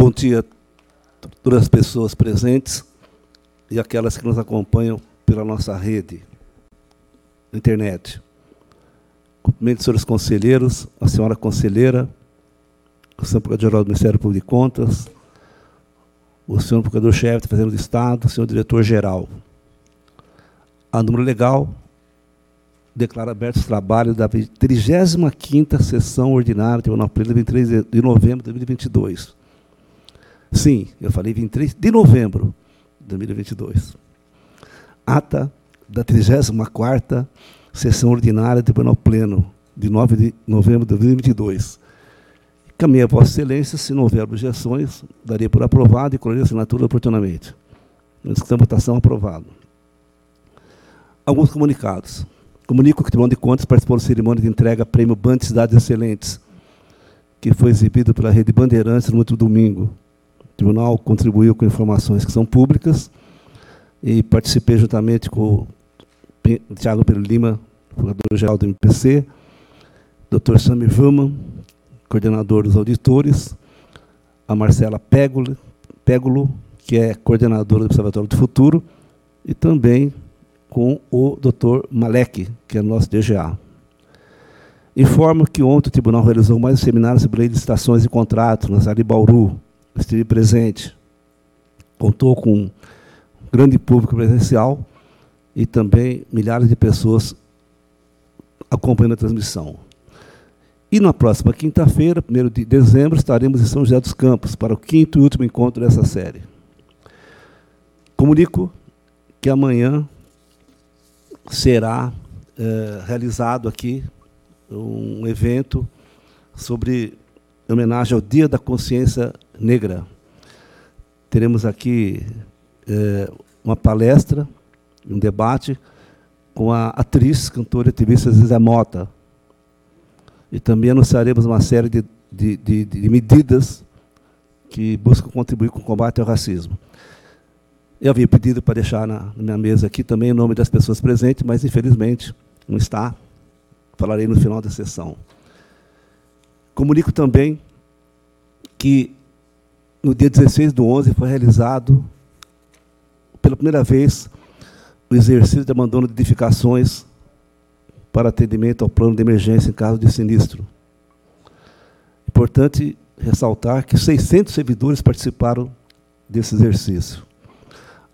Bom dia a todas as pessoas presentes e aquelas que nos acompanham pela nossa rede, internet. Cumprimento, senhores conselheiros, a senhora conselheira, o senhor Procurador-Geral do Ministério Público de Contas, o senhor Procurador-Chefe da Fazenda do Estado, o senhor Diretor-Geral. A número legal declara abertos os trabalhos da 35ª sessão ordinária do Tribunal Pleno de 23 de novembro de 2022. Sim, eu falei 23 de novembro de 2022. Ata da 34ª sessão ordinária do Tribunal Pleno de 9 de novembro de 2022. Caminha a Vossa Excelência, se não houver objeções, daria por aprovado e colocaria a assinatura oportunamente. Discussão votação aprovado. Alguns comunicados. Comunico que o Tribunal de Contas participou da cerimônia de entrega prêmio Band Cidades Excelentes, que foi exibido pela Rede Bandeirantes no último domingo. Tribunal contribuiu com informações que são públicas e participei juntamente com o Tiago Pedro Lima, procurador-geral do MPC, Dr. Sami Vuman, coordenador dos auditores, a Marcela Pégulo, que é coordenadora do Observatório do Futuro, e também com o Dr. Malek, que é nosso DGA. Informo que ontem o tribunal realizou mais um seminário sobre de licitações e contratos na Zari Bauru. Estive presente. Contou com um grande público presencial e também milhares de pessoas acompanhando a transmissão. E na próxima quinta-feira, 1 de dezembro, estaremos em São José dos Campos para o quinto e último encontro dessa série. Comunico que amanhã será é, realizado aqui um evento sobre homenagem ao Dia da Consciência Negra. Teremos aqui é, uma palestra, um debate com a atriz, cantora e ativista Zé Mota. E também anunciaremos uma série de, de, de, de medidas que buscam contribuir com o combate ao racismo. Eu havia pedido para deixar na, na minha mesa aqui também o nome das pessoas presentes, mas infelizmente não está. Falarei no final da sessão. Comunico também que no dia 16 do 11 foi realizado, pela primeira vez, o exercício de abandono de edificações para atendimento ao plano de emergência em caso de sinistro. Importante ressaltar que 600 servidores participaram desse exercício.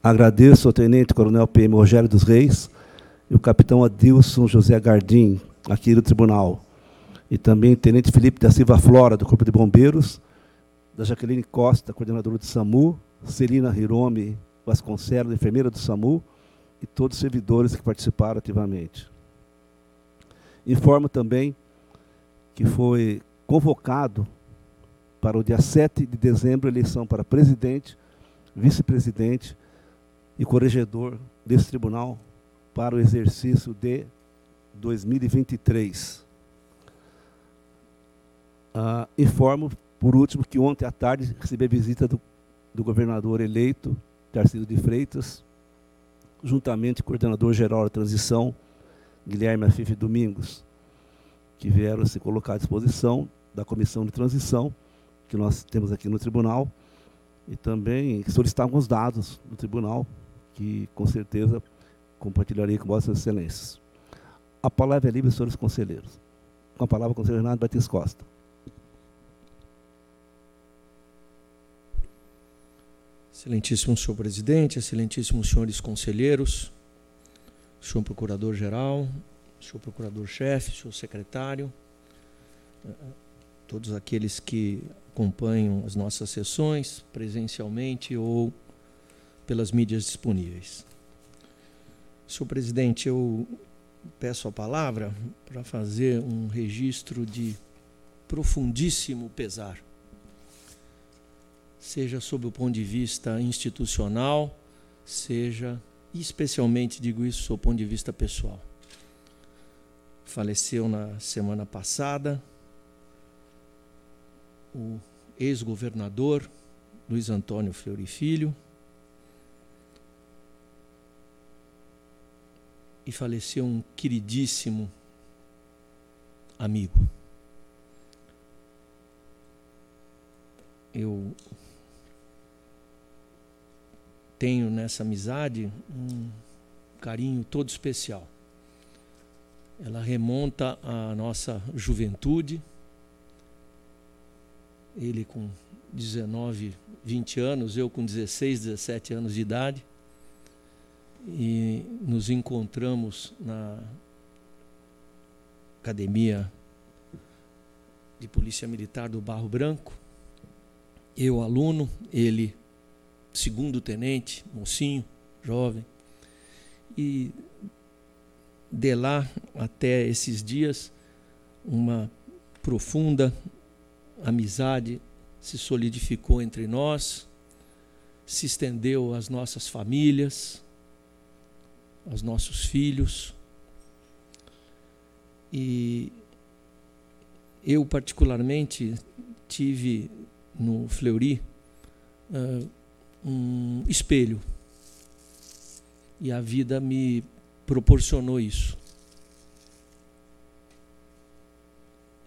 Agradeço ao Tenente Coronel PM Rogério dos Reis e o Capitão Adilson José Gardim, aqui do Tribunal. E também Tenente Felipe da Silva Flora, do Corpo de Bombeiros, da Jaqueline Costa, coordenadora do SAMU, Celina Hirome Vasconcelos, enfermeira do SAMU, e todos os servidores que participaram ativamente. Informo também que foi convocado para o dia 7 de dezembro a eleição para presidente, vice-presidente e corregedor desse tribunal para o exercício de 2023. Ah, informo, por último, que ontem à tarde recebi a visita do, do governador eleito, Tarcísio de Freitas, juntamente com o coordenador-geral da transição, Guilherme Afife Domingos, que vieram se colocar à disposição da comissão de transição que nós temos aqui no tribunal e também solicitar alguns dados do tribunal que com certeza compartilharei com vossas excelências. A palavra é livre, senhores conselheiros. Com a palavra, o conselheiro Renato Batista Costa. Excelentíssimo senhor presidente, excelentíssimos senhores conselheiros, senhor procurador-geral, senhor procurador-chefe, senhor secretário, todos aqueles que acompanham as nossas sessões presencialmente ou pelas mídias disponíveis. Senhor presidente, eu peço a palavra para fazer um registro de profundíssimo pesar, seja sob o ponto de vista institucional, seja, especialmente digo isso, sob o ponto de vista pessoal. Faleceu na semana passada o ex-governador Luiz Antônio Fleury Filho, e faleceu um queridíssimo amigo. eu tenho nessa amizade um carinho todo especial. Ela remonta à nossa juventude. Ele com 19, 20 anos, eu com 16, 17 anos de idade. E nos encontramos na academia de Polícia Militar do Barro Branco. Eu, aluno, ele, segundo tenente, mocinho, jovem. E de lá até esses dias, uma profunda amizade se solidificou entre nós, se estendeu às nossas famílias, aos nossos filhos. E eu, particularmente, tive no Fleury uh, um espelho. E a vida me proporcionou isso.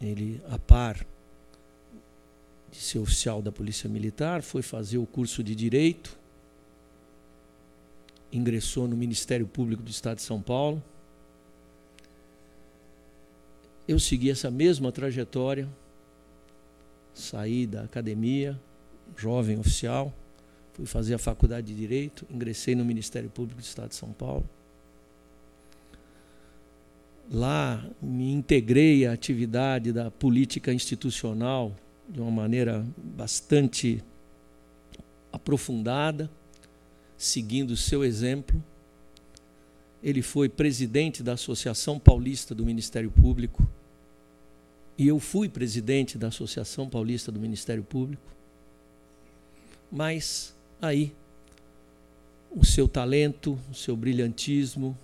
Ele, a par de ser oficial da Polícia Militar, foi fazer o curso de Direito, ingressou no Ministério Público do Estado de São Paulo eu segui essa mesma trajetória, saí da academia, jovem oficial, fui fazer a faculdade de Direito, ingressei no Ministério Público do Estado de São Paulo. Lá me integrei à atividade da política institucional de uma maneira bastante aprofundada, seguindo o seu exemplo. Ele foi presidente da Associação Paulista do Ministério Público e eu fui presidente da Associação Paulista do Ministério Público. Mas aí, o seu talento, o seu brilhantismo,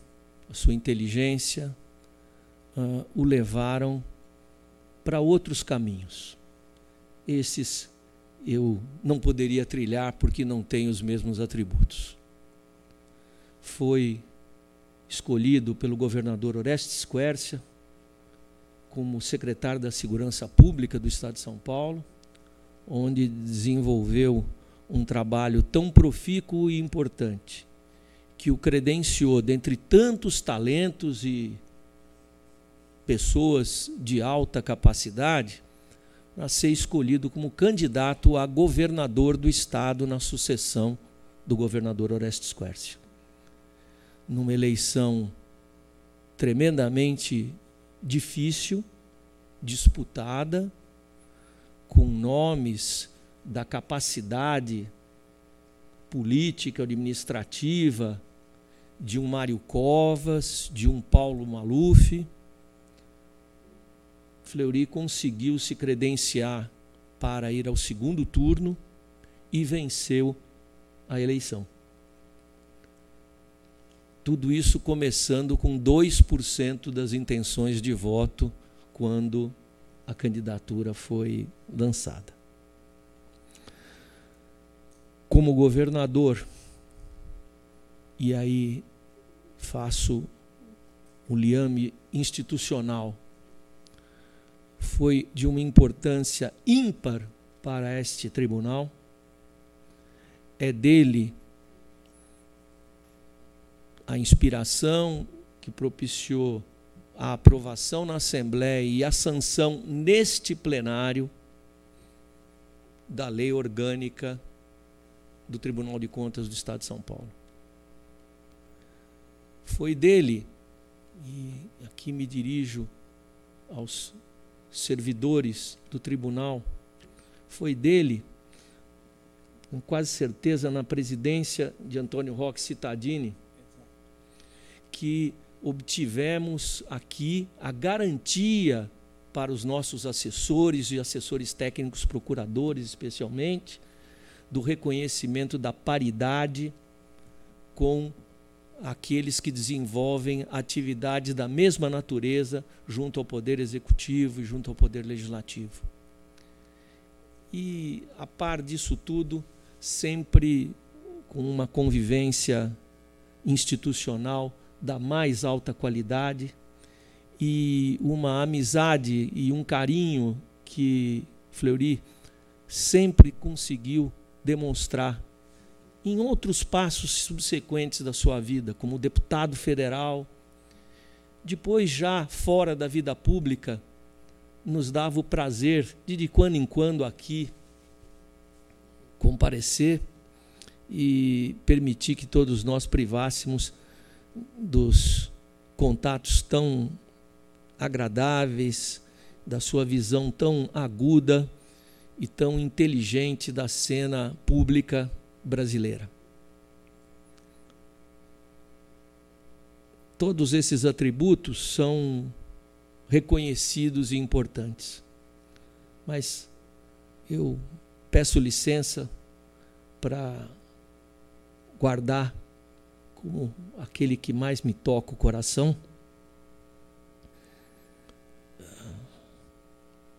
a sua inteligência uh, o levaram para outros caminhos. Esses eu não poderia trilhar porque não tenho os mesmos atributos. Foi escolhido pelo governador Orestes Quercia como secretário da Segurança Pública do Estado de São Paulo, onde desenvolveu um trabalho tão profícuo e importante, que o credenciou, dentre tantos talentos e pessoas de alta capacidade, a ser escolhido como candidato a governador do estado na sucessão do governador Orestes Quercia. Numa eleição tremendamente difícil, disputada, com nomes da capacidade política, administrativa de um Mário Covas, de um Paulo Maluf. Fleury conseguiu se credenciar para ir ao segundo turno e venceu a eleição. Tudo isso começando com 2% das intenções de voto quando a candidatura foi lançada. Como governador, e aí faço o liame institucional, foi de uma importância ímpar para este tribunal. É dele a inspiração que propiciou a aprovação na Assembleia e a sanção neste plenário da lei orgânica do Tribunal de Contas do Estado de São Paulo. Foi dele, e aqui me dirijo aos servidores do tribunal, foi dele, com quase certeza, na presidência de Antônio Roque Cittadini, que obtivemos aqui a garantia para os nossos assessores e assessores técnicos, procuradores especialmente, do reconhecimento da paridade com aqueles que desenvolvem atividades da mesma natureza junto ao Poder Executivo e junto ao Poder Legislativo. E, a par disso tudo, sempre com uma convivência institucional da mais alta qualidade e uma amizade e um carinho que Fleury sempre conseguiu demonstrar em outros passos subsequentes da sua vida, como deputado federal, depois já fora da vida pública, nos dava o prazer de de quando em quando aqui comparecer e permitir que todos nós privássemos dos contatos tão agradáveis, da sua visão tão aguda e tão inteligente da cena pública brasileira. Todos esses atributos são reconhecidos e importantes. Mas eu peço licença para guardar como aquele que mais me toca o coração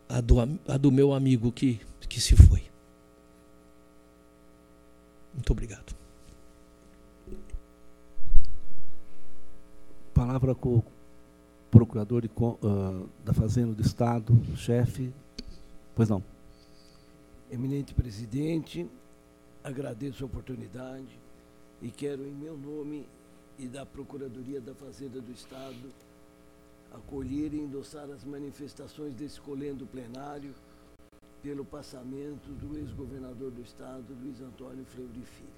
a do, a do meu amigo que, que se foi. Muito obrigado. Palavra com o procurador de, uh, da Fazenda do Estado, chefe. Pois não. Eminente presidente, agradeço a oportunidade e quero, em meu nome e da Procuradoria da Fazenda do Estado, acolher e endossar as manifestações desse colendo plenário pelo passamento do ex-governador do Estado, Luiz Antônio Fleury Filho.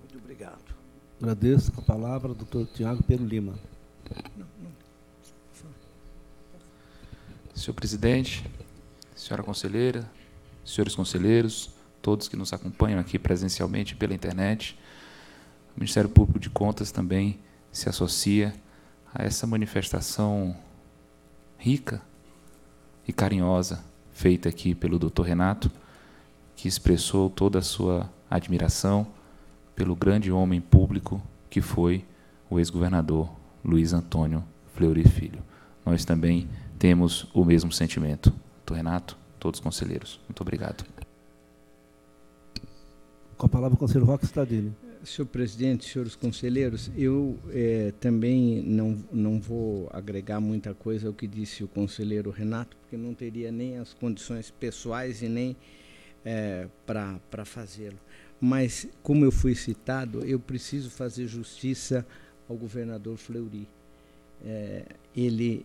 Muito obrigado. Agradeço a palavra, doutor Tiago Pedro Lima. Não, não. Senhor presidente, senhora conselheira, senhores conselheiros, todos que nos acompanham aqui presencialmente pela internet, o Ministério Público de Contas também se associa a essa manifestação rica e carinhosa feita aqui pelo Dr. Renato, que expressou toda a sua admiração pelo grande homem público que foi o ex-governador Luiz Antônio Fleury Filho. Nós também temos o mesmo sentimento. Doutor Renato, todos os conselheiros. Muito obrigado. Com a palavra o conselheiro Roque Stadini. Senhor presidente, senhores conselheiros, eu eh, também não, não vou agregar muita coisa ao que disse o conselheiro Renato, porque não teria nem as condições pessoais e nem eh, para fazê-lo. Mas, como eu fui citado, eu preciso fazer justiça ao governador Fleury. Eh, ele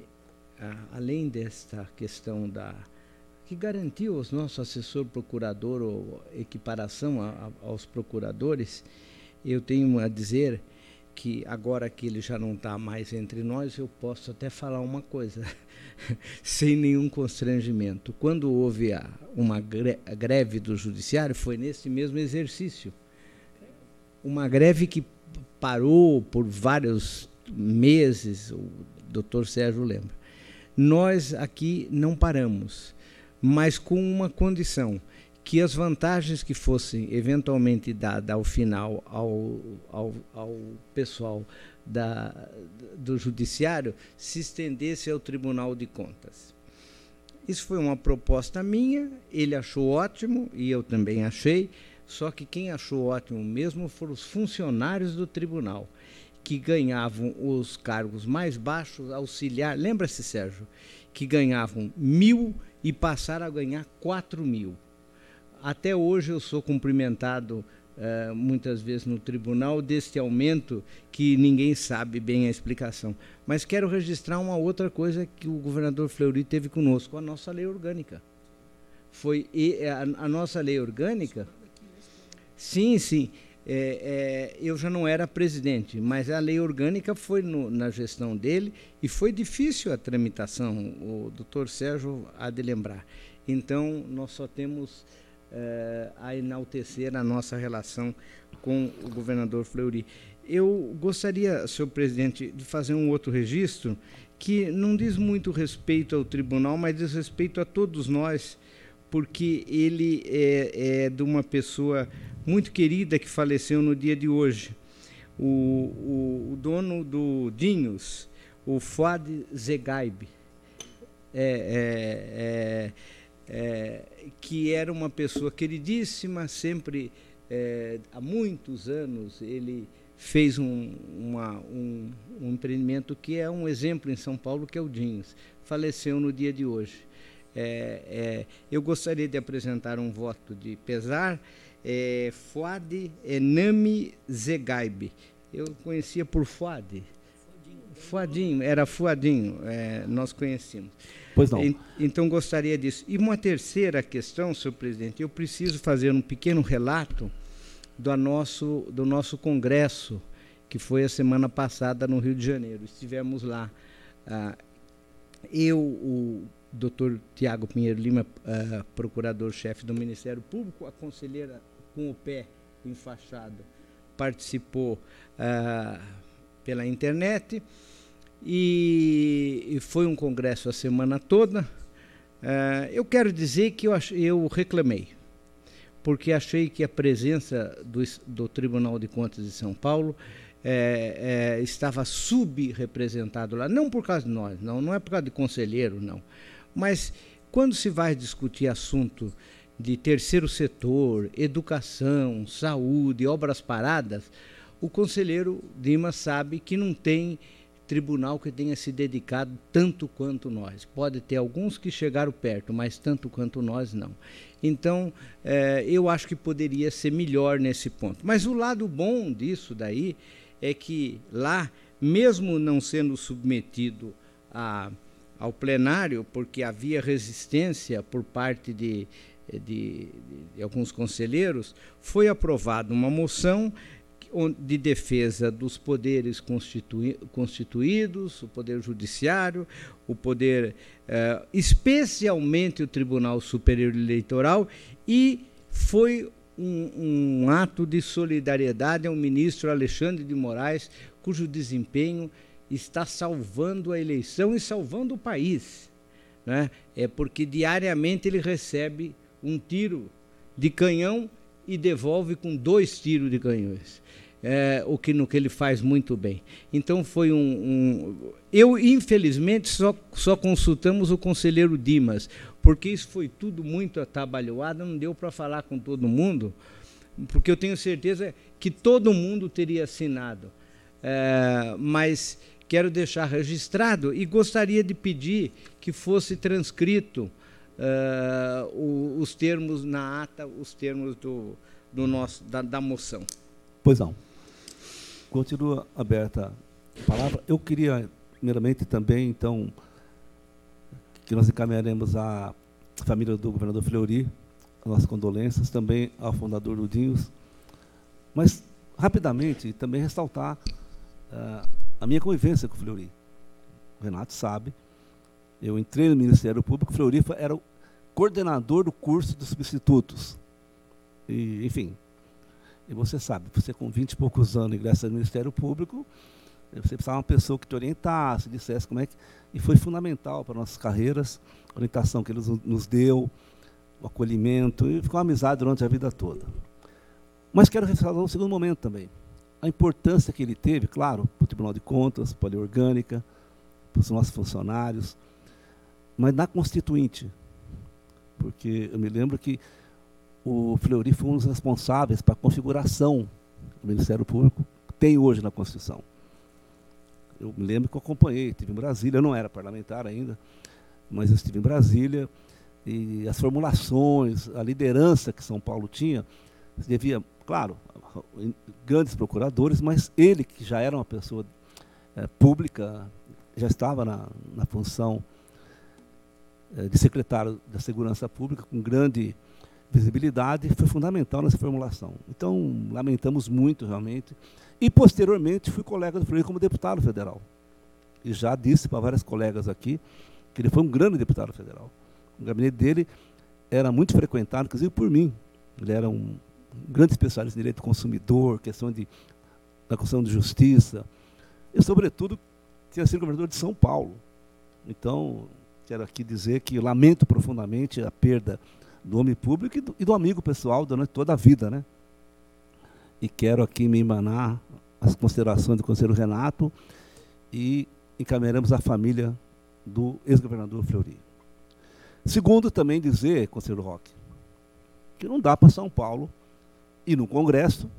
além desta questão da que garantiu aos nosso assessor procurador ou equiparação a, a, aos procuradores, eu tenho a dizer que agora que ele já não está mais entre nós, eu posso até falar uma coisa, sem nenhum constrangimento. Quando houve a, uma greve do judiciário, foi nesse mesmo exercício. Uma greve que parou por vários meses, o doutor Sérgio lembra. Nós aqui não paramos, mas com uma condição que as vantagens que fossem eventualmente dadas ao final ao, ao, ao pessoal da, do judiciário se estendesse ao Tribunal de Contas. Isso foi uma proposta minha, ele achou ótimo e eu também achei, só que quem achou ótimo mesmo foram os funcionários do tribunal que ganhavam os cargos mais baixos, auxiliar, lembra-se, Sérgio, que ganhavam mil e passaram a ganhar quatro mil. Até hoje eu sou cumprimentado uh, muitas vezes no tribunal deste aumento que ninguém sabe bem a explicação. Mas quero registrar uma outra coisa que o governador Fleury teve conosco, a nossa lei orgânica. Foi a, a nossa lei orgânica. Sim, sim é, é, eu já não era presidente, mas a lei orgânica foi no, na gestão dele e foi difícil a tramitação, o doutor Sérgio há de lembrar. Então, nós só temos é, a enaltecer a nossa relação com o governador Fleury. Eu gostaria, senhor presidente, de fazer um outro registro que não diz muito respeito ao tribunal, mas diz respeito a todos nós, porque ele é, é de uma pessoa muito querida que faleceu no dia de hoje. O, o, o dono do Dinhos, o Fuad Zegaib, é, é, é, é, que era uma pessoa queridíssima, sempre, é, há muitos anos, ele fez um, uma, um, um empreendimento que é um exemplo em São Paulo, que é o Dinhos. Faleceu no dia de hoje. É, é, eu gostaria de apresentar um voto de pesar. É, Fuad Enami Zegaibe. Eu conhecia por Fuad. Fuadinho, era Fuadinho, é, nós conhecemos. Pois não. então gostaria disso. E uma terceira questão, senhor presidente, eu preciso fazer um pequeno relato do nosso, do nosso congresso, que foi a semana passada no Rio de Janeiro. Estivemos lá. Ah, eu, o doutor Tiago Pinheiro Lima, ah, procurador-chefe do Ministério Público, a conselheira com o pé enfaixado, participou ah, pela internet e, e, foi um congresso a semana toda. Uh, eu quero dizer que eu, eu reclamei, porque achei que a presença do, do Tribunal de Contas de São Paulo é, é, estava subrepresentado lá, não por causa de nós, não, não é por causa de conselheiro, não, mas quando se vai discutir assunto de terceiro setor, educação, saúde, obras paradas, o conselheiro Dimas sabe que não tem tribunal que tenha se dedicado tanto quanto nós. Pode ter alguns que chegaram perto, mas tanto quanto nós não. Então, é, eu acho que poderia ser melhor nesse ponto. Mas o lado bom disso daí é que lá, mesmo não sendo submetido a, ao plenário, porque havia resistência por parte de, de, de, de alguns conselheiros, foi aprovada uma moção de defesa dos poderes constituídos, o poder judiciário, o poder, eh, especialmente o Tribunal Superior Eleitoral, e foi um, um, ato de solidariedade ao ministro Alexandre de Moraes, cujo desempenho está salvando a eleição e salvando o país. Né? É porque diariamente ele recebe um tiro de canhão e devolve com dois tiros de canhões é, o que no que ele faz muito bem. Então foi um, um, eu infelizmente só só consultamos o conselheiro Dimas, porque isso foi tudo muito atabalhoado, não deu para falar com todo mundo, porque eu tenho certeza que todo mundo teria assinado, é, mas quero deixar registrado e gostaria de pedir que fosse transcrito uh, os termos na ata, os termos do, do nosso da, da moção. Pois não. Continua aberta a palavra. Eu queria, primeiramente, também, então, que nós encaminharemos à família do governador Fleury, nossas condolências, também ao fundador do Dinhos. Mas, rapidamente, também ressaltar uh, a minha convivência com o Fleury. O Renato sabe, eu entrei no Ministério Público, Fleury era o coordenador do curso de substitutos. E, enfim, e você sabe, você com 20 e poucos anos ingressa no Ministério Público, você precisava de uma pessoa que te orientasse, dissesse como é que. E foi fundamental para nossas carreiras, a orientação que ele nos deu, o acolhimento, e ficou uma amizade durante a vida toda. Mas quero ressaltar um segundo momento também. A importância que ele teve, claro, para o Tribunal de Contas, para a Lei Orgânica, para os nossos funcionários, mas na Constituinte. Porque eu me lembro que o Fleury foi um dos responsáveis para a configuração do Ministério Público que tem hoje na Constituição. Eu me lembro que eu acompanhei, estive em Brasília, eu não era parlamentar ainda, mas eu estive em Brasília e as formulações, a liderança que São Paulo tinha, devia, claro, grandes procuradores, mas ele, que já era uma pessoa é, pública, já estava na, na função de secretário da Segurança Pública, com grande visibilidade foi fundamental nessa formulação. Então, lamentamos muito, realmente. E, posteriormente, fui colega do Freire como deputado federal. E já disse para vários colegas aqui que ele foi um grande deputado federal. O gabinete dele era muito frequentado, inclusive por mim. Ele era um grande especialista em direito do consumidor, questão de, da questão de justiça. E, sobretudo, tinha sido governador de São Paulo. Então, quero aqui dizer que lamento profundamente a perda do homem público e do, e do amigo pessoal durante toda a vida, né? E quero aqui me emanar as considerações do conselheiro Renato e encaminharemos a família do ex-governador Fleury. Segundo, também dizer, conselheiro Roque, que não dá para São Paulo ir no Congresso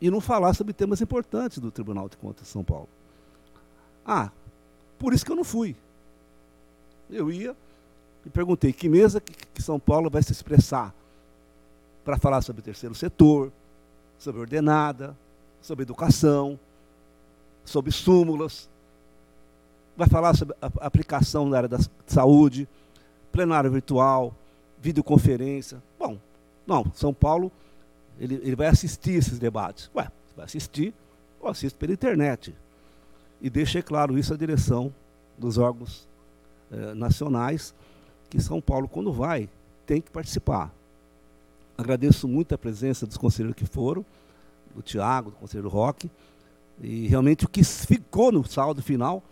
e não falar sobre temas importantes do Tribunal de Contas de São Paulo. Ah, por isso que eu não fui. Eu ia e perguntei que mesa que, que São Paulo vai se expressar para falar sobre o terceiro setor, sobre ordenada, sobre educação, sobre súmulas, vai falar sobre a aplicação na área da saúde, plenário virtual, videoconferência. Bom, não, São Paulo, ele, ele vai assistir esses debates. Ué, vai assistir, ou assiste pela internet. E deixei claro isso à direção dos órgãos eh, nacionais, que São Paulo, quando vai, tem que participar. Agradeço muito a presença dos conselheiros que foram, do Tiago, do conselheiro Roque, e realmente o que ficou no saldo final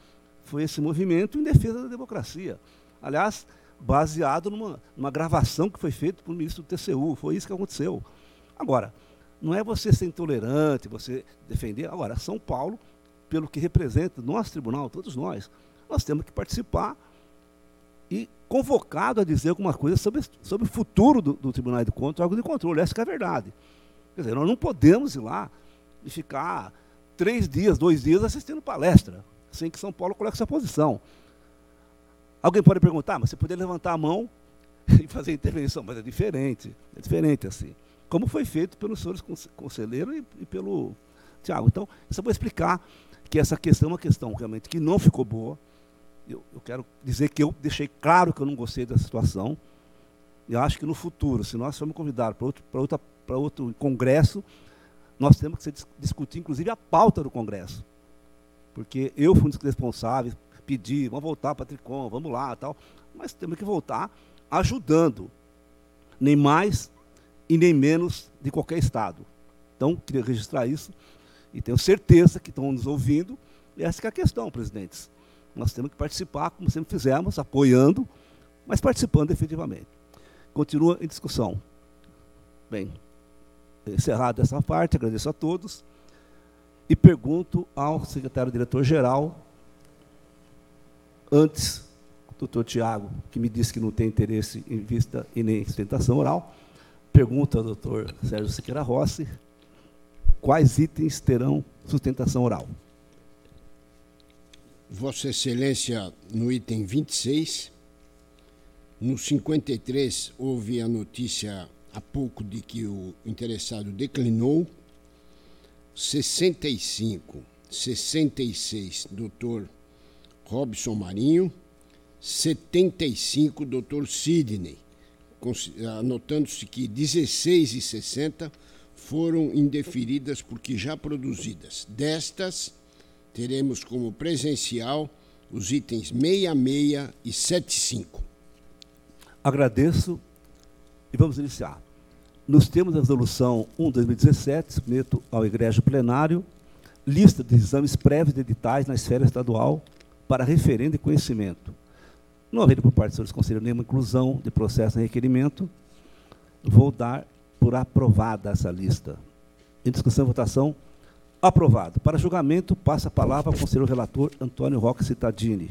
foi esse movimento em defesa da democracia. Aliás, baseado numa, numa gravação que foi feita pelo ministro do TCU, foi isso que aconteceu. Agora, não é você ser intolerante, você defender. Agora, São Paulo, pelo que representa nosso tribunal, todos nós, nós temos que participar e convocado a dizer alguma coisa sobre, sobre o futuro do, do Tribunal de Contas, algo de controle. Essa é a verdade. Quer dizer, nós não podemos ir lá e ficar três dias, dois dias assistindo palestra, sem que São Paulo coloque essa posição. Alguém pode perguntar, mas você poderia levantar a mão e fazer intervenção, mas é diferente, é diferente assim. Como foi feito pelos senhores conselheiros e, e pelo Tiago. Então, eu só vou explicar que essa questão é uma questão realmente que não ficou boa. Eu, eu quero dizer que eu deixei claro que eu não gostei da situação. E acho que no futuro, se nós formos convidados para outro, para outra, para outro congresso, nós temos que discutir, inclusive, a pauta do congresso. Porque eu fui um dos responsáveis, pedi, vamos voltar para a Tricom, vamos lá tal. Mas temos que voltar ajudando, nem mais e nem menos de qualquer Estado. Então, queria registrar isso e tenho certeza que estão nos ouvindo. E essa é a questão, presidentes. Nós temos que participar, como sempre fizemos, apoiando, mas participando efetivamente. Continua em discussão. Bem, encerrada essa parte, agradeço a todos e pergunto ao secretário-diretor-geral, antes, doutor Tiago, que me disse que não tem interesse em vista e nem sustentação oral, pergunta ao doutor Sérgio Siqueira Rossi, quais itens terão sustentação oral? Vossa Excelência, no item 26, no 53 houve a notícia há pouco de que o interessado declinou. 65, 66, doutor Robson Marinho. 75, doutor Sidney. Anotando-se que 16 e 60 foram indeferidas porque já produzidas. Destas, teremos como presencial os itens 66 e 75. Agradeço e vamos iniciar. Nos termos da resolução 1-2017, submeto ao egrégio plenário lista de exames prévios de editais na esfera estadual para referendo e conhecimento. Não havendo por parte dos senhores conselheiros nenhuma inclusão de processo em requerimento, vou dar por aprovada essa lista. Em discussão e votação, aprovado. Para julgamento, passa a palavra ao conselheiro relator Antônio Roque Cittadini.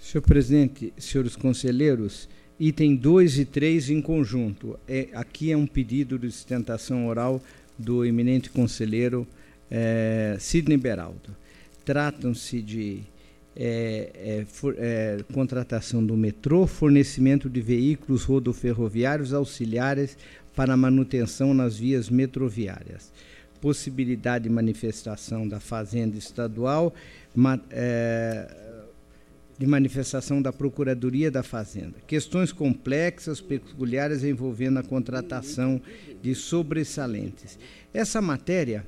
Senhor presidente, senhores conselheiros, item 2 e 3 em conjunto. É, aqui é um pedido de sustentação oral do eminente conselheiro é, Sidney Beraldo. Tratam-se de é, é, for, é, contratação do metrô, fornecimento de veículos rodoferroviários auxiliares para manutenção nas vias metroviárias, possibilidade de manifestação da Fazenda Estadual, ma, é, de manifestação da Procuradoria da Fazenda. Questões complexas, peculiares envolvendo a contratação de sobressalentes. Essa matéria,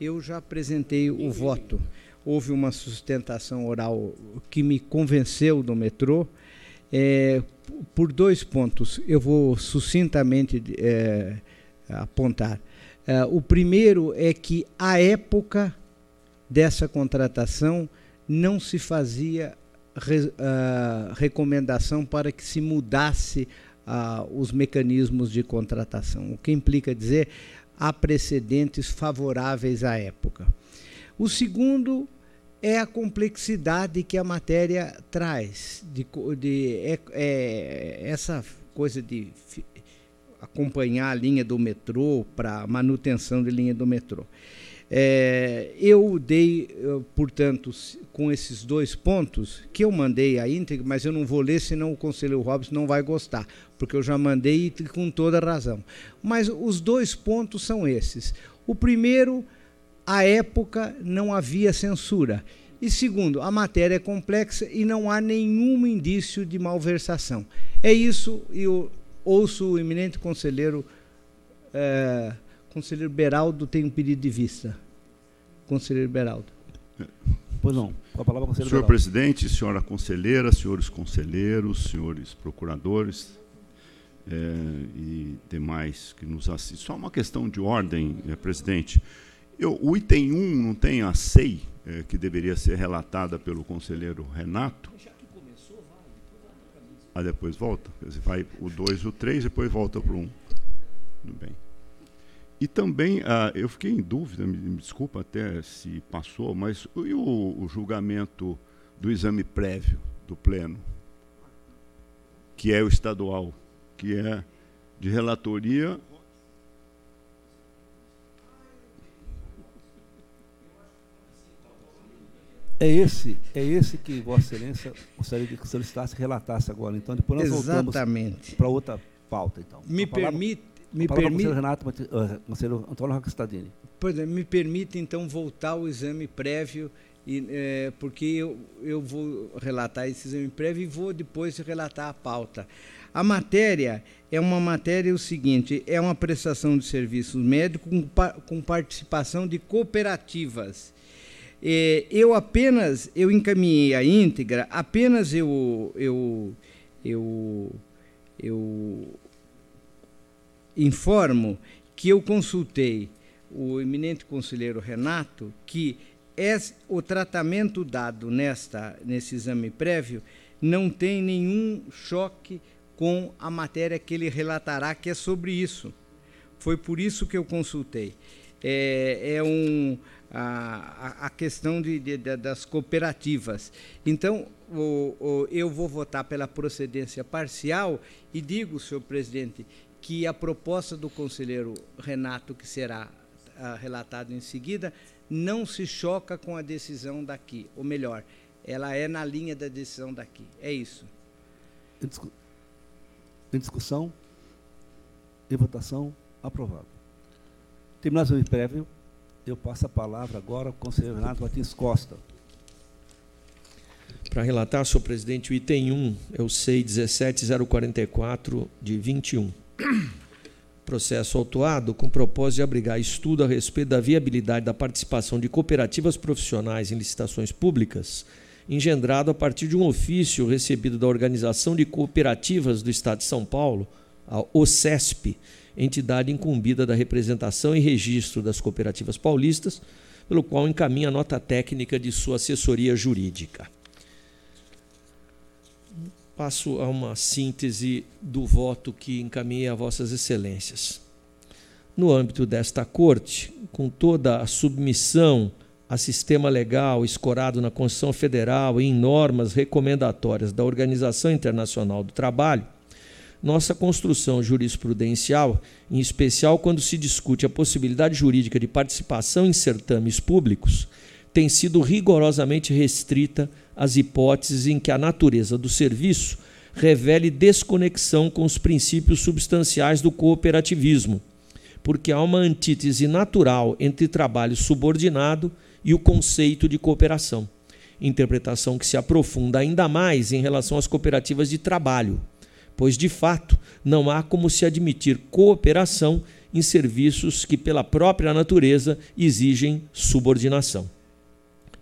eu já apresentei o voto. Houve uma sustentação oral que me convenceu do metrô. É, por dois pontos, eu vou sucintamente é, apontar. É, o primeiro é que, à época dessa contratação, não se fazia re, uh, recomendação para que se mudasse uh, os mecanismos de contratação, o que implica dizer há precedentes favoráveis à época. O segundo é a complexidade que a matéria traz, de, de é, é, essa coisa de acompanhar a linha do metrô para manutenção de linha do metrô. É, eu dei, portanto, com esses dois pontos, que eu mandei a íntegra, mas eu não vou ler, senão o conselheiro Robson não vai gostar, porque eu já mandei com toda razão. Mas os dois pontos são esses. O primeiro, à época não havia censura. E segundo, a matéria é complexa e não há nenhum indício de malversação. É isso, e eu ouço o eminente conselheiro, é, conselheiro Beraldo tem um pedido de vista. Conselheiro Beraldo. Pois não, com a palavra conselheiro Senhor Beraldo. presidente, senhora conselheira, senhores conselheiros, senhores procuradores é, e demais que nos assistem. Só uma questão de ordem, é, presidente. Eu, o item 1 não tem a SEI, é, que deveria ser relatada pelo conselheiro Renato? Ah, depois volta? Vai o 2 e o 3, depois volta para o 1. Tudo bem. E também, ah, eu fiquei em dúvida, me, me, desculpa até se passou, mas e o, o julgamento do exame prévio do Pleno, que é o estadual, que é de relatoria É esse, é esse que Vossa Excelência gostaria que solicitasse relatasse agora. Então, depois nós Exatamente. voltamos para outra pauta. Então. Me permite. Me permite. Renato, uh, conselheiro Antônio Roque Stadini. Pois é, me permite então voltar ao exame prévio, e, é, porque eu, eu vou relatar esse exame prévio e vou depois relatar a pauta. A matéria é uma matéria o seguinte: é uma prestação de serviços médicos com, com participação de cooperativas é, eu apenas, eu encaminhei a íntegra, apenas eu, eu, eu, eu informo que eu consultei o eminente conselheiro Renato que é, o tratamento dado nesta, nesse exame prévio não tem nenhum choque com a matéria que ele relatará, que é sobre isso. Foi por isso que eu consultei. É, é um a, a questão de, de, de, das cooperativas. Então, o, o, eu vou votar pela procedência parcial e digo, senhor presidente, que a proposta do conselheiro Renato, que será uh, relatado em seguida, não se choca com a decisão daqui, ou melhor, ela é na linha da decisão daqui. É isso. Em, discu em discussão e votação, aprovado. Terminado o prévio, eu passo a palavra agora ao conselheiro Renato Martins Costa. Para relatar, senhor presidente, o item 1 é o SEI 17044 de 21. Processo autuado com propósito de abrigar estudo a respeito da viabilidade da participação de cooperativas profissionais em licitações públicas, engendrado a partir de um ofício recebido da Organização de Cooperativas do Estado de São Paulo, a OCESP, entidade incumbida da representação e registro das cooperativas paulistas, pelo qual encaminha nota técnica de sua assessoria jurídica. Passo a uma síntese do voto que encaminhei a Vossas Excelências. No âmbito desta Corte, com toda a submissão a sistema legal escorado na Constituição Federal e em normas recomendatórias da Organização Internacional do Trabalho, nossa construção jurisprudencial, em especial quando se discute a possibilidade jurídica de participação em certames públicos, tem sido rigorosamente restrita às hipóteses em que a natureza do serviço revele desconexão com os princípios substanciais do cooperativismo, porque há uma antítese natural entre trabalho subordinado e o conceito de cooperação, interpretação que se aprofunda ainda mais em relação às cooperativas de trabalho pois de fato não há como se admitir cooperação em serviços que, pela própria natureza, exigem subordinação.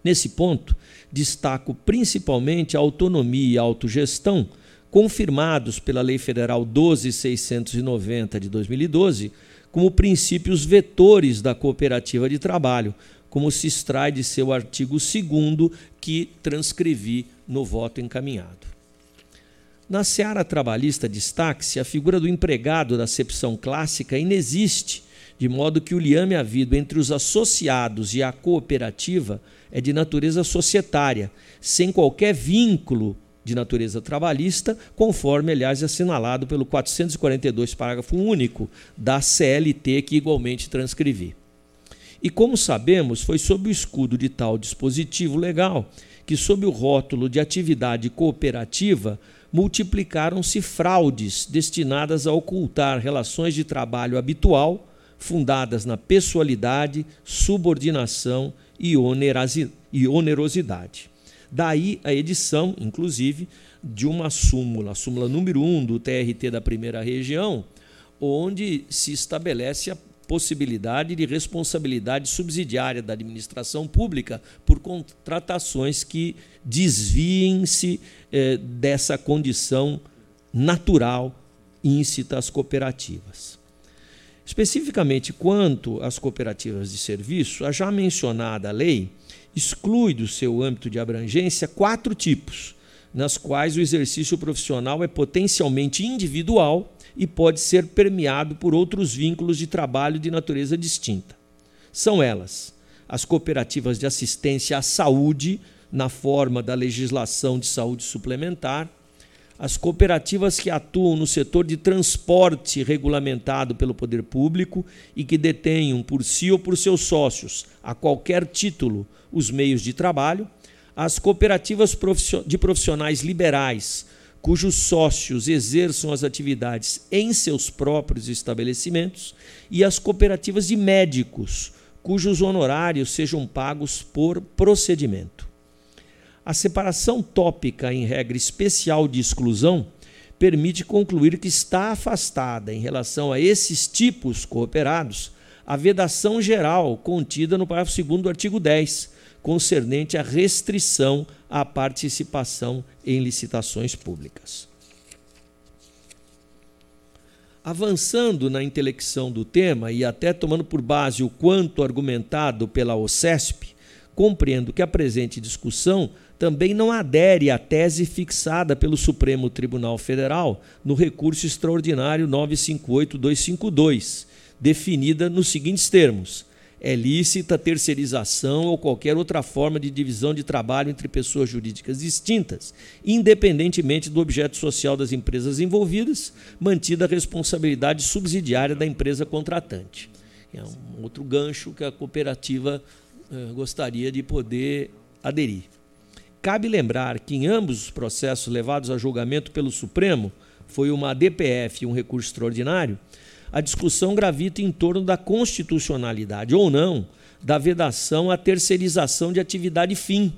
Nesse ponto, destaco principalmente a autonomia e a autogestão, confirmados pela Lei Federal 12690 de 2012, como princípios vetores da cooperativa de trabalho, como se extrai de seu artigo 2, que transcrevi no voto encaminhado. Na seara trabalhista, destaque-se a figura do empregado da acepção clássica inexiste, de modo que o liame havido entre os associados e a cooperativa é de natureza societária, sem qualquer vínculo de natureza trabalhista, conforme, aliás, assinalado pelo 442, parágrafo único da CLT, que igualmente transcrevi. E como sabemos, foi sob o escudo de tal dispositivo legal que, sob o rótulo de atividade cooperativa, multiplicaram-se fraudes destinadas a ocultar relações de trabalho habitual, fundadas na pessoalidade, subordinação e onerosidade. Daí a edição, inclusive, de uma súmula, a súmula número 1 um do TRT da primeira região, onde se estabelece a possibilidade de responsabilidade subsidiária da administração pública por contratações que desviem-se eh, dessa condição natural íncita às cooperativas. Especificamente quanto às cooperativas de serviço, a já mencionada lei exclui do seu âmbito de abrangência quatro tipos, nas quais o exercício profissional é potencialmente individual e pode ser permeado por outros vínculos de trabalho de natureza distinta. São elas as cooperativas de assistência à saúde, na forma da legislação de saúde suplementar, as cooperativas que atuam no setor de transporte regulamentado pelo poder público e que detenham por si ou por seus sócios, a qualquer título, os meios de trabalho, as cooperativas de profissionais liberais, cujos sócios exerçam as atividades em seus próprios estabelecimentos, e as cooperativas de médicos, cujos honorários sejam pagos por procedimento. A separação tópica em regra especial de exclusão permite concluir que está afastada em relação a esses tipos cooperados a vedação geral contida no parágrafo 2 do artigo 10, concernente à restrição à participação em licitações públicas. Avançando na intelecção do tema e até tomando por base o quanto argumentado pela OCESP, compreendo que a presente discussão também não adere à tese fixada pelo Supremo Tribunal Federal no recurso extraordinário 958252, definida nos seguintes termos: é lícita terceirização ou qualquer outra forma de divisão de trabalho entre pessoas jurídicas distintas, independentemente do objeto social das empresas envolvidas, mantida a responsabilidade subsidiária da empresa contratante. É um outro gancho que a cooperativa eh, gostaria de poder aderir. Cabe lembrar que em ambos os processos levados a julgamento pelo Supremo, foi uma DPF e um recurso extraordinário, a discussão gravita em torno da constitucionalidade ou não da vedação à terceirização de atividade fim,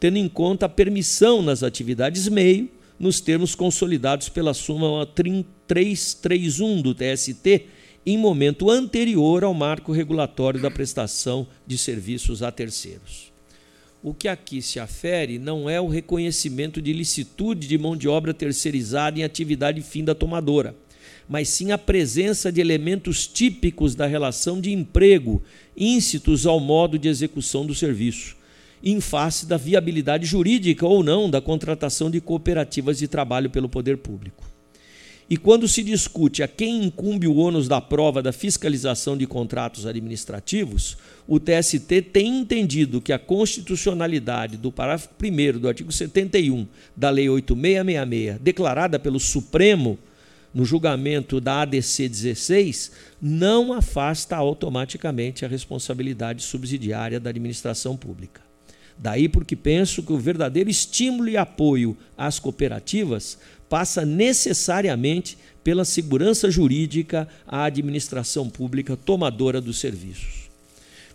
tendo em conta a permissão nas atividades meio, nos termos consolidados pela súmula 331 do TST, em momento anterior ao marco regulatório da prestação de serviços a terceiros. O que aqui se afere não é o reconhecimento de licitude de mão de obra terceirizada em atividade fim da tomadora mas sim a presença de elementos típicos da relação de emprego, íncitos ao modo de execução do serviço, em face da viabilidade jurídica ou não da contratação de cooperativas de trabalho pelo poder público. E quando se discute a quem incumbe o ônus da prova da fiscalização de contratos administrativos, o TST tem entendido que a constitucionalidade do parágrafo 1 do artigo 71 da Lei 8666, declarada pelo Supremo no julgamento da ADC 16 não afasta automaticamente a responsabilidade subsidiária da administração pública. Daí porque penso que o verdadeiro estímulo e apoio às cooperativas passa necessariamente pela segurança jurídica à administração pública tomadora dos serviços.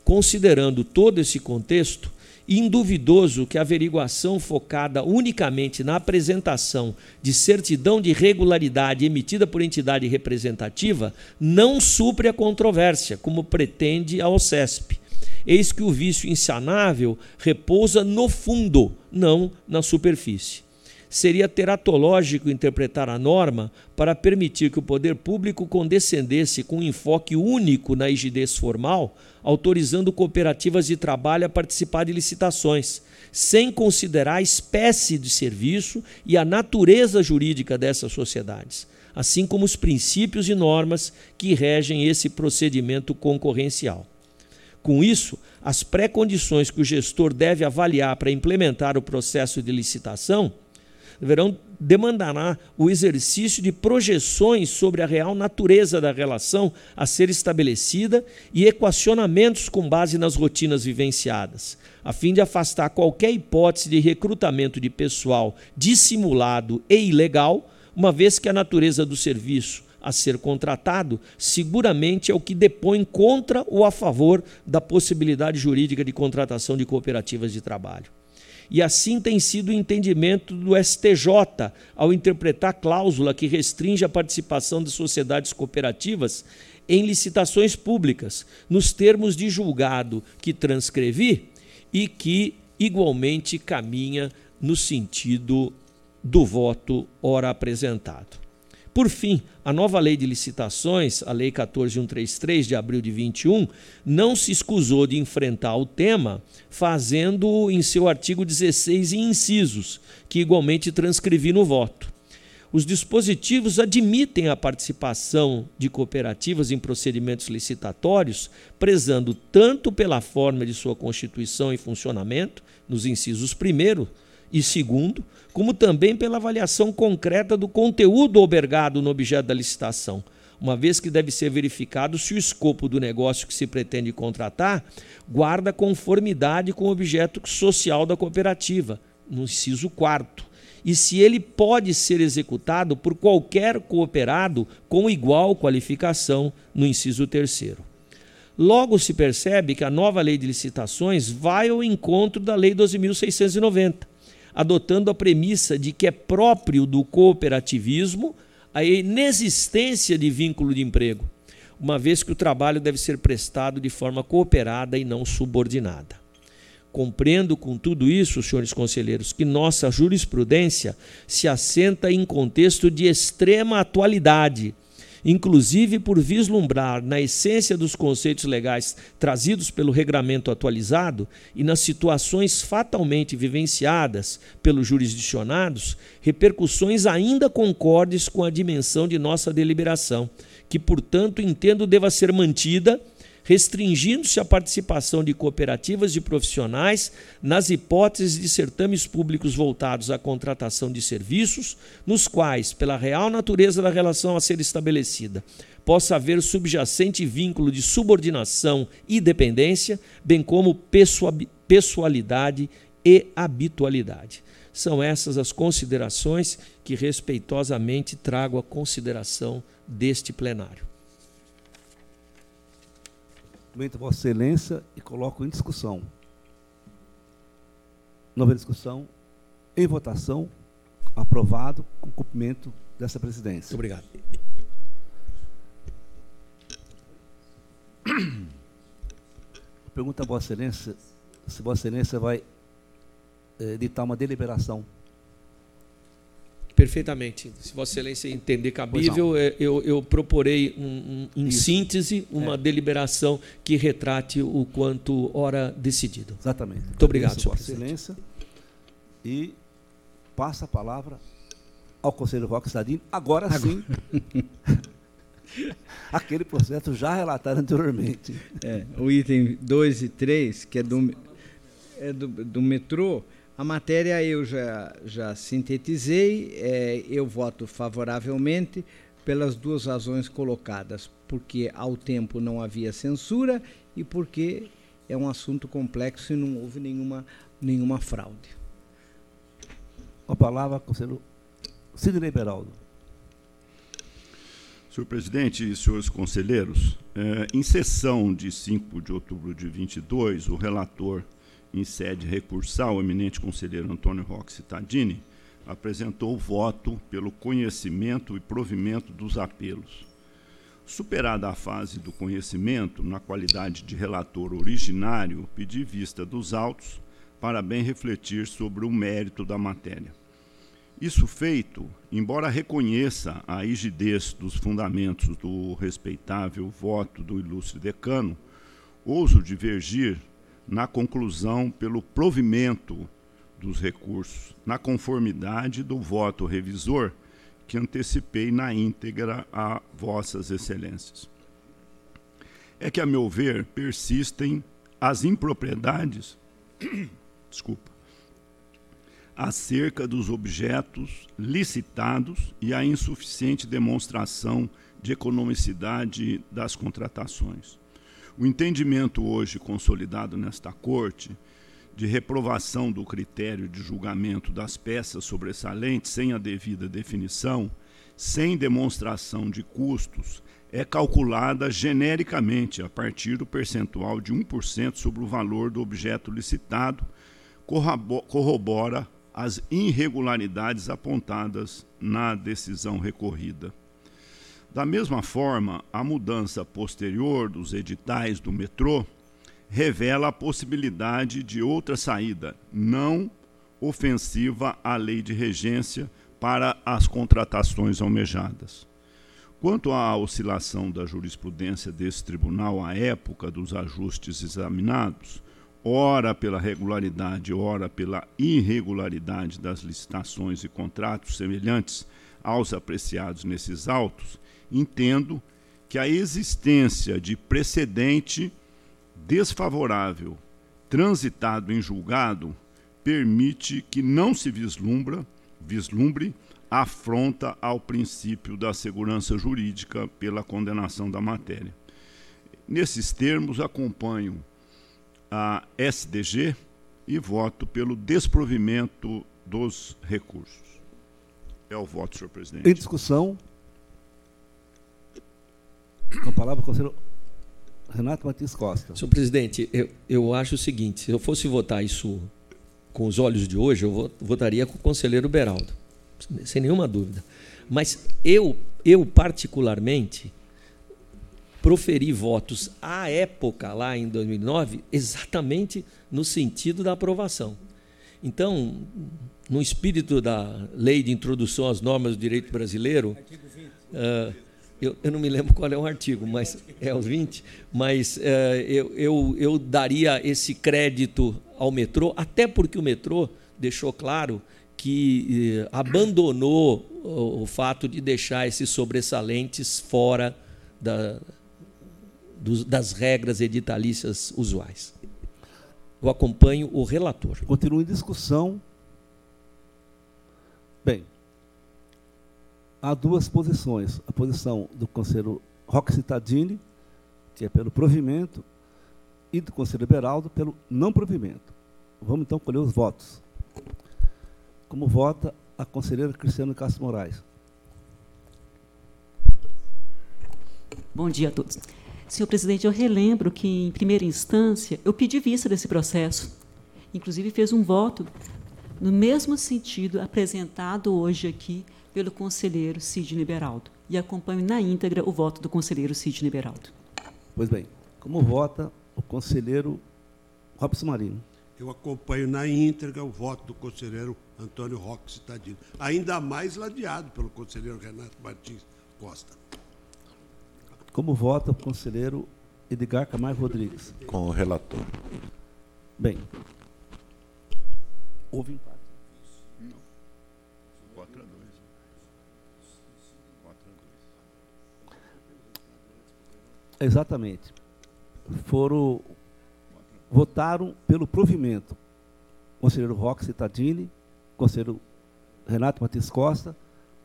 Considerando todo esse contexto, induvidoso que a averiguação focada unicamente na apresentação de certidão de regularidade emitida por entidade representativa não supre a controvérsia, como pretende a OCESP. Eis que o vício insanável repousa no fundo, não na superfície seria teratológico interpretar a norma para permitir que o poder público condescendesse com um enfoque único na rigidez formal, autorizando cooperativas de trabalho a participar de licitações, sem considerar a espécie de serviço e a natureza jurídica dessas sociedades, assim como os princípios e normas que regem esse procedimento concorrencial. Com isso, as pré-condições que o gestor deve avaliar para implementar o processo de licitação deverão demandará o exercício de projeções sobre a real natureza da relação a ser estabelecida e equacionamentos com base nas rotinas vivenciadas, a fim de afastar qualquer hipótese de recrutamento de pessoal dissimulado e ilegal, uma vez que a natureza do serviço a ser contratado seguramente é o que depõe contra ou a favor da possibilidade jurídica de contratação de cooperativas de trabalho. E assim tem sido o entendimento do STJ ao interpretar a cláusula que restringe a participação de sociedades cooperativas em licitações públicas, nos termos de julgado que transcrevi e que igualmente caminha no sentido do voto ora apresentado. Por fim, a nova lei de licitações, a Lei 14133 de abril de 21, não se escusou de enfrentar o tema, fazendo em seu artigo 16 incisos, que igualmente transcrevi no voto. Os dispositivos admitem a participação de cooperativas em procedimentos licitatórios, prezando tanto pela forma de sua constituição e funcionamento, nos incisos 1 e 2, como também pela avaliação concreta do conteúdo albergado no objeto da licitação, uma vez que deve ser verificado se o escopo do negócio que se pretende contratar guarda conformidade com o objeto social da cooperativa, no inciso 4 e se ele pode ser executado por qualquer cooperado com igual qualificação, no inciso 3. Logo se percebe que a nova lei de licitações vai ao encontro da Lei 12.690, adotando a premissa de que é próprio do cooperativismo a inexistência de vínculo de emprego, uma vez que o trabalho deve ser prestado de forma cooperada e não subordinada. Compreendo com tudo isso, senhores conselheiros, que nossa jurisprudência se assenta em contexto de extrema atualidade inclusive por vislumbrar na essência dos conceitos legais trazidos pelo regramento atualizado e nas situações fatalmente vivenciadas pelos jurisdicionados, repercussões ainda concordes com a dimensão de nossa deliberação, que, portanto, entendo deva ser mantida restringindo-se a participação de cooperativas de profissionais nas hipóteses de certames públicos voltados à contratação de serviços, nos quais, pela real natureza da relação a ser estabelecida, possa haver subjacente vínculo de subordinação e dependência, bem como pessoalidade e habitualidade. São essas as considerações que respeitosamente trago à consideração deste plenário. Cumprimento Vossa Excelência e coloco em discussão. Nova discussão, em votação, aprovado com cumprimento dessa presidência. Muito obrigado. Pergunta a Vossa Excelência se Vossa Excelência vai eh, editar uma deliberação Perfeitamente. Se Vossa Excelência entender cabível, é, eu, eu proporei, um, um, em Isso. síntese, uma é. deliberação que retrate o quanto hora decidido. Exatamente. Muito obrigado, Vossa Excelência. E passa a palavra ao conselheiro Roque Sadino, agora, agora. sim. Aquele processo já relatado anteriormente. É, o item 2 e 3, que é do, é do, do metrô, a matéria eu já, já sintetizei, é, eu voto favoravelmente pelas duas razões colocadas, porque ao tempo não havia censura e porque é um assunto complexo e não houve nenhuma, nenhuma fraude. A palavra, conselheiro Sidney Beraldo. Senhor presidente e senhores conselheiros, é, em sessão de 5 de outubro de 22, o relator em sede recursal, o eminente conselheiro Antônio Roque Cittadini, apresentou o voto pelo conhecimento e provimento dos apelos. Superada a fase do conhecimento, na qualidade de relator originário, pedi vista dos autos para bem refletir sobre o mérito da matéria. Isso feito, embora reconheça a rigidez dos fundamentos do respeitável voto do ilustre decano, ouso divergir na conclusão pelo provimento dos recursos, na conformidade do voto revisor que antecipei na íntegra a vossas excelências. É que, a meu ver, persistem as impropriedades, desculpa, acerca dos objetos licitados e a insuficiente demonstração de economicidade das contratações. O entendimento hoje consolidado nesta Corte de reprovação do critério de julgamento das peças sobressalentes sem a devida definição, sem demonstração de custos, é calculada genericamente a partir do percentual de 1% sobre o valor do objeto licitado, corrobora as irregularidades apontadas na decisão recorrida. Da mesma forma, a mudança posterior dos editais do metrô revela a possibilidade de outra saída, não ofensiva à lei de regência para as contratações almejadas. Quanto à oscilação da jurisprudência desse tribunal à época dos ajustes examinados, ora pela regularidade, ora pela irregularidade das licitações e contratos semelhantes aos apreciados nesses autos, entendo que a existência de precedente desfavorável transitado em julgado permite que não se vislumbra, vislumbre afronta ao princípio da segurança jurídica pela condenação da matéria. Nesses termos, acompanho a SDG e voto pelo desprovimento dos recursos. É o voto, senhor presidente. Em discussão. Com a palavra, o conselheiro Renato Martins Costa. Senhor presidente, eu, eu acho o seguinte: se eu fosse votar isso com os olhos de hoje, eu votaria com o conselheiro Beraldo, sem nenhuma dúvida. Mas eu, eu particularmente, proferi votos à época, lá em 2009, exatamente no sentido da aprovação. Então, no espírito da lei de introdução às normas do direito brasileiro, uh, eu, eu, não me lembro qual é o artigo, mas é o 20, mas uh, eu, eu, eu daria esse crédito ao metrô, até porque o metrô deixou claro que uh, abandonou o, o, fato de deixar esses sobressalentes fora da, dos, das regras editalícias usuais. Eu acompanho o relator. Continua em discussão. Bem, há duas posições. A posição do conselheiro Roque Cittadini, que é pelo provimento, e do conselheiro Beraldo pelo não provimento. Vamos então colher os votos. Como vota a conselheira Cristiano Castro Moraes? Bom dia a todos. Senhor presidente, eu relembro que, em primeira instância, eu pedi vista desse processo. Inclusive, fez um voto no mesmo sentido apresentado hoje aqui pelo conselheiro Sidney Beraldo. E acompanho na íntegra o voto do conselheiro Sidney Beraldo. Pois bem, como vota o conselheiro Robson Marino? Eu acompanho na íntegra o voto do conselheiro Antônio Roque Citadino, ainda mais ladeado pelo conselheiro Renato Martins Costa. Como vota o conselheiro Edgar Camargo Rodrigues? Com o relator. Bem, houve empate. Não. 4 a 2. 4 a 2. Exatamente. Foram votaram pelo provimento. Conselheiro Roque Citadini, conselheiro Renato Martins Costa,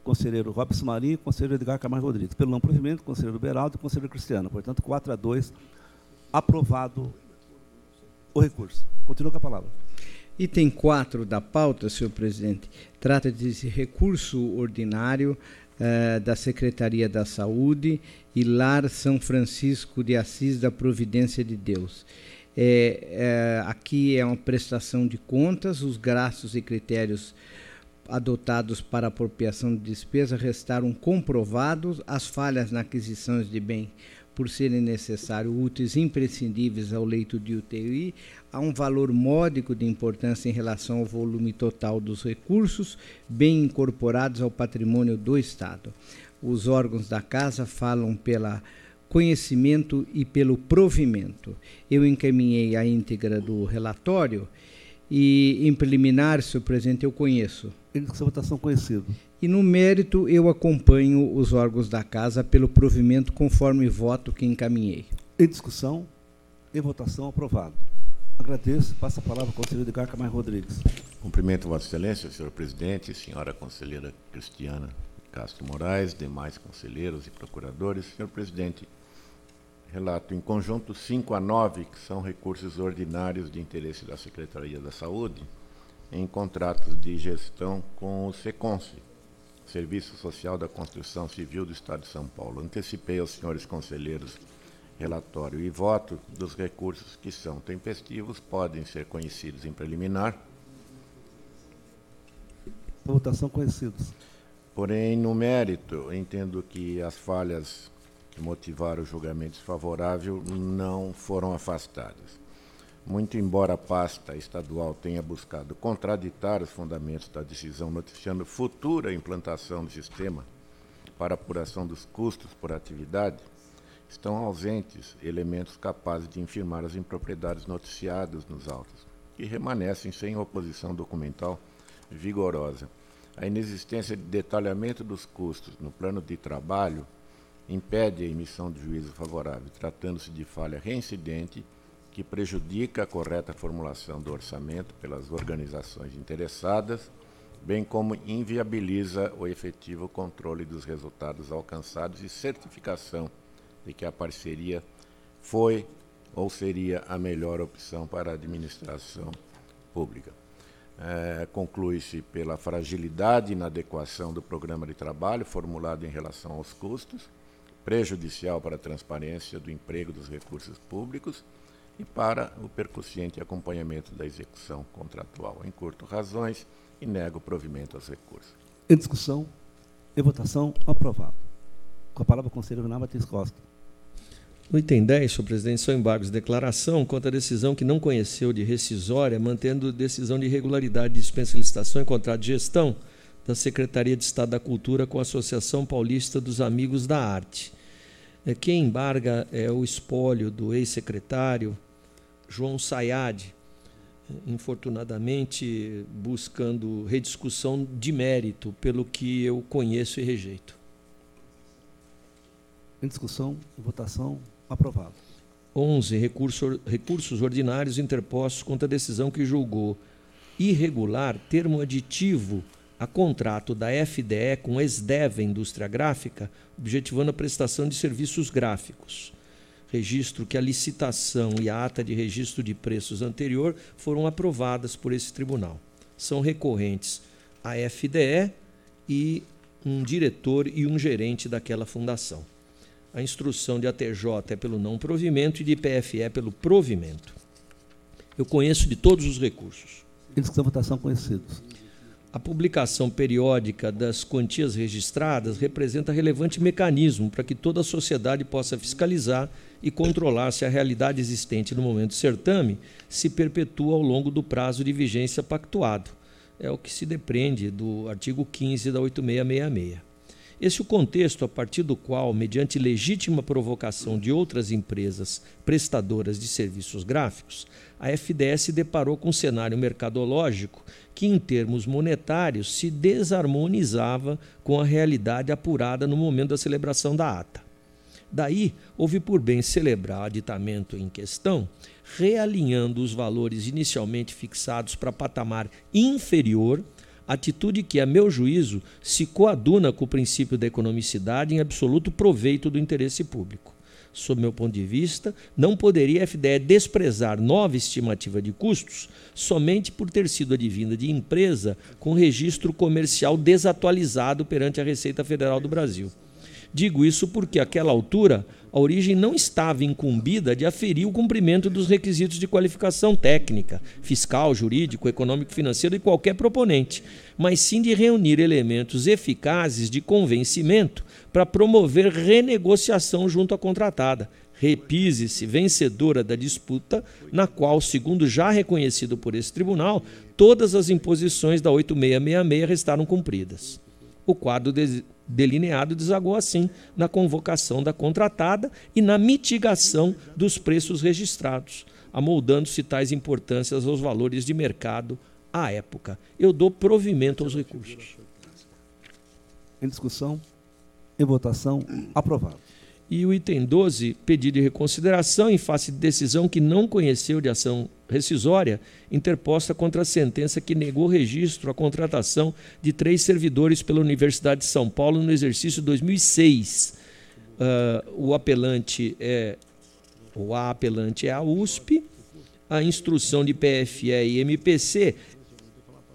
conselheiro Robson Marinho conselheiro Edgar Camargo Rodrigues. Pelo não provimento, conselheiro Beraldo e conselheiro Cristiano. Portanto, 4 a 2, aprovado o recurso. Continua com a palavra. Item 4 da pauta, senhor presidente, trata de recurso ordinário uh, da Secretaria da Saúde e Lar São Francisco de Assis da Providência de Deus. É, é, aqui é uma prestação de contas, os gastos e critérios adotados para apropriação de despesa restaram comprovados as falhas na aquisição de bem por serem necessários úteis imprescindíveis ao leito de UTI, há um valor módico de importância em relação ao volume total dos recursos bem incorporados ao patrimônio do Estado. Os órgãos da Casa falam pela conhecimento e pelo provimento. Eu encaminhei a íntegra do relatório e, em preliminar, senhor presidente, eu conheço essa votação conhecido. E no mérito, eu acompanho os órgãos da Casa pelo provimento conforme voto que encaminhei. Em discussão, em votação, aprovado. Agradeço. Passa a palavra ao conselheiro Edgar Camargo Rodrigues. Cumprimento Vossa Excelência, senhor presidente, senhora conselheira Cristiana Castro Moraes, demais conselheiros e procuradores. Senhor presidente, relato em conjunto 5 a 9, que são recursos ordinários de interesse da Secretaria da Saúde, em contratos de gestão com o SECONSE, Serviço Social da Construção Civil do Estado de São Paulo. Antecipei aos senhores conselheiros relatório e voto dos recursos que são tempestivos, podem ser conhecidos em preliminar. Votação conhecidos. Porém, no mérito, entendo que as falhas que motivaram o julgamento desfavorável não foram afastadas. Muito embora a pasta estadual tenha buscado contraditar os fundamentos da decisão noticiando futura implantação do sistema para apuração dos custos por atividade, estão ausentes elementos capazes de infirmar as impropriedades noticiadas nos autos, que remanescem sem oposição documental vigorosa. A inexistência de detalhamento dos custos no plano de trabalho impede a emissão de juízo favorável, tratando-se de falha reincidente que prejudica a correta formulação do orçamento pelas organizações interessadas, bem como inviabiliza o efetivo controle dos resultados alcançados e certificação de que a parceria foi ou seria a melhor opção para a administração pública. É, Conclui-se pela fragilidade e inadequação do programa de trabalho formulado em relação aos custos, prejudicial para a transparência do emprego dos recursos públicos e para o percussiente acompanhamento da execução contratual. Em curto, razões e nego provimento aos recursos. Em discussão, em votação, aprovado. Com a palavra o conselheiro Renan Matheus Costa. No item 10, senhor presidente, são embargos de declaração contra a decisão que não conheceu de rescisória, mantendo decisão de irregularidade de dispensa de licitação e contrato de gestão da Secretaria de Estado da Cultura com a Associação Paulista dos Amigos da Arte. É, quem embarga é o espólio do ex-secretário João Sayad, infortunadamente buscando rediscussão de mérito, pelo que eu conheço e rejeito. Em discussão, votação, aprovado. 11. Recurso, recursos ordinários interpostos contra a decisão que julgou irregular termo aditivo a contrato da FDE com a SDEV Indústria Gráfica, objetivando a prestação de serviços gráficos. Registro que a licitação e a ata de registro de preços anterior foram aprovadas por esse tribunal. São recorrentes a FDE e um diretor e um gerente daquela fundação. A instrução de ATJ é pelo não provimento e de PFE é pelo provimento. Eu conheço de todos os recursos. Em discussão, votação conhecidos. A publicação periódica das quantias registradas representa relevante mecanismo para que toda a sociedade possa fiscalizar e controlar se a realidade existente no momento do certame se perpetua ao longo do prazo de vigência pactuado. É o que se depreende do artigo 15 da 8666. Esse é o contexto a partir do qual, mediante legítima provocação de outras empresas prestadoras de serviços gráficos, a FDS deparou com um cenário mercadológico que, em termos monetários, se desarmonizava com a realidade apurada no momento da celebração da ata. Daí, houve por bem celebrar o aditamento em questão, realinhando os valores inicialmente fixados para patamar inferior atitude que, a meu juízo, se coaduna com o princípio da economicidade em absoluto proveito do interesse público. Sob meu ponto de vista, não poderia a FDE desprezar nova estimativa de custos somente por ter sido advinda de empresa com registro comercial desatualizado perante a Receita Federal do Brasil. Digo isso porque, àquela altura, a origem não estava incumbida de aferir o cumprimento dos requisitos de qualificação técnica, fiscal, jurídico, econômico, financeiro de qualquer proponente, mas sim de reunir elementos eficazes de convencimento para promover renegociação junto à contratada. Repise-se vencedora da disputa, na qual, segundo já reconhecido por esse tribunal, todas as imposições da 8666 restaram cumpridas. O quadro delineado desagou assim na convocação da contratada e na mitigação dos preços registrados, amoldando-se tais importâncias aos valores de mercado à época. Eu dou provimento aos recursos. Em discussão, em votação, aprovado. E o item 12, pedido de reconsideração em face de decisão que não conheceu de ação rescisória interposta contra a sentença que negou registro à contratação de três servidores pela Universidade de São Paulo no exercício 2006. Uh, o apelante é o a apelante é a USP, a instrução de PFE e MPC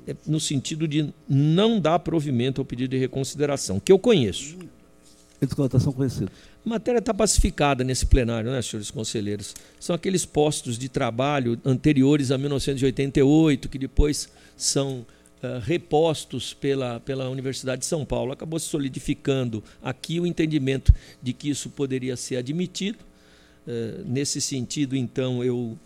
é no sentido de não dar provimento ao pedido de reconsideração, que eu conheço. Desconotação conhecida. A matéria está pacificada nesse plenário, né, senhores conselheiros? São aqueles postos de trabalho anteriores a 1988, que depois são uh, repostos pela, pela Universidade de São Paulo. Acabou se solidificando aqui o entendimento de que isso poderia ser admitido. Uh, nesse sentido, então, eu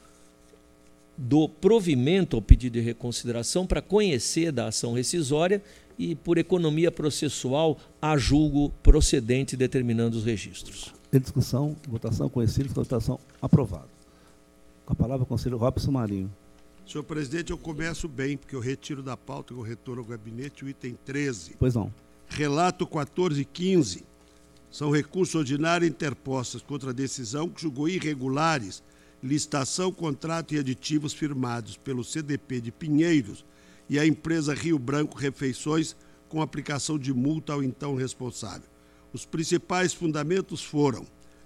dou provimento ao pedido de reconsideração para conhecer da ação rescisória e, por economia processual, a julgo procedente determinando os registros. Em discussão, votação conhecida, votação aprovada. Com a palavra, o conselheiro Robson Marinho. Senhor presidente, eu começo bem, porque eu retiro da pauta e eu retorno ao gabinete o item 13. Pois não. Relato 14 e 15 são recursos ordinários interpostos contra a decisão que julgou irregulares licitação, contrato e aditivos firmados pelo CDP de Pinheiros e a empresa Rio Branco Refeições com aplicação de multa ao então responsável. Os principais fundamentos foram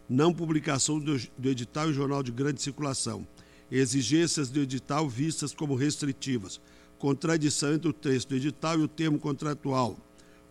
não publicação do, edital em jornal de grande circulação, exigências do edital vistas como restritivas, contradição entre o texto do edital e o termo contratual,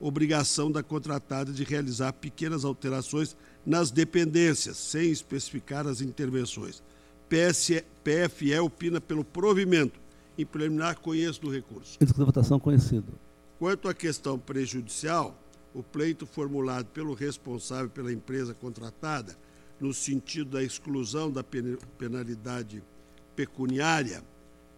obrigação da contratada de realizar pequenas alterações nas dependências, sem especificar as intervenções. PS, PFE opina pelo provimento em preliminar conheço do recurso. Execução votação conhecido. Quanto à questão prejudicial, o pleito formulado pelo responsável pela empresa contratada, no sentido da exclusão da penalidade pecuniária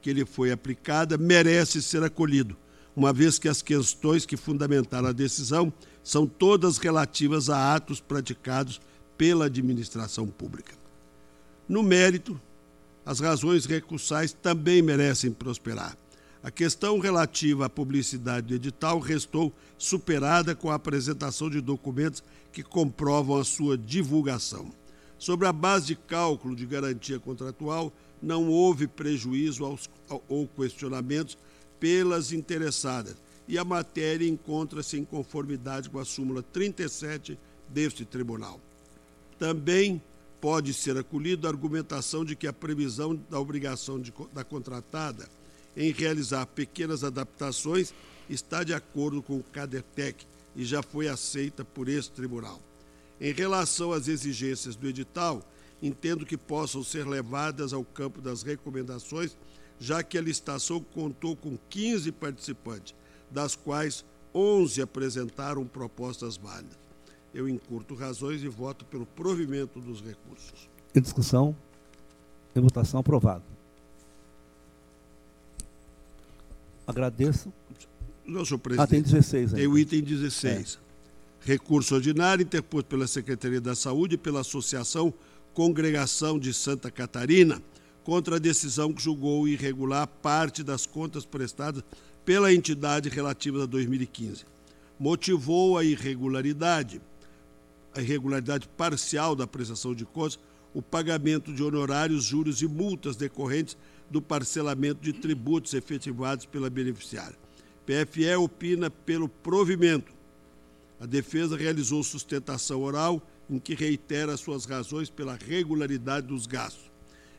que lhe foi aplicada, merece ser acolhido, uma vez que as questões que fundamentaram a decisão são todas relativas a atos praticados pela administração pública. No mérito, as razões recursais também merecem prosperar. A questão relativa à publicidade do edital restou superada com a apresentação de documentos que comprovam a sua divulgação. Sobre a base de cálculo de garantia contratual, não houve prejuízo aos, ou questionamentos pelas interessadas e a matéria encontra-se em conformidade com a súmula 37 deste tribunal. Também pode ser acolhido a argumentação de que a previsão da obrigação de, da contratada em realizar pequenas adaptações está de acordo com o CADETEC e já foi aceita por esse tribunal. Em relação às exigências do edital, entendo que possam ser levadas ao campo das recomendações, já que a licitação contou com 15 participantes, das quais 11 apresentaram propostas válidas eu encurto razões e voto pelo provimento dos recursos. Em discussão, em votação aprovado. Agradeço. Não, senhor presidente. Ah, tem 16 aí. Tem o item 16. É. Recurso ordinário interposto pela Secretaria da Saúde e pela Associação Congregação de Santa Catarina contra a decisão que julgou irregular parte das contas prestadas pela entidade relativas a 2015. Motivou a irregularidade a irregularidade parcial da prestação de contas, o pagamento de honorários, juros e multas decorrentes do parcelamento de tributos efetivados pela beneficiária. PFE opina pelo provimento. A defesa realizou sustentação oral em que reitera suas razões pela regularidade dos gastos.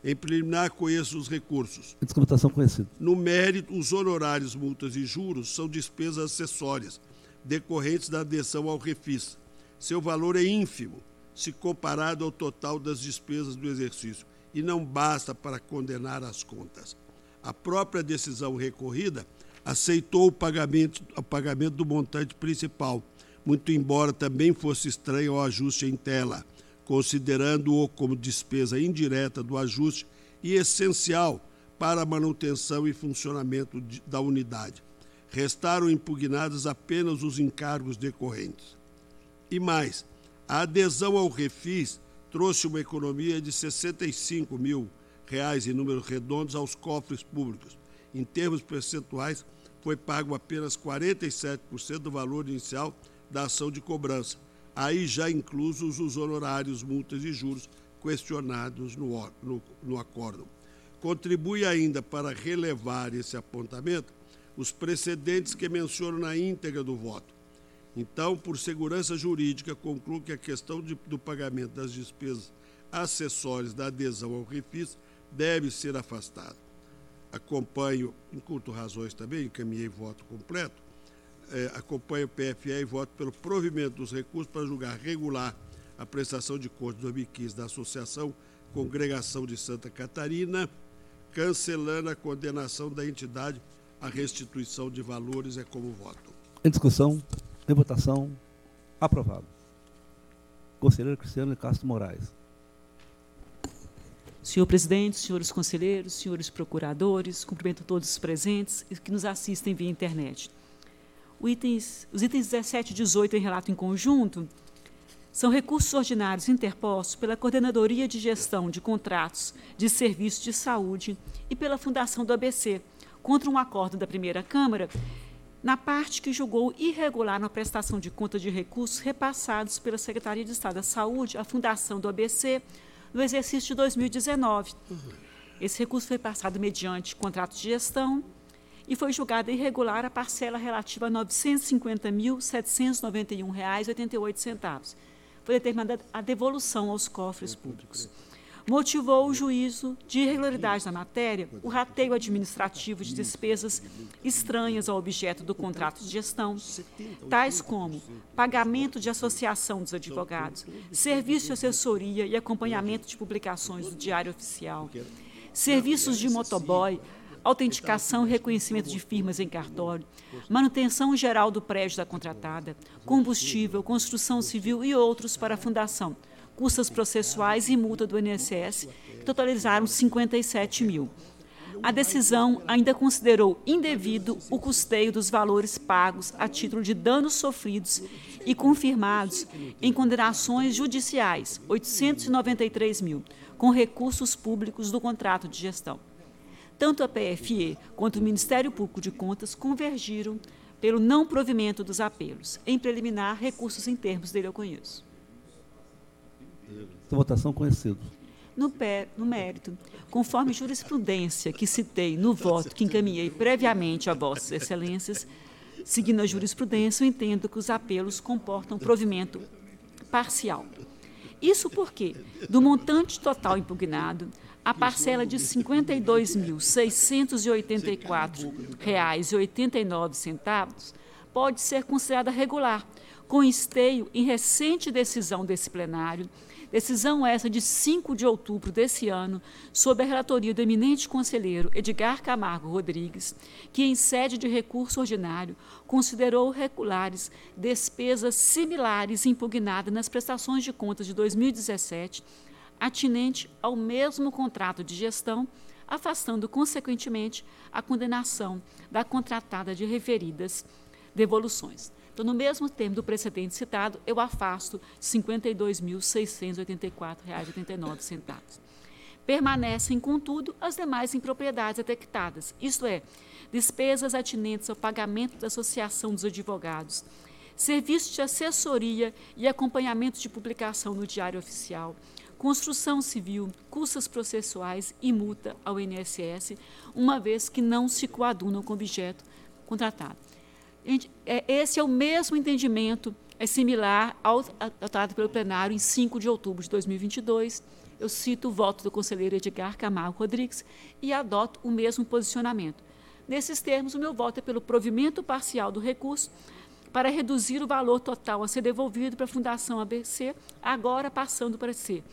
Em preliminar, conheço os recursos. Descomputação conhecida. No mérito, os honorários, multas e juros são despesas acessórias decorrentes da adesão ao refis seu valor é ínfimo se comparado ao total das despesas do exercício e não basta para condenar as contas. A própria decisão recorrida aceitou o pagamento, o pagamento do montante principal, muito embora também fosse estranho ao ajuste em tela, considerando-o como despesa indireta do ajuste e essencial para a manutenção e funcionamento de, da unidade. Restaram impugnados apenas os encargos decorrentes. E mais, a adesão ao refis trouxe uma economia de 65 mil reais em números redondos aos cofres públicos. Em termos percentuais, foi pago apenas 47% do valor inicial da ação de cobrança, aí já inclusos os honorários, multas e juros questionados no, no, no acórdão. Contribui ainda para relevar esse apontamento os precedentes que menciono na íntegra do voto. Então, por segurança jurídica, concluo que a questão de, do pagamento das despesas acessórias da adesão ao refis deve ser afastada. Acompanho, em curto razões também, encaminhei voto completo, é, acompanho o PFE e voto pelo provimento dos recursos para julgar regular a prestação de contas de 2015 da Associação Congregação de Santa Catarina, cancelando a condenação da entidade à restituição de valores. É como voto. Em discussão, em votação, aprovado. Conselheiro Cristiano Castro Moraes. Senhor presidente, senhores conselheiros, senhores procuradores, cumprimento todos os presentes e que nos assistem via internet. Itens, os itens 17 e 18 em relato em conjunto são recursos ordinários interpostos pela Coordenadoria de Gestão de Contratos de Serviços de Saúde e pela Fundação do ABC, contra um acordo da primeira Câmara, na parte que julgou irregular na prestação de conta de recursos repassados pela Secretaria de Estado da Saúde à Fundação do ABC no exercício de 2019. Esse recurso foi passado mediante contrato de gestão e foi julgada irregular a parcela relativa a R$ 950.791,88. Foi determinada a devolução aos cofres públicos. Motivou o juízo de irregularidade na matéria o rateio administrativo de despesas estranhas ao objeto do contrato de gestão, tais como pagamento de associação dos advogados, serviço de assessoria e acompanhamento de publicações do Diário Oficial, serviços de motoboy, autenticação e reconhecimento de firmas em cartório, manutenção geral do prédio da contratada, combustível, construção civil e outros para a fundação, custas processuais e multa do INSS, que totalizaram 57 mil. A decisão ainda considerou indevido o custeio dos valores pagos a título de danos sofridos e confirmados em condenações judiciais, 893 mil, com recursos públicos do contrato de gestão. Tanto a PFE quanto o Ministério Público de Contas convergiram pelo não provimento dos apelos. Em preliminar, recursos em termos dele eu conheço. Votação conhecido. No, pé, no mérito, conforme jurisprudência que citei no voto que encaminhei previamente a Vossas Excelências, seguindo a jurisprudência, eu entendo que os apelos comportam provimento parcial. Isso porque, do montante total impugnado, a parcela de R$ 52.684,89 pode ser considerada regular, com esteio em recente decisão desse plenário, decisão essa de 5 de outubro desse ano, sob a relatoria do eminente conselheiro Edgar Camargo Rodrigues, que, em sede de recurso ordinário, considerou regulares despesas similares impugnadas nas prestações de contas de 2017 atinente ao mesmo contrato de gestão, afastando, consequentemente, a condenação da contratada de referidas devoluções. Então, no mesmo termo do precedente citado, eu afasto R$ 52.684,89. Permanecem, contudo, as demais impropriedades detectadas, isto é, despesas atinentes ao pagamento da Associação dos Advogados, serviços de assessoria e acompanhamento de publicação no Diário Oficial, construção civil, custas processuais e multa ao INSS, uma vez que não se coadunam com o objeto contratado. É, esse é o mesmo entendimento, é similar ao tratado pelo plenário em 5 de outubro de 2022. Eu cito o voto do conselheiro Edgar Camargo Rodrigues e adoto o mesmo posicionamento. Nesses termos, o meu voto é pelo provimento parcial do recurso para reduzir o valor total a ser devolvido para a Fundação ABC, agora passando para ser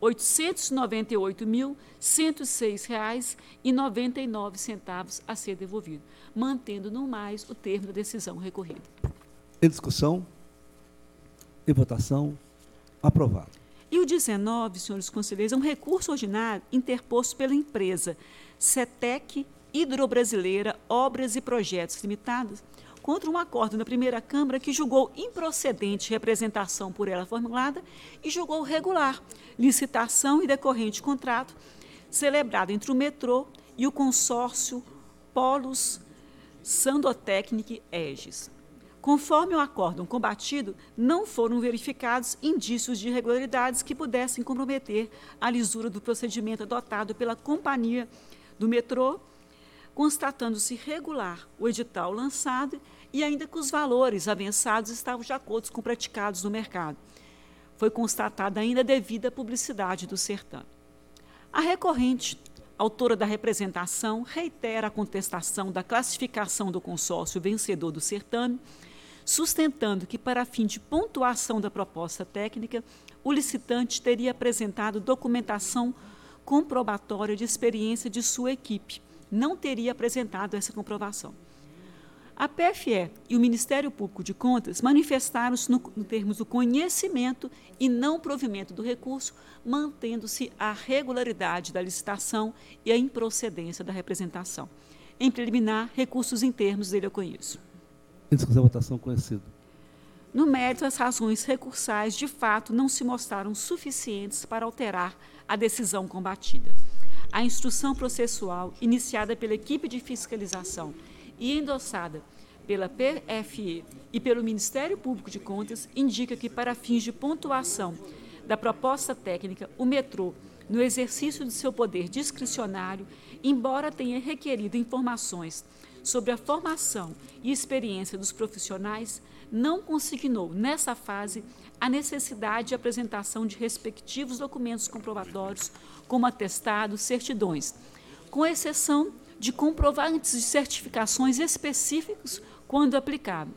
R$ 898.106,99 a ser devolvido, mantendo no mais o termo da decisão recorrida. Em discussão, em votação, aprovado. E o 19, senhores conselheiros, é um recurso ordinário interposto pela empresa CETEC Hidrobrasileira Obras e Projetos Limitados, contra um acordo na primeira Câmara que julgou improcedente representação por ela formulada e julgou regular licitação e decorrente contrato celebrado entre o metrô e o consórcio Polos Sandotecnic Egis. Conforme o acórdão combatido, não foram verificados indícios de irregularidades que pudessem comprometer a lisura do procedimento adotado pela companhia do metrô, constatando-se regular o edital lançado e ainda que os valores avançados estavam de acordo com praticados no mercado. Foi constatada ainda devida publicidade do certame. A recorrente, autora da representação, reitera a contestação da classificação do consórcio vencedor do certame, sustentando que, para fim de pontuação da proposta técnica, o licitante teria apresentado documentação comprobatória de experiência de sua equipe, não teria apresentado essa comprovação. A PFE e o Ministério Público de Contas manifestaram-se no, no termos do conhecimento e não provimento do recurso, mantendo-se a regularidade da licitação e a improcedência da representação. Em preliminar, recursos em termos dele eu conheço. Em discussão, votação conhecido. No mérito, as razões recursais de fato não se mostraram suficientes para alterar a decisão combatida. A instrução processual iniciada pela equipe de fiscalização e endossada pela PFE e pelo Ministério Público de Contas indica que, para fins de pontuação da proposta técnica, o metrô, no exercício de seu poder discricionário, embora tenha requerido informações sobre a formação e experiência dos profissionais, não consignou, nessa fase, a necessidade de apresentação de respectivos documentos comprobatórios, como atestados, certidões, com exceção de comprovantes de certificações específicos quando aplicável,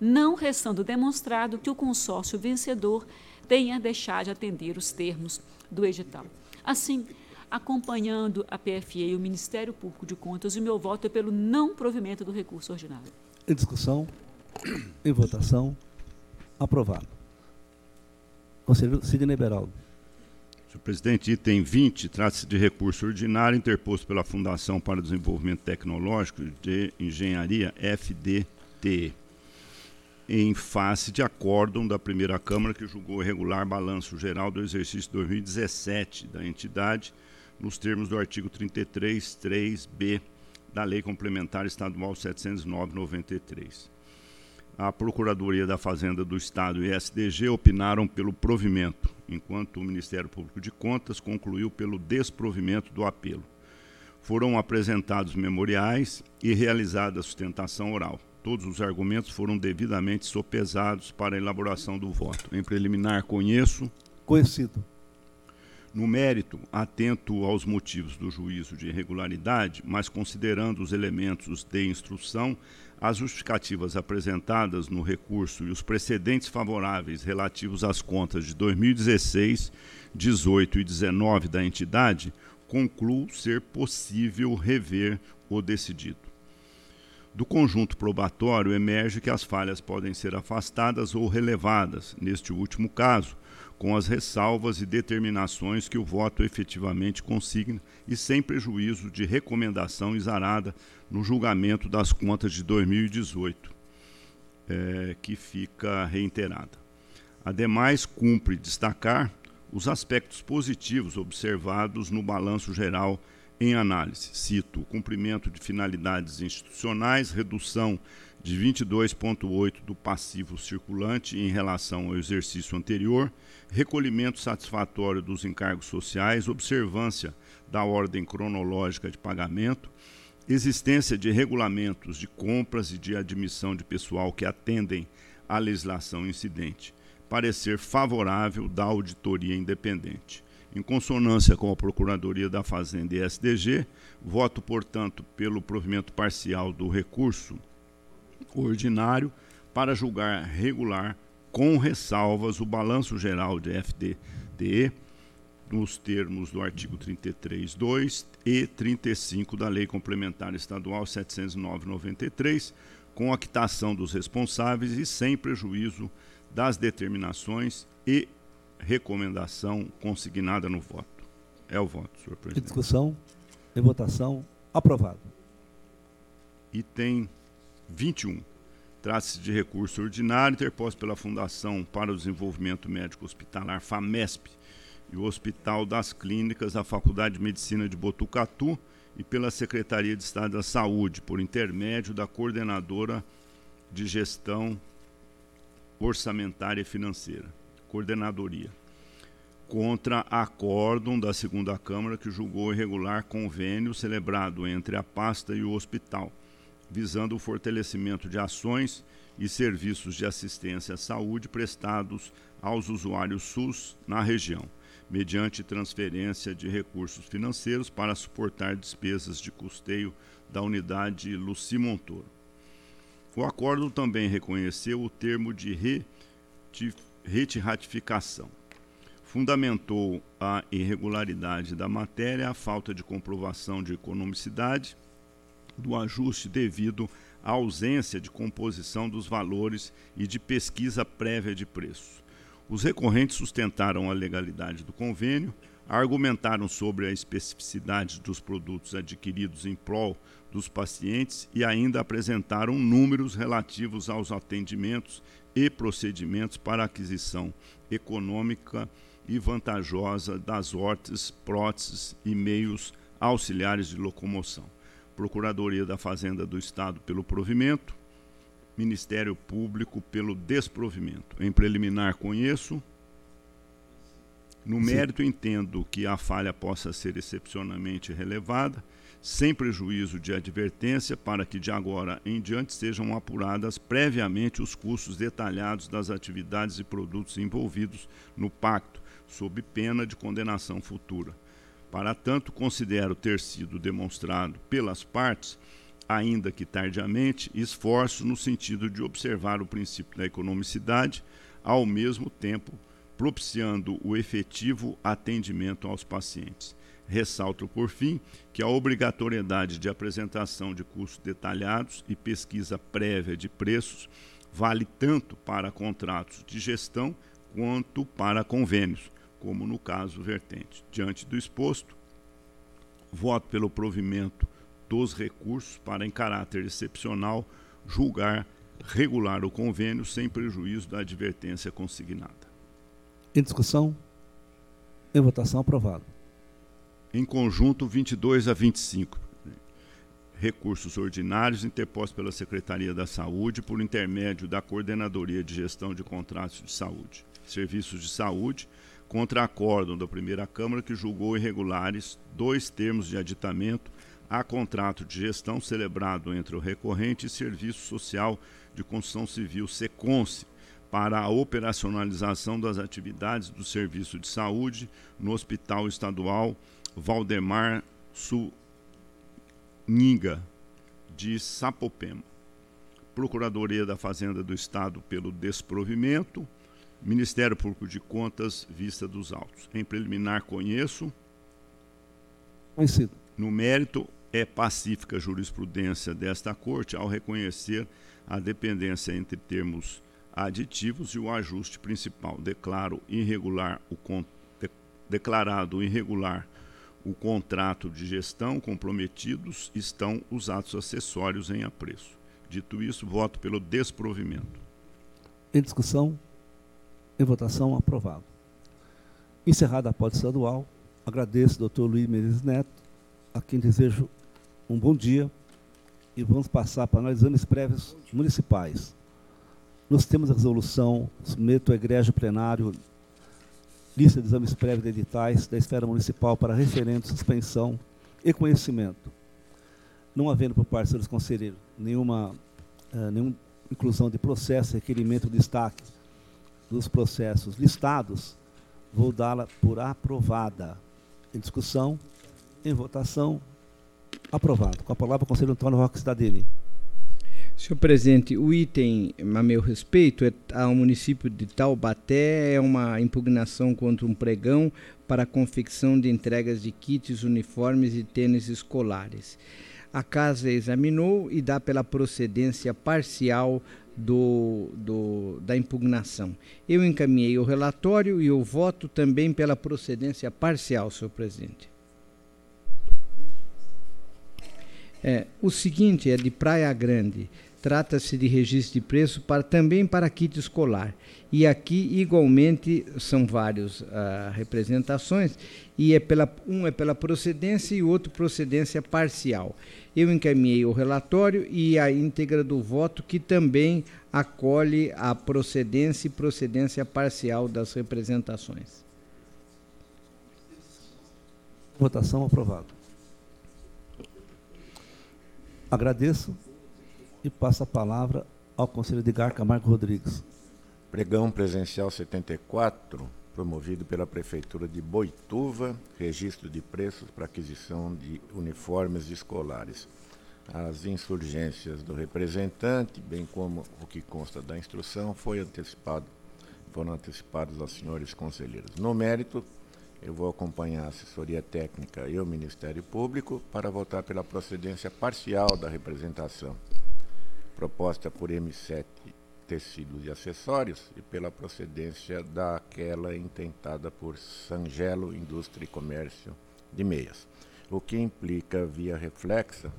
não restando demonstrado que o consórcio vencedor tenha deixado de atender os termos do edital. Assim, acompanhando a PFE e o Ministério Público de Contas, o meu voto é pelo não provimento do recurso ordinário. Em discussão, em votação, aprovado. Conselheiro Sidney Beraldo. Senhor presidente, item 20, trata-se de recurso ordinário interposto pela Fundação para o Desenvolvimento Tecnológico de Engenharia, FDT, em face de acórdão da primeira Câmara que julgou irregular balanço geral do exercício 2017 da entidade, nos termos do artigo 33, 3b da Lei Complementar Estadual 709-93 a Procuradoria da Fazenda do Estado e SDG opinaram pelo provimento, enquanto o Ministério Público de Contas concluiu pelo desprovimento do apelo. Foram apresentados memoriais e realizada a sustentação oral. Todos os argumentos foram devidamente sopesados para a elaboração do voto. Em preliminar, conheço. Conhecido. No mérito, atento aos motivos do juízo de irregularidade, mas considerando os elementos de instrução, as justificativas apresentadas no recurso e os precedentes favoráveis relativos às contas de 2016, 18 e 19 da entidade, concluo ser possível rever o decidido. Do conjunto probatório emerge que as falhas podem ser afastadas ou relevadas, neste último caso, com as ressalvas e determinações que o voto efetivamente consigna e sem prejuízo de recomendação exarada no julgamento das contas de 2018, é, que fica reiterada. Ademais, cumpre destacar os aspectos positivos observados no balanço geral em análise. Cito o cumprimento de finalidades institucionais, redução de 22,8% do passivo circulante em relação ao exercício anterior, recolhimento satisfatório dos encargos sociais, observância da ordem cronológica de pagamento, existência de regulamentos de compras e de admissão de pessoal que atendem à legislação incidente, parecer favorável da auditoria independente. Em consonância com a Procuradoria da Fazenda e SDG, voto, portanto, pelo provimento parcial do recurso ordinário para julgar regular, com ressalvas, o balanço geral de FDTE, nos termos do artigo 33.2 e 35 da Lei Complementar Estadual 709-93, com a quitação dos responsáveis e sem prejuízo das determinações e recomendação consignada no voto. É o voto, senhor presidente. Em discussão, em votação, aprovado. Item 21. Trata-se de recurso ordinário interposto pela Fundação para o Desenvolvimento Médico Hospitalar FAMESP e o Hospital das Clínicas da Faculdade de Medicina de Botucatu e pela Secretaria de Estado da Saúde, por intermédio da coordenadora de gestão orçamentária e financeira, coordenadoria, contra acórdão da segunda Câmara que julgou irregular convênio celebrado entre a pasta e o hospital, visando o fortalecimento de ações e serviços de assistência à saúde prestados aos usuários SUS na região, mediante transferência de recursos financeiros para suportar despesas de custeio da unidade Luci Montoro. O acordo também reconheceu o termo de retificação. Fundamentou a irregularidade da matéria, a falta de comprovação de economicidade do ajuste devido à ausência de composição dos valores e de pesquisa prévia de preços. Os recorrentes sustentaram a legalidade do convênio, argumentaram sobre a especificidade dos produtos adquiridos em prol dos pacientes e ainda apresentaram números relativos aos atendimentos e procedimentos para aquisição econômica e vantajosa das hortes, próteses e meios auxiliares de locomoção. Procuradoria da Fazenda do Estado pelo provimento, Ministério Público pelo desprovimento. Em preliminar conheço. No mérito, entendo que a falha possa ser excepcionalmente relevada sem prejuízo de advertência, para que de agora em diante sejam apuradas previamente os custos detalhados das atividades e produtos envolvidos no pacto, sob pena de condenação futura. Para tanto, considero ter sido demonstrado pelas partes, ainda que tardiamente, esforço no sentido de observar o princípio da economicidade, ao mesmo tempo propiciando o efetivo atendimento aos pacientes. Ressalto, por fim, que a obrigatoriedade de apresentação de custos detalhados e pesquisa prévia de preços vale tanto para contratos de gestão quanto para convênios, como no caso vertente. Diante do exposto, voto pelo provimento dos recursos para, em caráter excepcional, julgar regular o convênio sem prejuízo da advertência consignada. Em discussão? Em votação, aprovado em conjunto 22 a 25. Recursos ordinários interpostos pela Secretaria da Saúde por intermédio da Coordenadoria de Gestão de Contratos de Saúde. Serviços de Saúde contra acórdão da primeira Câmara que julgou irregulares dois termos de aditamento a contrato de gestão celebrado entre o recorrente e Serviço Social de Construção Civil SECONSE para a operacionalização das atividades do Serviço de Saúde no Hospital Estadual Valdemar Suninga, de Sapopema. Procuradoria da Fazenda do Estado pelo desprovimento. Ministério Público de Contas, vista dos autos. Em preliminar, conheço. Conhecido. No mérito, é pacífica a jurisprudência desta Corte ao reconhecer a dependência entre termos aditivos e o ajuste principal. Declaro irregular o de, declarado irregular o contrato de gestão comprometidos estão os atos acessórios em apreço. Dito isso, voto pelo desprovimento. Em discussão, em votação, aprovado. Encerrada a pauta estadual, agradeço ao doutor Luiz Menezes Neto, a quem desejo um bom dia e vamos passar para nós exames prévios municipais. Nós temos a resolução, submeto ao egrégio plenário lista de exames prévios de editais da esfera municipal para referendo, suspensão e conhecimento. Não havendo por parte dos conselheiros nenhuma, uh, nenhuma inclusão de processo, requerimento, destaque dos processos listados, vou dá-la por aprovada. Em discussão, em votação, aprovado. Com a palavra, o conselheiro Antônio Roque Cidadini. Senhor presidente, o item, a meu respeito, é, ao município de Taubaté é uma impugnação contra um pregão para a confecção de entregas de kits, uniformes e tênis escolares. A casa examinou e dá pela procedência parcial do, do, da impugnação. Eu encaminhei o relatório e eu voto também pela procedência parcial, senhor presidente. É, o seguinte é de Praia Grande Trata-se de registro de preço para, também para kit escolar. E aqui, igualmente, são várias uh, representações, e é pela, um é pela procedência e outro procedência parcial. Eu encaminhei o relatório e a íntegra do voto, que também acolhe a procedência e procedência parcial das representações. Votação aprovada. Agradeço e passo a palavra ao conselheiro Edgar Camargo Rodrigues. Pregão presencial 74, promovido pela Prefeitura de Boituva, registro de preços para aquisição de uniformes escolares. As insurgências do representante, bem como o que consta da instrução, foi antecipado, foram antecipados aos senhores conselheiros. No mérito, eu vou acompanhar a assessoria técnica e o Ministério Público para votar pela procedência parcial da representação, proposta por M7 Tecidos e Acessórios e pela procedência daquela intentada por Sangelo Indústria e Comércio de Meias, o que implica, via reflexa,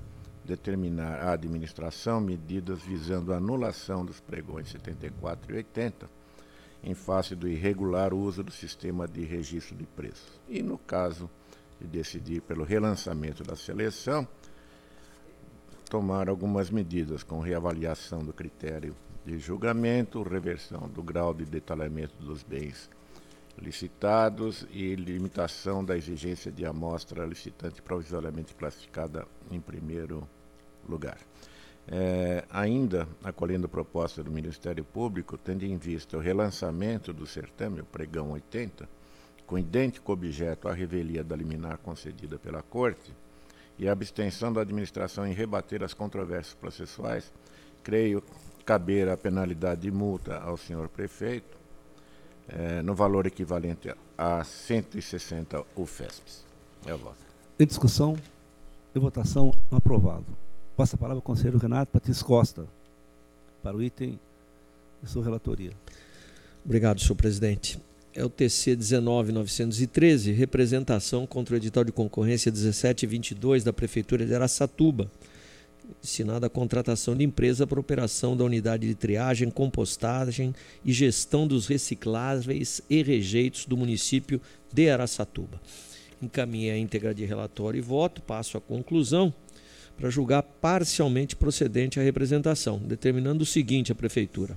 determinar a administração medidas visando a anulação dos pregões 74 e 80 em face do irregular uso do sistema de registro de preços. E no caso de decidir pelo relançamento da seleção, tomar algumas medidas com reavaliação do critério de julgamento, reversão do grau de detalhamento dos bens licitados e limitação da exigência de amostra licitante provisoriamente classificada em primeiro lugar. É, ainda acolhendo a proposta do Ministério Público, tendo em vista o relançamento do certame, o pregão 80, com idêntico objeto à revelia da liminar concedida pela Corte, e a abstenção da administração em rebater as controvérsias processuais, creio caber a penalidade de multa ao senhor prefeito, é, no valor equivalente a 160 UFESPs. É o voto. Em discussão e votação, aprovado. Passa a palavra ao conselheiro Renato Patrício Costa, para o item de sua relatoria. Obrigado, senhor presidente. É o TC 19913, representação contra o edital de concorrência 1722 da Prefeitura de Araçatuba, destinada à contratação de empresa para operação da unidade de triagem, compostagem e gestão dos recicláveis e rejeitos do município de Araçatuba. Encaminhei a íntegra de relatório e voto, passo à conclusão para julgar parcialmente procedente a representação, determinando o seguinte à Prefeitura: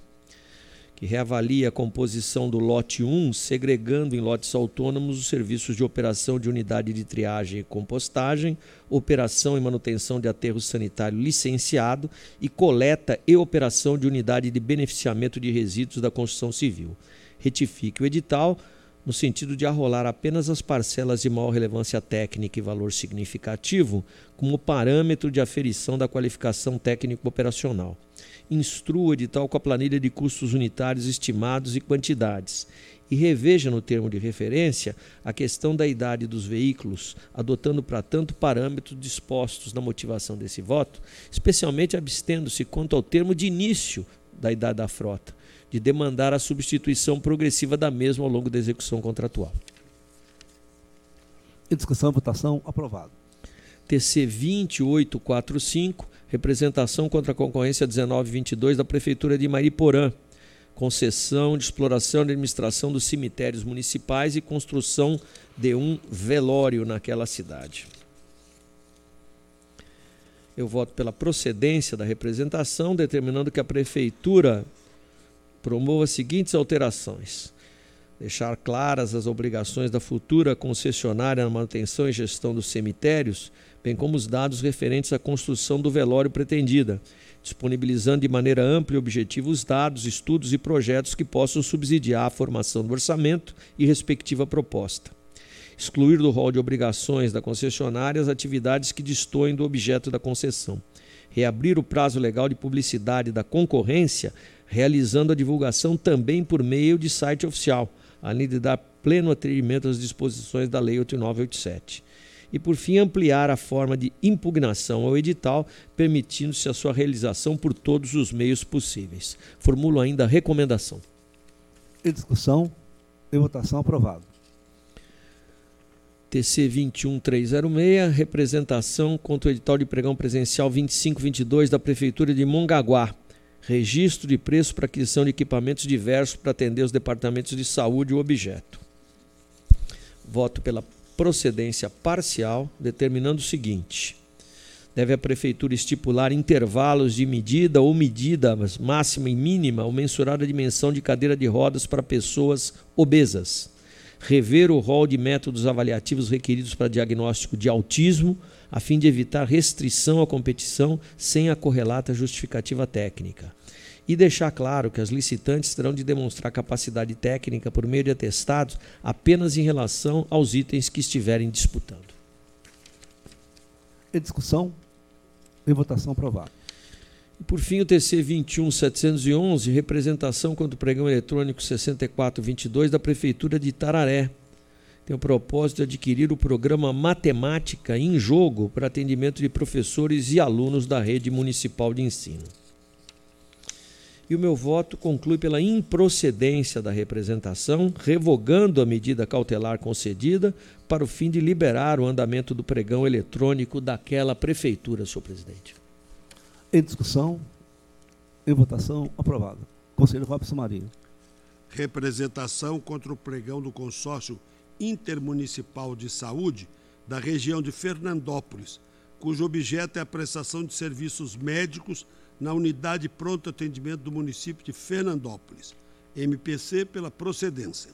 que reavalie a composição do lote 1, segregando em lotes autônomos os serviços de operação de unidade de triagem e compostagem, operação e manutenção de aterro sanitário licenciado e coleta e operação de unidade de beneficiamento de resíduos da construção civil. Retifique o edital no sentido de arrolar apenas as parcelas de maior relevância técnica e valor significativo como parâmetro de aferição da qualificação técnico-operacional. Instrua o edital com a planilha de custos unitários estimados e quantidades. E reveja no termo de referência a questão da idade dos veículos, adotando para tanto parâmetros dispostos na motivação desse voto, especialmente abstendo-se quanto ao termo de início da idade da frota de demandar a substituição progressiva da mesma ao longo da execução contratual. Em discussão, votação, aprovado. TC 2845, representação contra a concorrência 1922 da Prefeitura de Mariporã, concessão de exploração e administração dos cemitérios municipais e construção de um velório naquela cidade. Eu voto pela procedência da representação, determinando que a Prefeitura promova as seguintes alterações: deixar claras as obrigações da futura concessionária na manutenção e gestão dos cemitérios, bem como os dados referentes à construção do velório pretendida, disponibilizando de maneira ampla e objetiva os dados, estudos e projetos que possam subsidiar a formação do orçamento e respectiva proposta. Excluir do rol de obrigações da concessionária as atividades que destoem do objeto da concessão. Reabrir o prazo legal de publicidade da concorrência realizando a divulgação também por meio de site oficial, além de dar pleno atendimento às disposições da Lei 8987. E, por fim, ampliar a forma de impugnação ao edital, permitindo-se a sua realização por todos os meios possíveis. Formulo ainda a recomendação. Em discussão, em votação, aprovado. TC 21306, representação contra o edital de pregão presencial 2522 da Prefeitura de Mongaguá. Registro de preço para aquisição de equipamentos diversos para atender os departamentos de saúde e objeto. Voto pela procedência parcial, determinando o seguinte: deve a Prefeitura estipular intervalos de medida ou medidas máxima e mínima ou mensurar a dimensão de cadeira de rodas para pessoas obesas rever o rol de métodos avaliativos requeridos para diagnóstico de autismo, a fim de evitar restrição à competição sem a correlata justificativa técnica. E deixar claro que as licitantes terão de demonstrar capacidade técnica por meio de atestados apenas em relação aos itens que estiverem disputando. Em discussão, em votação aprovado. E por fim, o TC 21711, representação contra o pregão eletrônico 6422 da Prefeitura de Tararé. Tem o propósito de adquirir o programa Matemática em Jogo para atendimento de professores e alunos da rede municipal de ensino. E o meu voto conclui pela improcedência da representação, revogando a medida cautelar concedida para o fim de liberar o andamento do pregão eletrônico daquela prefeitura, senhor presidente. Em discussão, em votação, aprovado. Conselheiro Robson Marinho. Representação contra o pregão do consórcio intermunicipal de saúde da região de Fernandópolis, cujo objeto é a prestação de serviços médicos na unidade pronto atendimento do município de Fernandópolis, MPC pela procedência.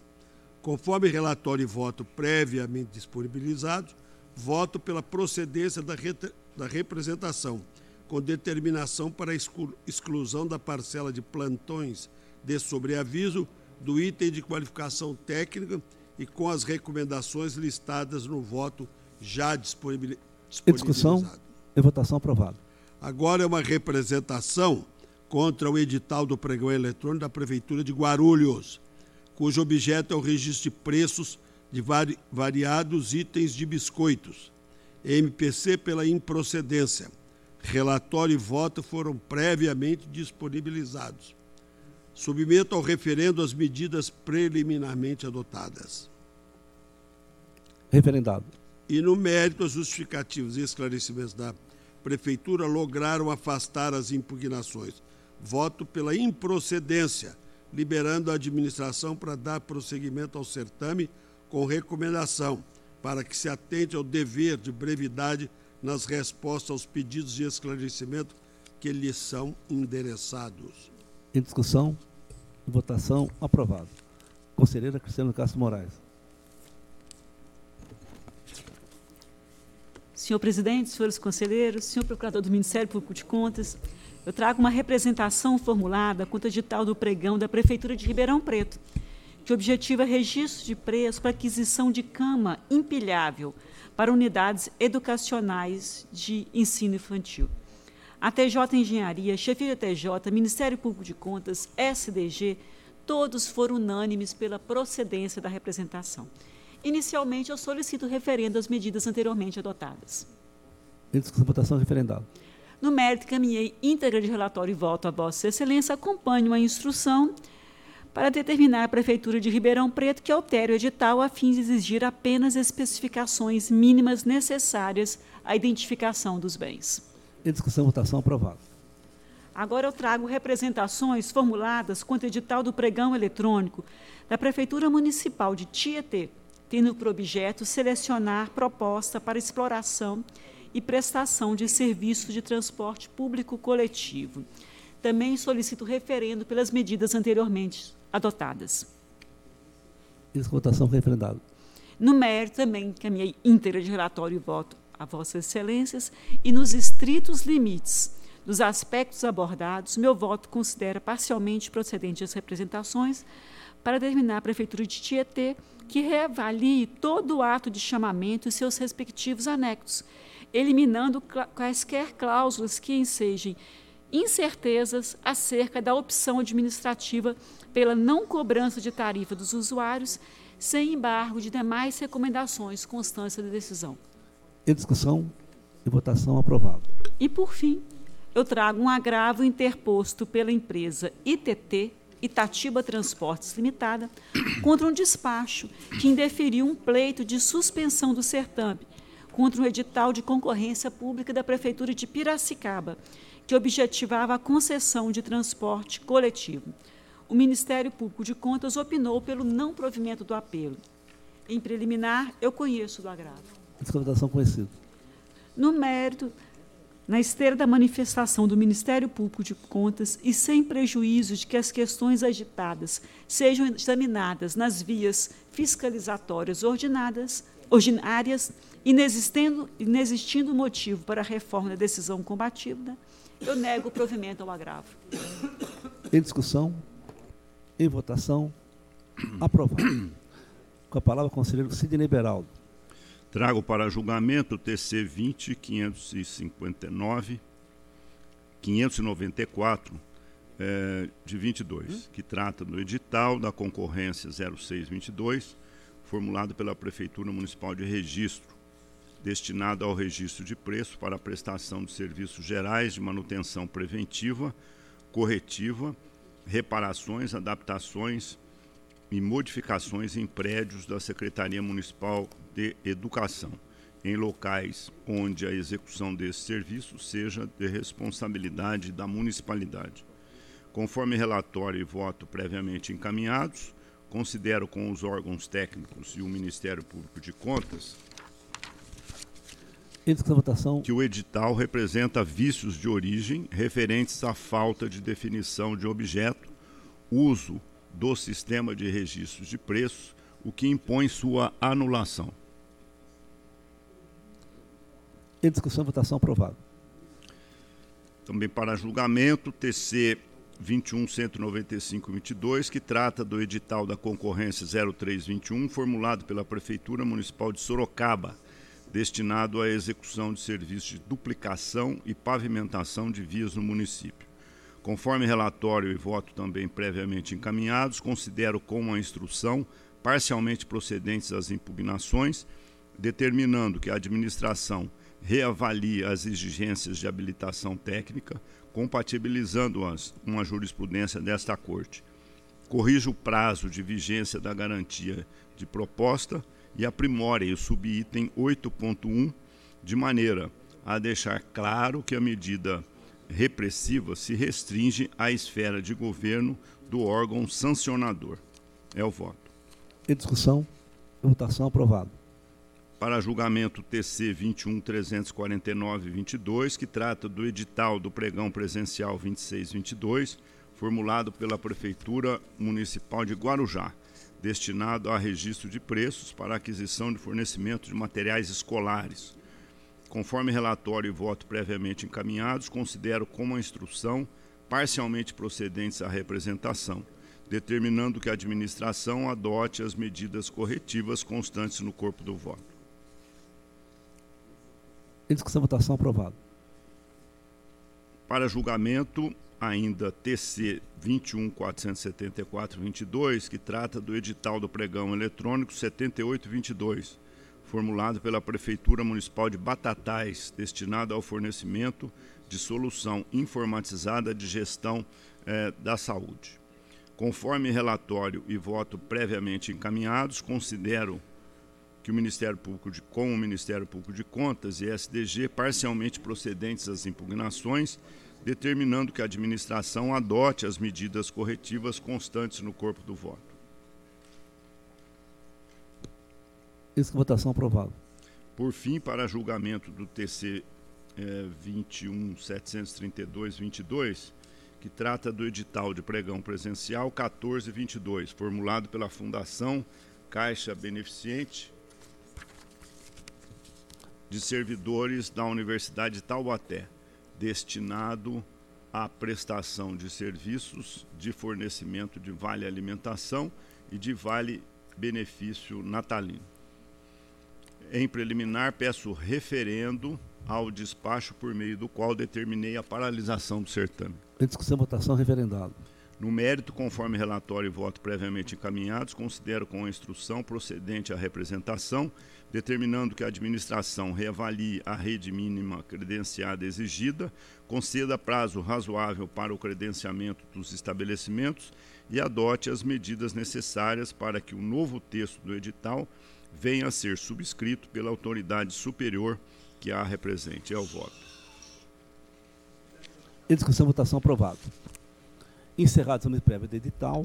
Conforme relatório e voto previamente disponibilizados, voto pela procedência da, da representação com determinação para exclusão da parcela de plantões de sobreaviso do item de qualificação técnica e com as recomendações listadas no voto já disponibilizado. Em discussão, em votação aprovado. Agora é uma representação contra o edital do pregão eletrônico da Prefeitura de Guarulhos, cujo objeto é o registro de preços de vari, variados itens de biscoitos, MPC pela improcedência Relatório e voto foram previamente disponibilizados. Submeto ao referendo as medidas preliminarmente adotadas. Referendado. E no mérito, os justificativos e esclarecimentos da Prefeitura lograram afastar as impugnações. Voto pela improcedência, liberando a administração para dar prosseguimento ao certame com recomendação para que se atente ao dever de brevidade nas respostas aos pedidos de esclarecimento que lhes são endereçados. Em discussão, votação, aprovado. Conselheira Cristiano Castro Moraes. Senhor presidente, senhores conselheiros, senhor procurador do Ministério Público de Contas, eu trago uma representação formulada contra edital do pregão da Prefeitura de Ribeirão Preto, que objetiva registro de preço para aquisição de cama empilhável para unidades educacionais de ensino infantil. A TJ Engenharia, Chefia TJ, Ministério Público de Contas, SDG, todos foram unânimes pela procedência da representação. Inicialmente, eu solicito referendo às medidas anteriormente adotadas. Em discussão, votação, referendado. No mérito, caminhei íntegra de relatório e voto a Vossa Excelência, acompanho a instrução para determinar a Prefeitura de Ribeirão Preto que altere o edital a fim de exigir apenas especificações mínimas necessárias à identificação dos bens. Em discussão, votação, aprovado. Agora eu trago representações formuladas contra o edital do pregão eletrônico da Prefeitura Municipal de Tietê, tendo por objeto selecionar proposta para exploração e prestação de serviços de transporte público coletivo. Também solicito referendo pelas medidas anteriormente adotadas. Isso, votação referendada. No mérito, também encaminhei íntegra de relatório e voto a Vossas Excelências e nos estritos limites dos aspectos abordados, meu voto considera parcialmente procedente as representações para determinar a Prefeitura de Tietê que reavalie todo o ato de chamamento e seus respectivos anexos, eliminando quaisquer cláusulas que ensejem incertezas acerca da opção administrativa pela não cobrança de tarifa dos usuários, sem embargo de demais recomendações constância da decisão. Em discussão e votação aprovado. E por fim, eu trago um agravo interposto pela empresa ITT Itatiba Transportes Limitada contra um despacho que indeferiu um pleito de suspensão do certame contra um edital de concorrência pública da Prefeitura de Piracicaba, que objetivava a concessão de transporte coletivo. O Ministério Público de Contas opinou pelo não provimento do apelo. Em preliminar, eu conheço do agravo. Desconvotação conhecida. No mérito, na esteira da manifestação do Ministério Público de Contas e sem prejuízo de que as questões agitadas sejam examinadas nas vias fiscalizatórias ordenadas, ordinárias, inexistindo, inexistindo motivo para a reforma da decisão combativa, eu nego o provimento ao agravo. Em discussão, em votação, aprovado. Com a palavra, o conselheiro Sidney Beraldo. Trago para julgamento o TC 20 559 594 é, de 22, que trata do edital da concorrência 0622, formulado pela Prefeitura Municipal de Registro, destinado ao registro de preço para a prestação de serviços gerais de manutenção preventiva, corretiva, reparações, adaptações e modificações em prédios da Secretaria Municipal de Educação, em locais onde a execução desse serviço seja de responsabilidade da municipalidade. Conforme relatório e voto previamente encaminhados, considero com os órgãos técnicos e o Ministério Público de Contas que o edital representa vícios de origem referentes à falta de definição de objeto, uso do sistema de registros de preços, o que impõe sua anulação. Em discussão, votação aprovado. Também para julgamento, TC 21.195.22, que trata do edital da concorrência 0321, formulado pela Prefeitura Municipal de Sorocaba, destinado à execução de serviços de duplicação e pavimentação de vias no município. Conforme relatório e voto também previamente encaminhados, considero como a instrução parcialmente procedentes as impugnações, determinando que a administração reavalie as exigências de habilitação técnica, compatibilizando-as com a jurisprudência desta Corte. Corrija o prazo de vigência da garantia de proposta e aprimore o subitem 8.1 de maneira a deixar claro que a medida repressiva se restringe à esfera de governo do órgão sancionador. É o voto. Em discussão, votação aprovado. Para julgamento TC 21.349.22, que trata do edital do pregão presencial 2622, formulado pela Prefeitura Municipal de Guarujá, destinado a registro de preços para aquisição de fornecimento de materiais escolares Conforme relatório e voto previamente encaminhados, considero como instrução parcialmente procedentes à representação, determinando que a administração adote as medidas corretivas constantes no corpo do voto. Em discussão, votação aprovado. Para julgamento, ainda TC 21474-22, que trata do edital do pregão eletrônico 7822 formulado pela Prefeitura Municipal de Batatais, destinado ao fornecimento de solução informatizada de gestão eh, da saúde. Conforme relatório e voto previamente encaminhados, considero que o Ministério Público de, com o Ministério Público de Contas e SDG parcialmente procedentes às impugnações, determinando que a administração adote as medidas corretivas constantes no corpo do voto. Isso votação aprovado. Por fim, para julgamento do TC é, 21.732.22, que trata do edital de pregão presencial 1422, formulado pela Fundação Caixa Beneficente de Servidores da Universidade de Taubaté, destinado à prestação de serviços de fornecimento de vale alimentação e de vale benefício natalino. Em preliminar, peço referendo ao despacho por meio do qual determinei a paralisação do certame. Em discussão, votação, referendado. No mérito, conforme relatório e voto previamente encaminhados, considero com a instrução procedente à representação, determinando que a administração reavalie a rede mínima credenciada exigida, conceda prazo razoável para o credenciamento dos estabelecimentos e adote as medidas necessárias para que o novo texto do edital venha a ser subscrito pela autoridade superior que a represente. É o voto. Em discussão, votação aprovado. Encerrado o exame prévio do edital,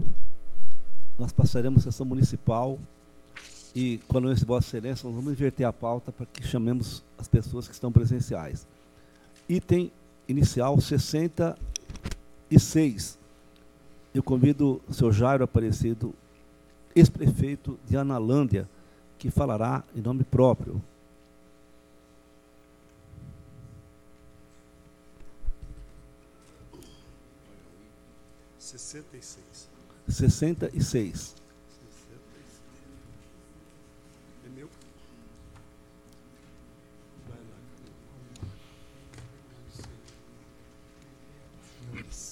nós passaremos à sessão municipal e, anuência de Vossa Excelência, nós vamos inverter a pauta para que chamemos as pessoas que estão presenciais. Item inicial 66. Eu convido o senhor Jairo Aparecido, ex-prefeito de Analândia, que falará em nome próprio. Sessenta e seis. Sessenta e seis.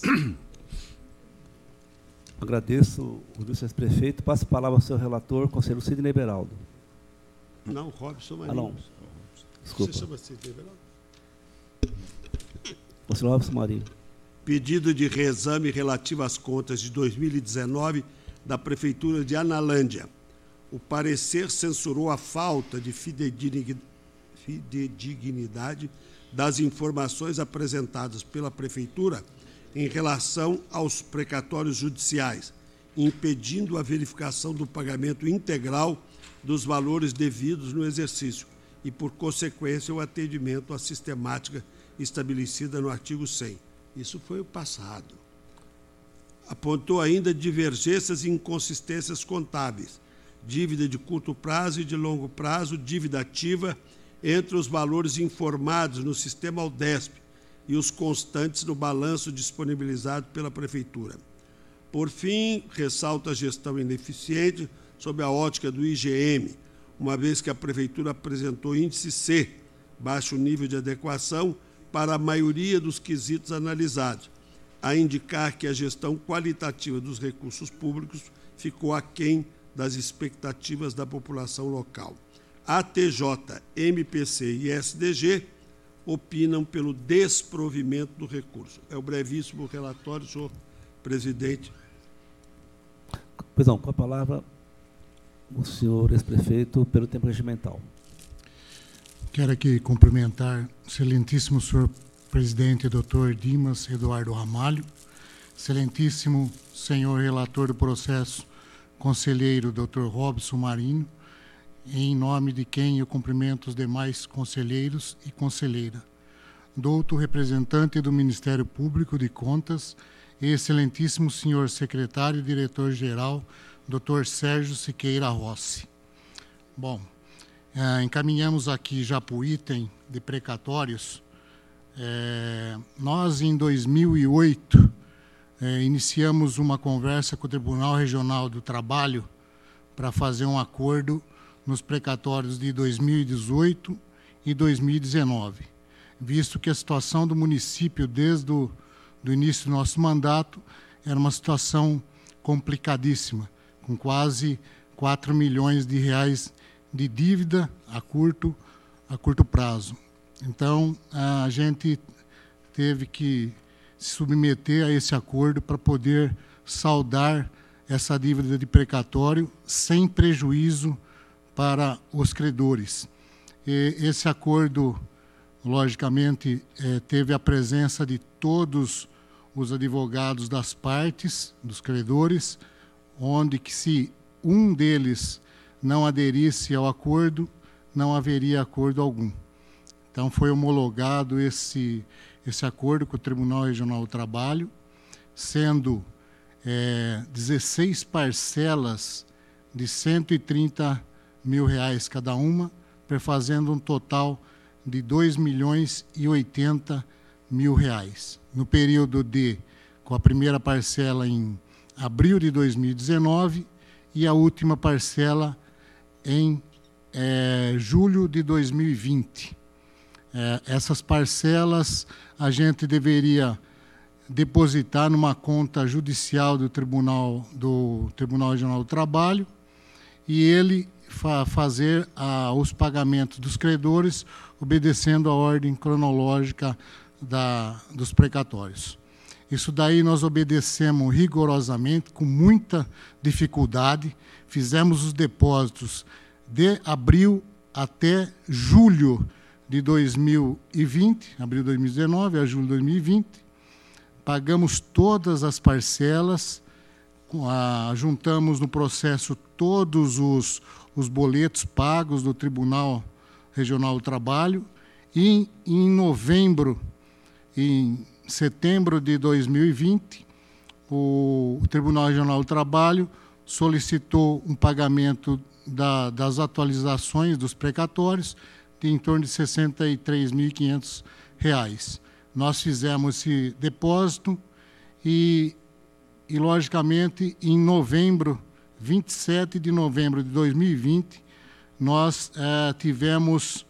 Agradeço o vice-prefeito. Passo a palavra ao seu relator, conselheiro Sidney Beraldo. Não, Robson Ah, Marinho. não. Desculpa. Você chama Sidney Beraldo? Conselheiro Robson Marinho. Pedido de reexame relativo às contas de 2019 da Prefeitura de Analândia. O parecer censurou a falta de fidedignidade das informações apresentadas pela Prefeitura em relação aos precatórios judiciais, impedindo a verificação do pagamento integral dos valores devidos no exercício e, por consequência, o atendimento à sistemática estabelecida no artigo 100. Isso foi o passado. Apontou ainda divergências e inconsistências contábeis, dívida de curto prazo e de longo prazo, dívida ativa, entre os valores informados no sistema Aldesp e os constantes no balanço disponibilizado pela Prefeitura. Por fim, ressalta a gestão ineficiente sob a ótica do IGM, uma vez que a Prefeitura apresentou índice C, baixo nível de adequação, para a maioria dos quesitos analisados, a indicar que a gestão qualitativa dos recursos públicos ficou aquém das expectativas da população local. ATJ, MPC e SDG opinam pelo desprovimento do recurso. É o brevíssimo relatório, senhor presidente. Pois não, com a palavra o senhor ex-prefeito pelo tempo regimental. Quero aqui cumprimentar o excelentíssimo senhor presidente, doutor Dimas Eduardo Ramalho, excelentíssimo senhor relator do processo, conselheiro doutor Robson Em nome de quem eu cumprimento os demais conselheiros e conselheira. Douto representante do Ministério Público de Contas excelentíssimo senhor secretário e diretor-geral, doutor Sérgio Siqueira Rossi. Bom, eh, encaminhamos aqui já para o item de precatórios. Eh, nós, em 2008, eh, iniciamos uma conversa com o Tribunal Regional do Trabalho para fazer um acordo nos precatórios de 2018 e 2019, visto que a situação do município desde o do início do nosso mandato era uma situação complicadíssima, com quase 4 milhões de reais de dívida a curto, a curto prazo. Então, a gente teve que se submeter a esse acordo para poder saldar essa dívida de precatório sem prejuízo para os credores. E esse acordo, logicamente, eh, teve a presença de todos os advogados das partes, dos credores, onde que se um deles não aderisse ao acordo, não haveria acordo algum. Então foi homologado esse esse acordo com o Tribunal Regional do Trabalho, sendo eh, 16 parcelas de 130 mil reais cada uma, fazendo um total de 2 milhões e 80 mil reais. No período de, com a primeira parcela em abril de 2019 e a última parcela em eh, julho de 2020. Eh, essas parcelas a gente deveria depositar numa conta judicial do Tribunal do Tribunal Regional do Trabalho e ele fa fazer os pagamentos dos credores obedecendo a ordem cronológica da, dos precatórios. Isso daí nós obedecemos rigorosamente, com muita dificuldade. Fizemos os depósitos de abril até julho de 2020, abril de 2019 a julho de 2020. Pagamos todas as parcelas, juntamos no processo todos os, os boletos pagos do Tribunal Regional do Trabalho e em novembro, em setembro de 2020, o, Tribunal Regional do Trabalho solicitou um pagamento da, das atualizações dos precatórios de em torno de R$ 63.500. Nós fizemos esse depósito e, e, logicamente, em novembro, 27 de novembro de 2020, nós eh, tivemos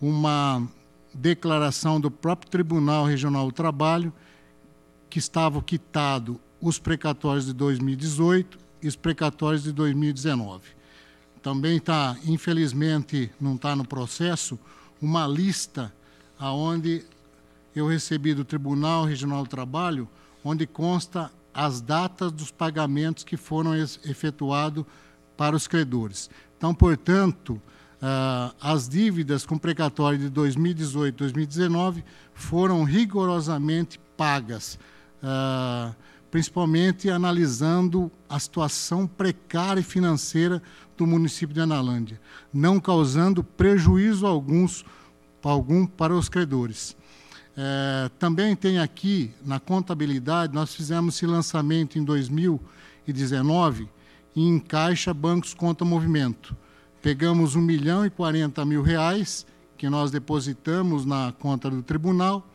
uma declaração do próprio Tribunal Regional do Trabalho que estavam quitados os precatórios de 2018 e os precatórios de 2019. Também está, infelizmente, não está no processo, uma lista aonde eu recebi do Tribunal Regional do Trabalho, onde consta as datas dos pagamentos que foram efetuados para os credores. Então, portanto, uh, as dívidas com precatório de 2018 e 2019 foram rigorosamente pagas, uh, principalmente analisando a situação precária e financeira do município de Analândia, não causando prejuízo alguns, algum para os credores. É, também tem aqui, na contabilidade, nós fizemos esse lançamento em 2019 em Caixa Bancos Conta Movimento pegamos 1 milhão e 40 mil reais que nós depositamos na conta do tribunal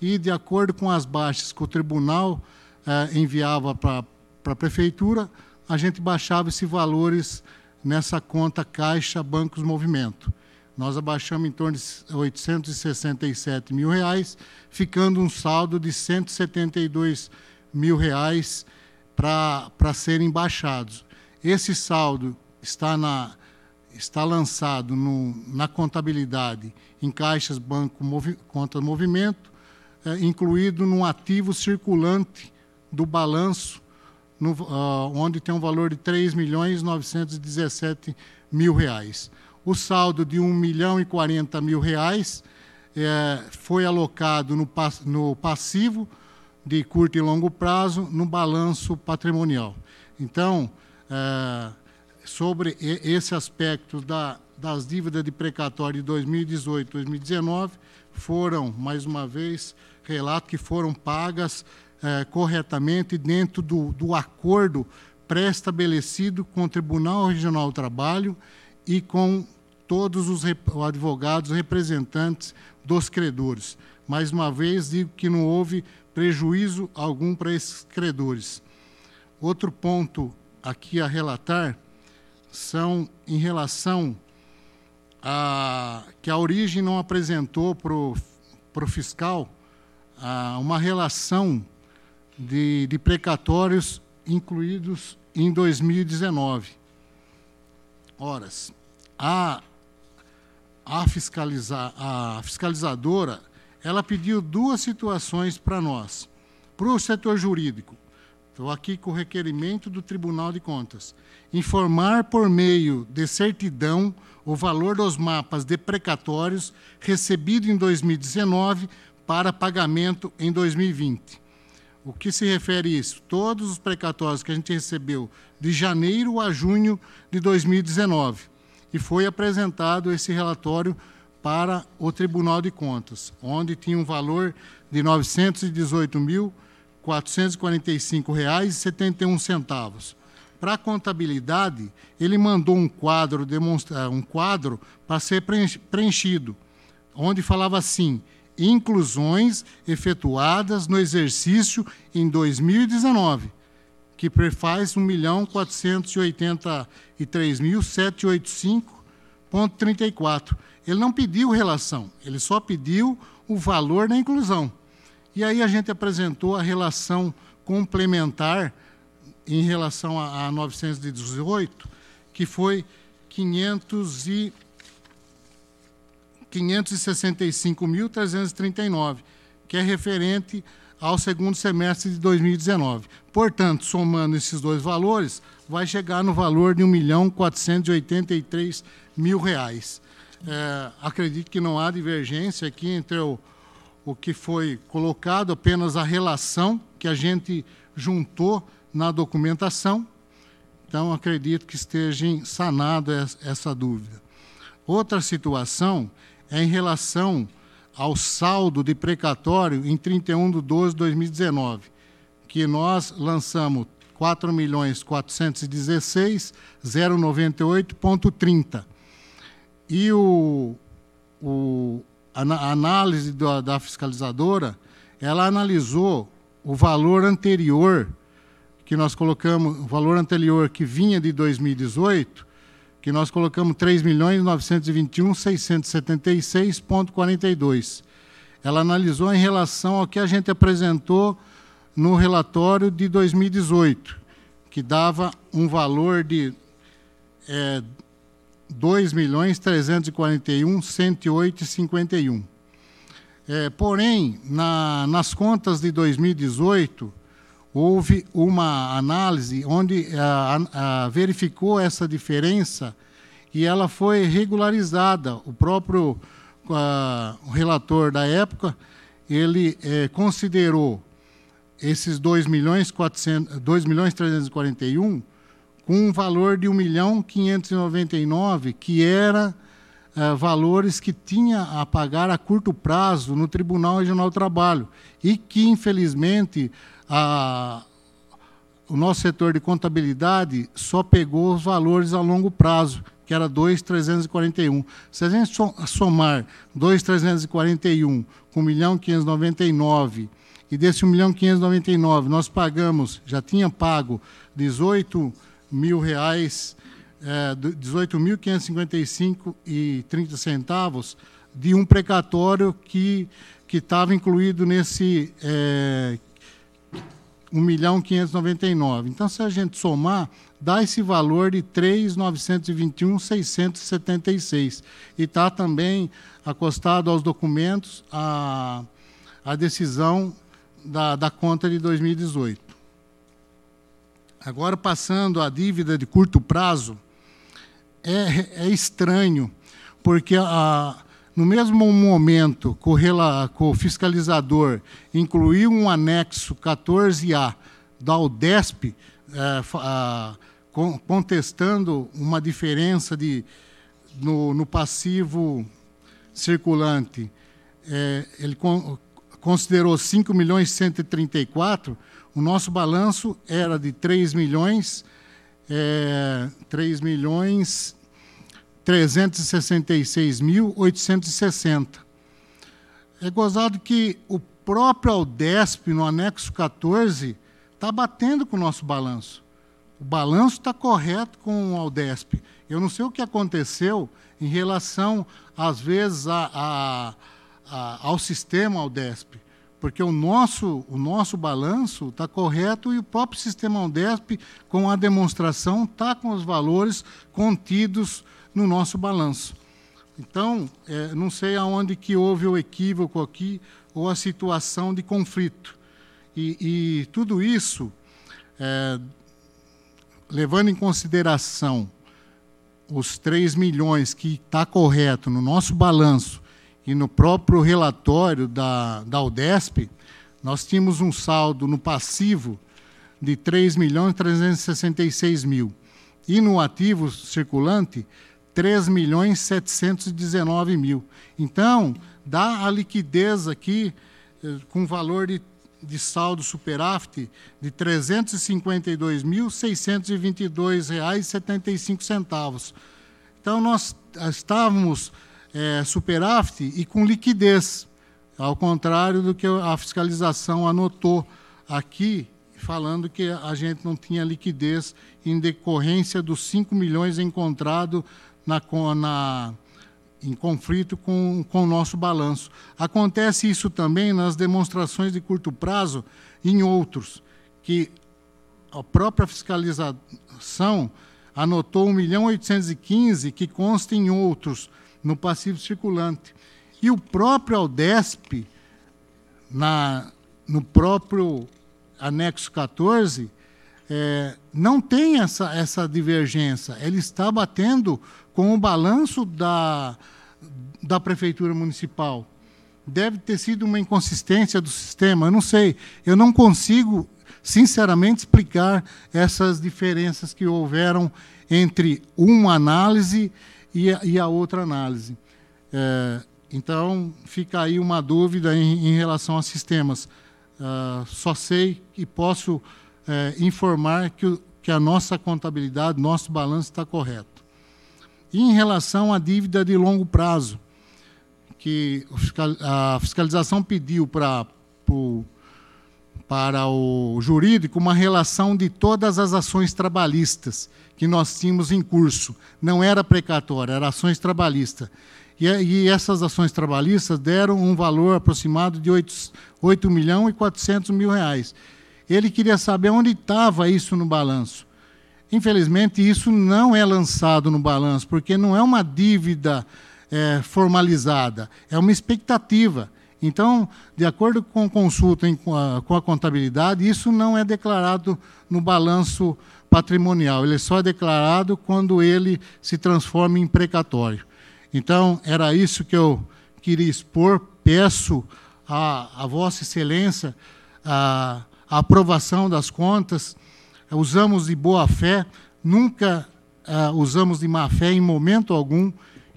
e, de acordo com as baixas que o tribunal eh, enviava para a prefeitura, a gente baixava esses valores nessa conta Caixa Bancos Movimento. Nós abaixamos em torno de 867 mil reais, ficando um saldo de 172 mil reais para serem baixados. Esse saldo está na, está lançado no, na contabilidade em caixas, banco, movi, conta movimento, é, incluído num ativo circulante do balanço, no, uh, onde tem um valor de 3 milhões 917 mil reais. O saldo de 1 milhão e 40 mil reais é, foi alocado no, no passivo de curto e longo prazo no balanço patrimonial. Então, é, sobre esse aspecto da, das dívidas de precatório de 2018 e 2019 foram, mais uma vez, relato que foram pagas eh, corretamente dentro do, do acordo pré-estabelecido com o Tribunal Regional do Trabalho e com todos os advogados representantes dos credores. Mais uma vez, digo que não houve prejuízo algum para esses credores. Outro ponto aqui a relatar são em relação a que a origem não apresentou para o fiscal a, uma relação de, de precatórios incluídos em 2019. Horas, a, a, fiscaliza, a fiscalizadora ela pediu duas situações para nós. Para o setor jurídico, Estou aqui com o requerimento do Tribunal de Contas. Informar por meio de certidão o valor dos mapas deprecatórios recebido em 2019 para pagamento em 2020. O que se refere a isso? Todos os precatórios que a gente recebeu de janeiro a junho de 2019. E foi apresentado esse relatório para o Tribunal de Contas, onde tinha um valor de 918 mil R$ 445,71. Para a contabilidade, ele mandou um quadro, um quadro para ser preenchido, onde falava assim: inclusões efetuadas no exercício em 2019, que prefaz R$ 1.483.785,34. Ele não pediu relação, ele só pediu o valor da inclusão. E aí a gente apresentou a relação complementar em relação a, a 918, que foi 500 e 565.339, que é referente ao segundo semestre de 2019. Portanto, somando esses dois valores, vai chegar no valor de 1.483 mil reais. É, acredito que não há divergência aqui entre o, o que foi colocado, apenas a relação que a gente juntou na documentação. Então, acredito que esteja sanada essa dúvida. Outra situação é em relação ao saldo de precatório em 31 de 12 de 2019, que nós lançamos 4.416.098.30. E o, o, a, a análise da, da fiscalizadora, ela analisou o valor anterior que nós colocamos, o valor anterior que vinha de 2018, que nós colocamos 3.921.676.42. Ela analisou em relação ao que a gente apresentou no relatório de 2018, que dava um valor de é, 2.341.108,51. É, porém, na, nas contas de 2018, houve uma análise onde a, a, verificou essa diferença e ela foi regularizada. O próprio a, o relator da época ele é, considerou esses 2 milhões, 400, 2 milhões 341 com um valor de 1 milhão 599, que era é, valores que tinha a pagar a curto prazo no Tribunal Regional do Trabalho e que, infelizmente, a, o nosso setor de contabilidade só pegou os valores a longo prazo, que era 2.341. Se a gente somar 2.341 com 1 milhão 599 e desse 1 milhão 599 nós pagamos, já tinha pago 18 mil reais, é, 18.555 e 30 centavos de um precatório que que estava incluído nesse é, 1 milhão 599. Então, se a gente somar, dá esse valor de 3.921.676. E está também acostado aos documentos a, a decisão da, da conta de 2018. Agora, passando à dívida de curto prazo, é, é estranho, porque a, no mesmo momento que o, fiscalizador incluiu um anexo 14A da UDESP, é, a, contestando uma diferença de, no, no passivo circulante, é, ele con, considerou 5 milhões 134, o nosso balanço era de 3 milhões, é, 3 milhões 366.860. É gozado que o próprio Aldesp, no anexo 14, está batendo com o nosso balanço. O balanço está correto com o Aldesp. Eu não sei o que aconteceu em relação, às vezes, a, a, a, ao sistema Aldesp, porque o nosso, o nosso balanço está correto e o próprio sistema Aldesp, com a demonstração, está com os valores contidos no nosso balanço. Então, é, não sei aonde que houve o equívoco aqui ou a situação de conflito. E, e tudo isso, é, levando em consideração os 3 milhões que está correto no nosso balanço e no próprio relatório da, da UDESP, nós tínhamos um saldo no passivo de 3 milhões 366 mil. E no ativo circulante, 3 milhões 719 mil. Então, dá a liquidez aqui eh, com valor de, de saldo superávit de R$ 352.622,75. Então, nós estávamos é, superávit e com liquidez, ao contrário do que a fiscalização anotou aqui, falando que a gente não tinha liquidez em decorrência dos 5 milhões encontrados na, na, em conflito com, com o nosso balanço. Acontece isso também nas demonstrações de curto prazo em outros, que a própria fiscalização anotou 1 milhão 815 que consta em outros no passivo circulante. E o próprio Aldesp, na, no próprio anexo 14, é, não tem essa, essa divergência. Ele está batendo com o balanço da, da Prefeitura Municipal. Deve ter sido uma inconsistência do sistema, eu não sei. Eu não consigo, sinceramente, explicar essas diferenças que houveram entre uma análise e a, e a outra análise. É, então, fica aí uma dúvida em, em relação a sistemas. Uh, só sei e posso uh, informar que, que a nossa contabilidade, nosso balanço está correto. E em relação à dívida de longo prazo, que a fiscalização pediu para para o jurídico uma relação de todas as ações trabalhistas que nós tínhamos em curso. Não era precatória, era ações trabalhistas. E, e, essas ações trabalhistas deram um valor aproximado de 8, 8 milhões e 400 mil reais. Ele queria saber onde estava isso no balanço. Infelizmente, isso não é lançado no balanço, porque não é uma dívida é, formalizada, é uma expectativa. Então, de acordo com consulta em, com, a, com a contabilidade, isso não é declarado no balanço patrimonial, ele é só declarado quando ele se transforma em precatório. Então, era isso que eu queria expor. Peço a, a Vossa Excelência a, a, aprovação das contas. Usamos de boa fé, nunca uh, usamos de má fé em momento algum,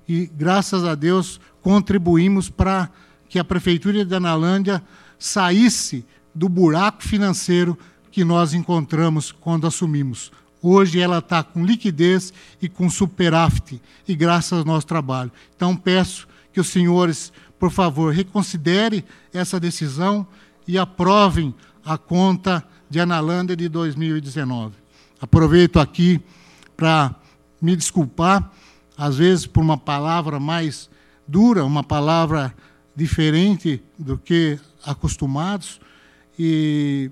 e graças a Deus contribuímos para que a Prefeitura de Analândia saísse do buraco financeiro que nós encontramos quando assumimos. Hoje ela está com liquidez e com superávit, e graças ao nosso trabalho. Então peço que os senhores, por favor, reconsiderem essa decisão e aprovem a conta de Analândia de 2019. Aproveito aqui para me desculpar, às vezes por uma palavra mais dura, uma palavra diferente do que acostumados, e,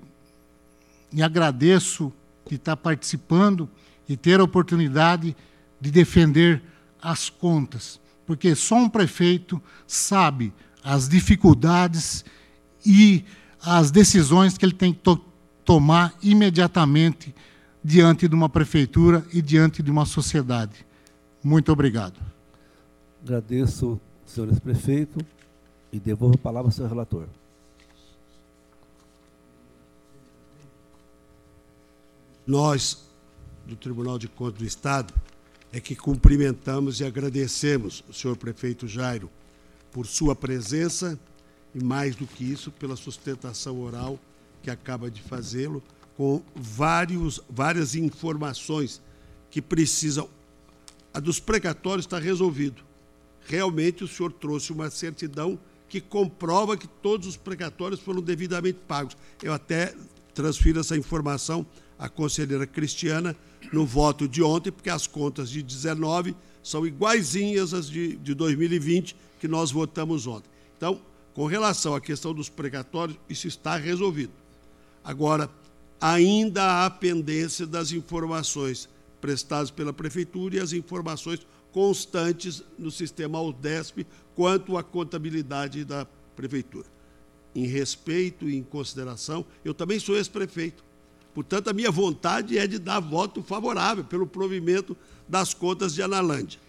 e agradeço de estar participando e ter a oportunidade de defender as contas, porque só um prefeito sabe as dificuldades e as decisões que ele tem que to tomar imediatamente diante de uma prefeitura e diante de uma sociedade. Muito obrigado. Agradeço, senhores prefeito, e devolvo a palavra ao seu relator. Nós, do Tribunal de Contas do Estado, é que cumprimentamos e agradecemos o senhor prefeito Jairo por sua presença e, mais do que isso, pela sustentação oral que acaba de fazê-lo, com vários, várias informações que precisam. A dos precatórios está resolvido. Realmente o senhor trouxe uma certidão que comprova que todos os precatórios foram devidamente pagos. Eu até transfiro essa informação a conselheira Cristiana no voto de ontem, porque as contas de 19 são iguaizinhas às de, de 2020 que nós votamos ontem. Então, com relação à questão dos precatórios, isso está resolvido. Agora, ainda há pendência das informações prestadas pela Prefeitura e as informações constantes no sistema UDESP quanto à contabilidade da Prefeitura. Em respeito e em consideração, eu também sou ex-prefeito. Portanto, a minha vontade é de dar voto favorável pelo provimento das contas de Analândia.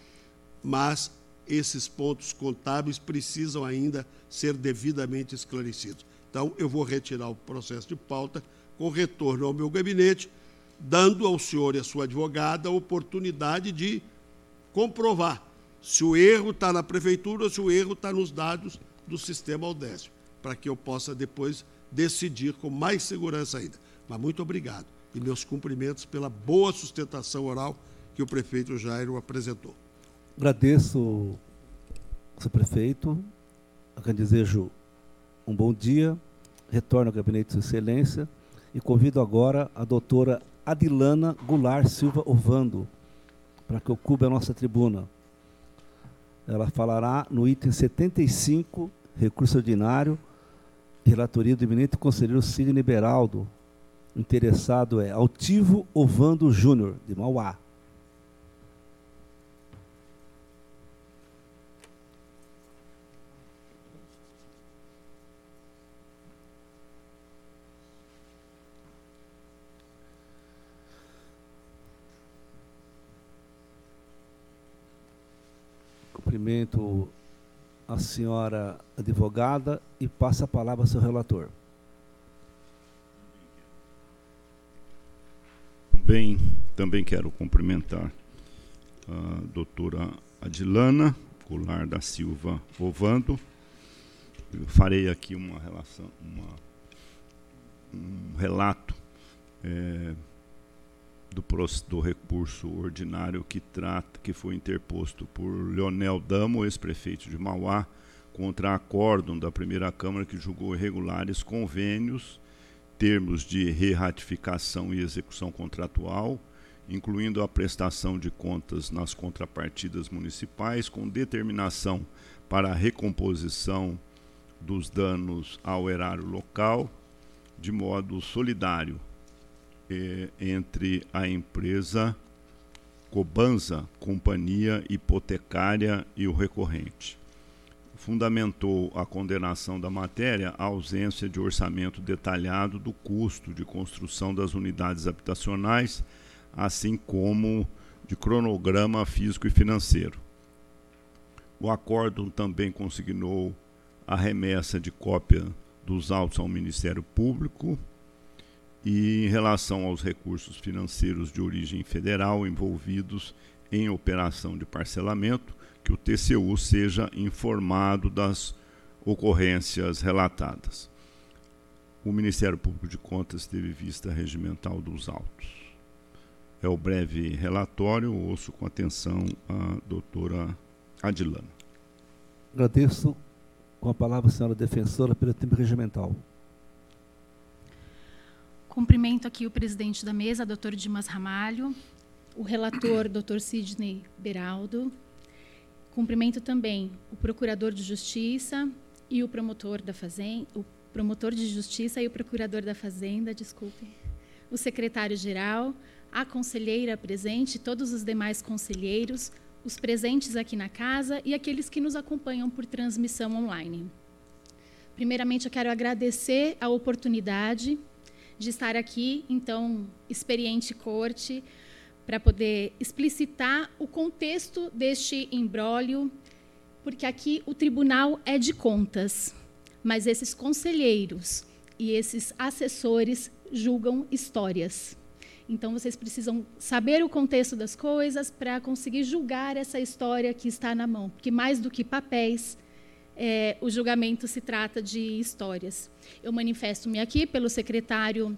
Mas esses pontos contábeis precisam ainda ser devidamente esclarecidos. Então, eu vou retirar o processo de pauta com retorno ao meu gabinete, dando ao senhor e à sua advogada a oportunidade de comprovar se o erro está na prefeitura ou se o erro está nos dados do sistema Aldécio, para que eu possa depois decidir com mais segurança ainda. Mas muito obrigado e meus cumprimentos pela boa sustentação oral que o prefeito Jairo apresentou. Agradeço, seu prefeito. Desejo um bom dia, retorno ao gabinete de sua excelência e convido agora a doutora Adilana Goulart Silva Ovando para que ocupe a nossa tribuna. Ela falará no item 75, recurso ordinário, relatoria do eminente conselheiro Sidney Beraldo, interessado é Altivo Ovando Júnior, de Mauá. Cumprimento a senhora advogada e passo a palavra ao seu relator. Também, também quero cumprimentar a doutora Adilana Goulart da Silva Ovando. Eu farei aqui uma relação, uma, um relato é, do, do recurso ordinário que trata, que foi interposto por Leonel Damo, ex-prefeito de Mauá, contra acórdão da primeira Câmara que julgou irregulares convênios termos de re-ratificação e execução contratual, incluindo a prestação de contas nas contrapartidas municipais, com determinação para a recomposição dos danos ao erário local, de modo solidário entre a empresa Cobanza, Companhia Hipotecária e o recorrente fundamentou a condenação da matéria a ausência de orçamento detalhado do custo de construção das unidades habitacionais, assim como de cronograma físico e financeiro. O acórdão também consignou a remessa de cópia dos autos ao Ministério Público e em relação aos recursos financeiros de origem federal envolvidos em operação de parcelamento, que o TCU seja informado das ocorrências relatadas. O Ministério Público de Contas teve vista regimental dos autos. É o breve relatório, ouço com atenção a doutora Adilana. Agradeço com a palavra a senhora defensora pelo tempo regimental. Cumprimento aqui o presidente da mesa, doutor Dimas Ramalho, o relator, doutor Sidney Beraldo, Cumprimento também o procurador de justiça e o promotor da fazenda, o promotor de justiça e o procurador da fazenda, desculpe, o secretário-geral, a conselheira presente, todos os demais conselheiros, os presentes aqui na casa e aqueles que nos acompanham por transmissão online. Primeiramente, eu quero agradecer a oportunidade de estar aqui, então, experiente corte, para poder explicitar o contexto deste imbróglio, porque aqui o tribunal é de contas, mas esses conselheiros e esses assessores julgam histórias. Então vocês precisam saber o contexto das coisas para conseguir julgar essa história que está na mão, porque mais do que papéis, é, o julgamento se trata de histórias. Eu manifesto-me aqui pelo secretário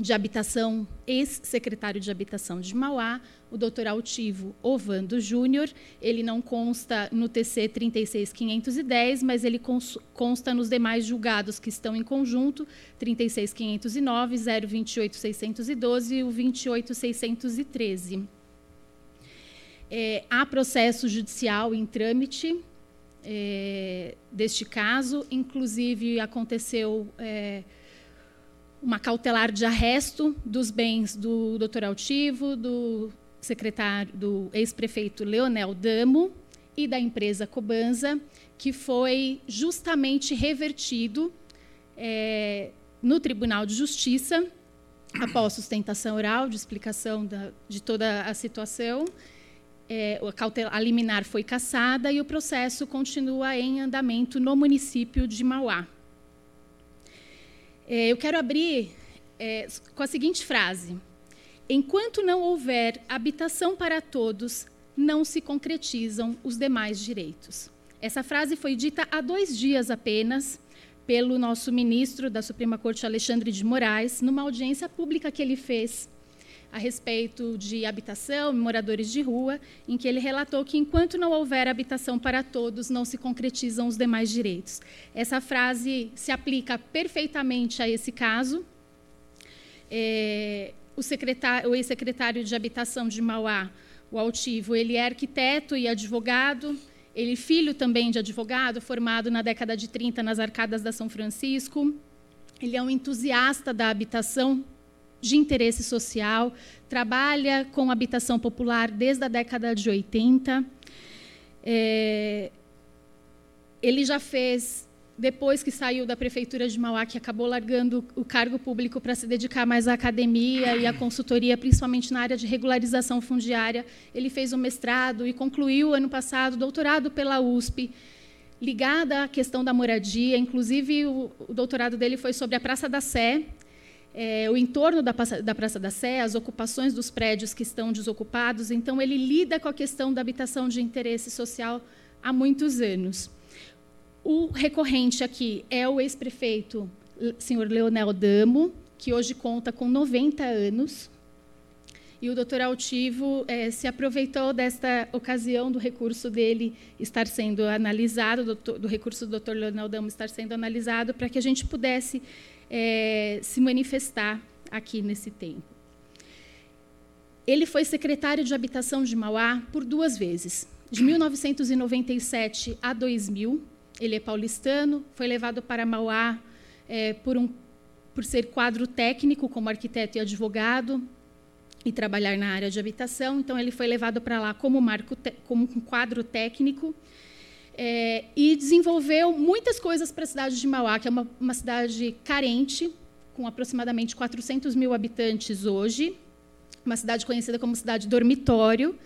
de Habitação, ex-secretário de Habitação de Mauá, o doutor Altivo Ovando Júnior. Ele não consta no TC 36510, mas ele consta nos demais julgados que estão em conjunto, 36509, 028612 e o 28613. É, há processo judicial em trâmite é, deste caso, inclusive aconteceu... É, uma cautelar de arresto dos bens do Dr. Altivo, do secretário, do ex-prefeito Leonel Damo e da empresa Cobanza, que foi justamente revertido é, no Tribunal de Justiça após sustentação oral de explicação da, de toda a situação. É, a, cautelar, a liminar foi cassada e o processo continua em andamento no município de Mauá. É, eu quero abrir é, com a seguinte frase: Enquanto não houver habitação para todos, não se concretizam os demais direitos. Essa frase foi dita há dois dias apenas pelo nosso ministro da Suprema Corte, Alexandre de Moraes, numa audiência pública que ele fez a respeito de habitação, moradores de rua, em que ele relatou que enquanto não houver habitação para todos, não se concretizam os demais direitos. Essa frase se aplica perfeitamente a esse caso. É, o, o ex-secretário de Habitação de Mauá, o Altivo, ele é arquiteto e advogado, ele filho também de advogado, formado na década de 30 nas arcadas da São Francisco. Ele é um entusiasta da habitação, de interesse social, trabalha com habitação popular desde a década de 80. É, ele já fez depois que saiu da prefeitura de Mauá, que acabou largando o cargo público para se dedicar mais à academia e à consultoria, principalmente na área de regularização fundiária, ele fez um mestrado e concluiu ano passado doutorado pela USP, ligada à questão da moradia. Inclusive, o, o doutorado dele foi sobre a Praça da Sé, é, o entorno da, da Praça da Sé, as ocupações dos prédios que estão desocupados. Então, ele lida com a questão da habitação de interesse social há muitos anos. O recorrente aqui é o ex-prefeito, senhor Leonel Damo, que hoje conta com 90 anos. E o doutor Altivo é, se aproveitou desta ocasião do recurso dele estar sendo analisado, do, do recurso do doutor Leonel Damo estar sendo analisado, para que a gente pudesse é, se manifestar aqui nesse tempo. Ele foi secretário de Habitação de Mauá por duas vezes, de 1997 a 2000, ele é paulistano, foi levado para Mauá é, por, um, por ser quadro técnico como arquiteto e advogado e trabalhar na área de habitação. Então, ele foi levado para lá como, marco como um quadro técnico é, e desenvolveu muitas coisas para a cidade de Mauá, que é uma, uma cidade carente, com aproximadamente 400 mil habitantes hoje, uma cidade conhecida como cidade dormitório,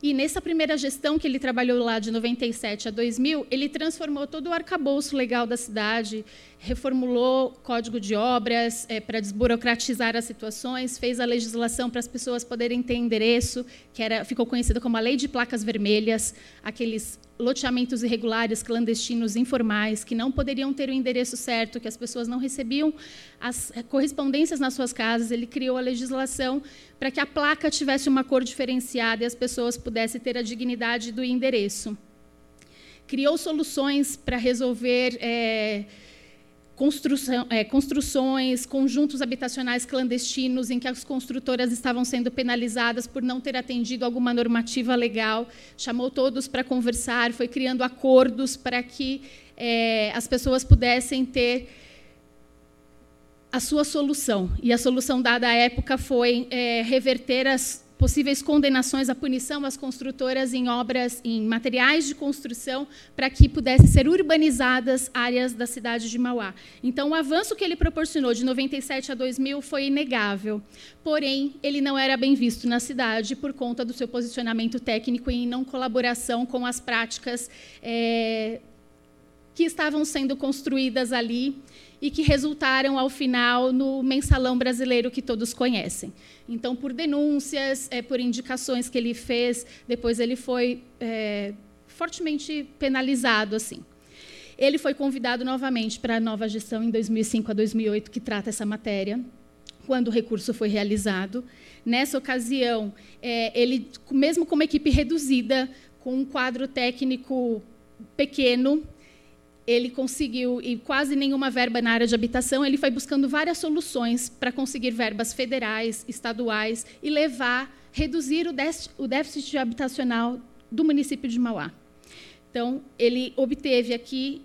e nessa primeira gestão que ele trabalhou lá de 97 a 2000, ele transformou todo o arcabouço legal da cidade, reformulou código de obras é, para desburocratizar as situações, fez a legislação para as pessoas poderem ter endereço, que era, ficou conhecida como a Lei de Placas Vermelhas, aqueles loteamentos irregulares, clandestinos, informais, que não poderiam ter o endereço certo, que as pessoas não recebiam as correspondências nas suas casas. Ele criou a legislação para que a placa tivesse uma cor diferenciada e as pessoas pudessem ter a dignidade do endereço. Criou soluções para resolver. É, é, construções, conjuntos habitacionais clandestinos em que as construtoras estavam sendo penalizadas por não ter atendido alguma normativa legal. Chamou todos para conversar, foi criando acordos para que é, as pessoas pudessem ter a sua solução. E a solução dada à época foi é, reverter as possíveis condenações à punição às construtoras em obras, em materiais de construção, para que pudessem ser urbanizadas áreas da cidade de Mauá. Então, o avanço que ele proporcionou de 97 a 2000 foi inegável. Porém, ele não era bem visto na cidade por conta do seu posicionamento técnico e não colaboração com as práticas é, que estavam sendo construídas ali e que resultaram, ao final, no mensalão brasileiro que todos conhecem. Então, por denúncias, é, por indicações que ele fez, depois ele foi é, fortemente penalizado. assim. Ele foi convidado novamente para a nova gestão em 2005 a 2008, que trata essa matéria, quando o recurso foi realizado. Nessa ocasião, é, ele, mesmo com uma equipe reduzida, com um quadro técnico pequeno, ele conseguiu, e quase nenhuma verba na área de habitação, ele foi buscando várias soluções para conseguir verbas federais, estaduais e levar, reduzir o déficit, o déficit habitacional do município de Mauá. Então, ele obteve aqui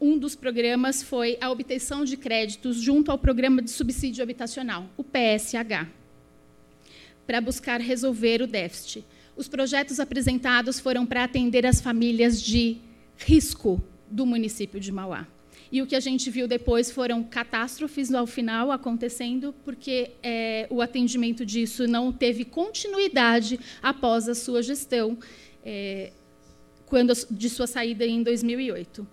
um dos programas foi a obtenção de créditos junto ao programa de subsídio habitacional, o PSH, para buscar resolver o déficit. Os projetos apresentados foram para atender as famílias de risco do município de Mauá. E o que a gente viu depois foram catástrofes ao final acontecendo, porque é, o atendimento disso não teve continuidade após a sua gestão, é, quando de sua saída em 2008.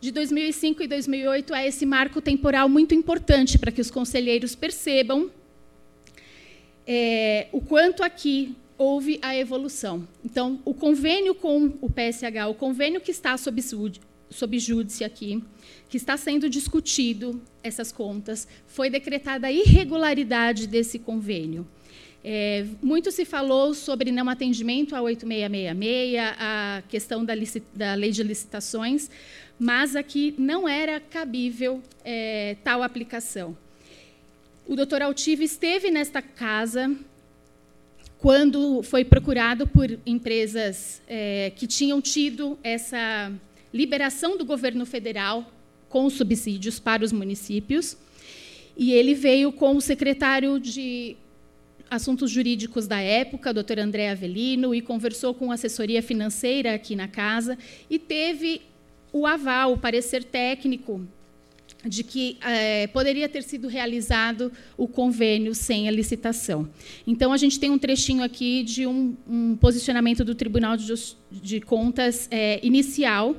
De 2005 e 2008 é esse marco temporal muito importante para que os conselheiros percebam é, o quanto aqui houve a evolução. Então, o convênio com o PSH, o convênio que está sob sob júdice aqui, que está sendo discutido essas contas, foi decretada a irregularidade desse convênio. É, muito se falou sobre não atendimento a 8666, a questão da, da lei de licitações, mas aqui não era cabível é, tal aplicação. O doutor Altivo esteve nesta casa quando foi procurado por empresas é, que tinham tido essa liberação do governo federal com subsídios para os municípios. E ele veio com o secretário de Assuntos Jurídicos da época, doutor André Avelino, e conversou com assessoria financeira aqui na casa, e teve o aval, o parecer técnico de que é, poderia ter sido realizado o convênio sem a licitação. Então, a gente tem um trechinho aqui de um, um posicionamento do Tribunal de, de Contas é, inicial,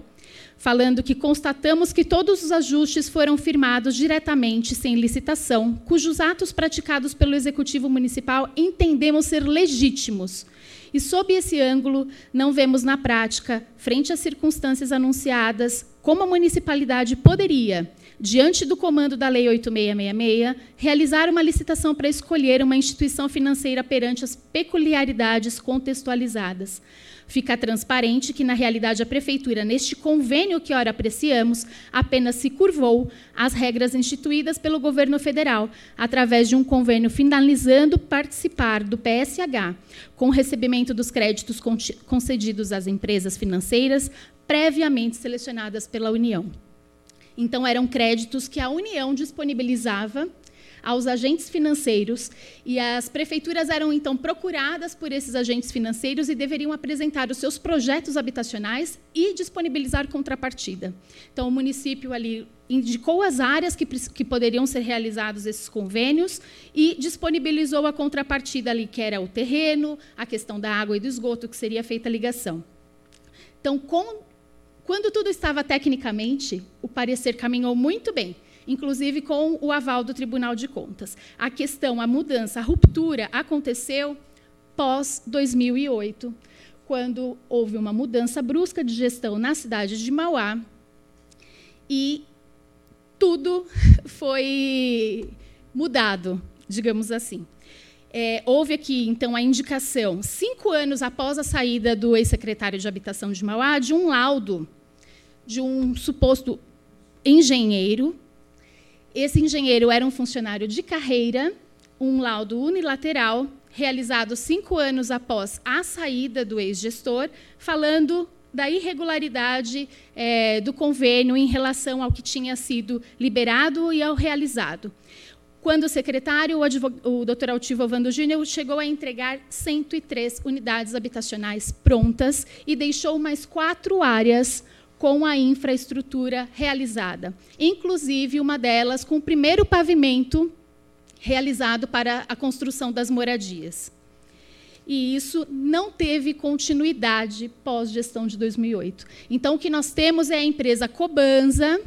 falando que constatamos que todos os ajustes foram firmados diretamente sem licitação, cujos atos praticados pelo Executivo Municipal entendemos ser legítimos. E, sob esse ângulo, não vemos na prática, frente às circunstâncias anunciadas, como a municipalidade poderia, diante do comando da Lei 8666, realizar uma licitação para escolher uma instituição financeira perante as peculiaridades contextualizadas. Fica transparente que, na realidade, a Prefeitura, neste convênio que ora apreciamos, apenas se curvou às regras instituídas pelo governo federal, através de um convênio finalizando participar do PSH, com o recebimento dos créditos concedidos às empresas financeiras previamente selecionadas pela União. Então, eram créditos que a União disponibilizava aos agentes financeiros e as prefeituras eram então procuradas por esses agentes financeiros e deveriam apresentar os seus projetos habitacionais e disponibilizar contrapartida. Então, o município ali indicou as áreas que, que poderiam ser realizados esses convênios e disponibilizou a contrapartida ali, que era o terreno, a questão da água e do esgoto, que seria feita a ligação. Então, com, quando tudo estava tecnicamente, o parecer caminhou muito bem inclusive com o aval do Tribunal de Contas. A questão, a mudança, a ruptura aconteceu pós 2008, quando houve uma mudança brusca de gestão na cidade de Mauá e tudo foi mudado, digamos assim. É, houve aqui, então, a indicação, cinco anos após a saída do ex-secretário de Habitação de Mauá, de um laudo de um suposto engenheiro esse engenheiro era um funcionário de carreira, um laudo unilateral, realizado cinco anos após a saída do ex-gestor, falando da irregularidade é, do convênio em relação ao que tinha sido liberado e ao realizado. Quando o secretário, o, o Dr. Altivo Ovando Júnior, chegou a entregar 103 unidades habitacionais prontas e deixou mais quatro áreas com a infraestrutura realizada, inclusive uma delas com o primeiro pavimento realizado para a construção das moradias. E isso não teve continuidade pós-gestão de 2008. Então, o que nós temos é a empresa Cobanza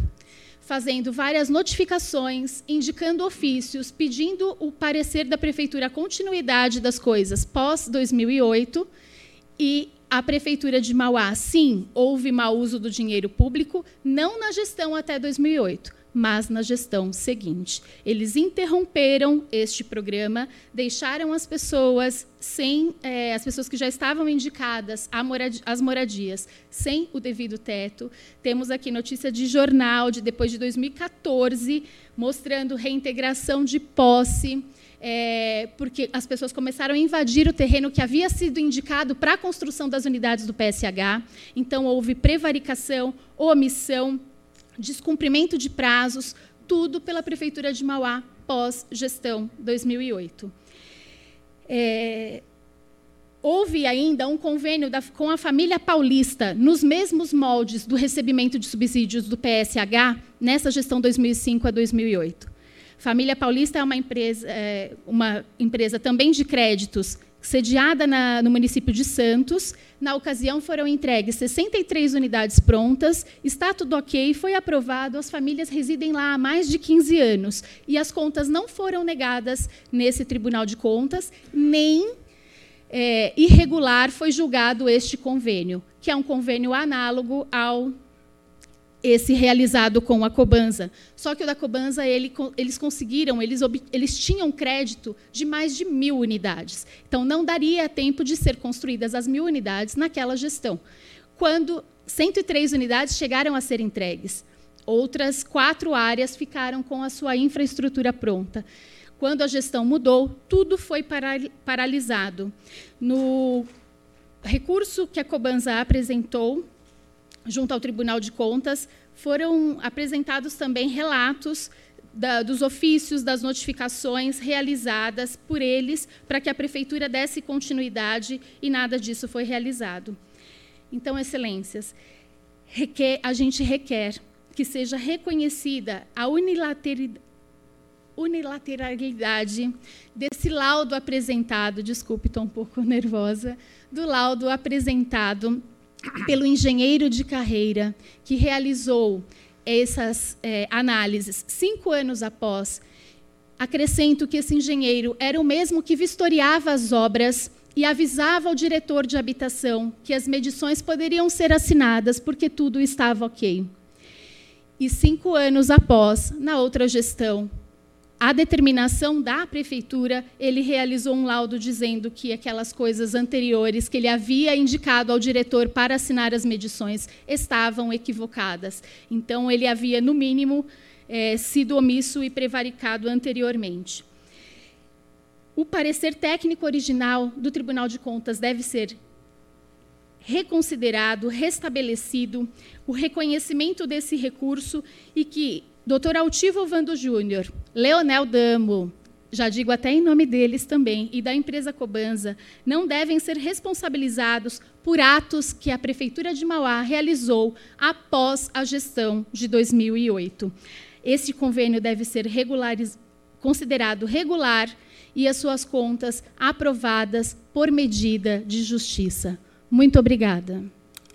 fazendo várias notificações, indicando ofícios, pedindo o parecer da prefeitura a continuidade das coisas pós 2008 e a Prefeitura de Mauá, sim, houve mau uso do dinheiro público, não na gestão até 2008, mas na gestão seguinte. Eles interromperam este programa, deixaram as pessoas sem é, as pessoas que já estavam indicadas às moradias sem o devido teto. Temos aqui notícia de jornal de depois de 2014 mostrando reintegração de posse é, porque as pessoas começaram a invadir o terreno que havia sido indicado para a construção das unidades do PSH. Então, houve prevaricação, omissão, descumprimento de prazos, tudo pela Prefeitura de Mauá pós-gestão 2008. É, houve ainda um convênio da, com a família paulista, nos mesmos moldes do recebimento de subsídios do PSH, nessa gestão 2005 a 2008. Família Paulista é uma empresa, é, uma empresa também de créditos, sediada na, no município de Santos. Na ocasião, foram entregues 63 unidades prontas, está tudo ok, foi aprovado, as famílias residem lá há mais de 15 anos. E as contas não foram negadas nesse Tribunal de Contas, nem é, irregular foi julgado este convênio, que é um convênio análogo ao esse realizado com a Cobanza. Só que o da Cobanza ele, eles conseguiram, eles, eles tinham crédito de mais de mil unidades. Então, não daria tempo de ser construídas as mil unidades naquela gestão. Quando 103 unidades chegaram a ser entregues, outras quatro áreas ficaram com a sua infraestrutura pronta. Quando a gestão mudou, tudo foi paralisado. No recurso que a Cobanza apresentou, junto ao Tribunal de Contas, foram apresentados também relatos da, dos ofícios, das notificações realizadas por eles para que a prefeitura desse continuidade e nada disso foi realizado. Então, excelências, requer, a gente requer que seja reconhecida a unilateralidade desse laudo apresentado, desculpe, estou um pouco nervosa, do laudo apresentado pelo engenheiro de carreira que realizou essas é, análises cinco anos após. Acrescento que esse engenheiro era o mesmo que vistoriava as obras e avisava ao diretor de habitação que as medições poderiam ser assinadas porque tudo estava ok. E cinco anos após, na outra gestão, a determinação da prefeitura, ele realizou um laudo dizendo que aquelas coisas anteriores que ele havia indicado ao diretor para assinar as medições estavam equivocadas. Então, ele havia, no mínimo, é, sido omisso e prevaricado anteriormente. O parecer técnico original do Tribunal de Contas deve ser reconsiderado, restabelecido, o reconhecimento desse recurso e que Dr. Altivo Vando Júnior, Leonel Damo, já digo até em nome deles também, e da empresa Cobanza, não devem ser responsabilizados por atos que a Prefeitura de Mauá realizou após a gestão de 2008. Esse convênio deve ser considerado regular e as suas contas aprovadas por medida de justiça. Muito obrigada.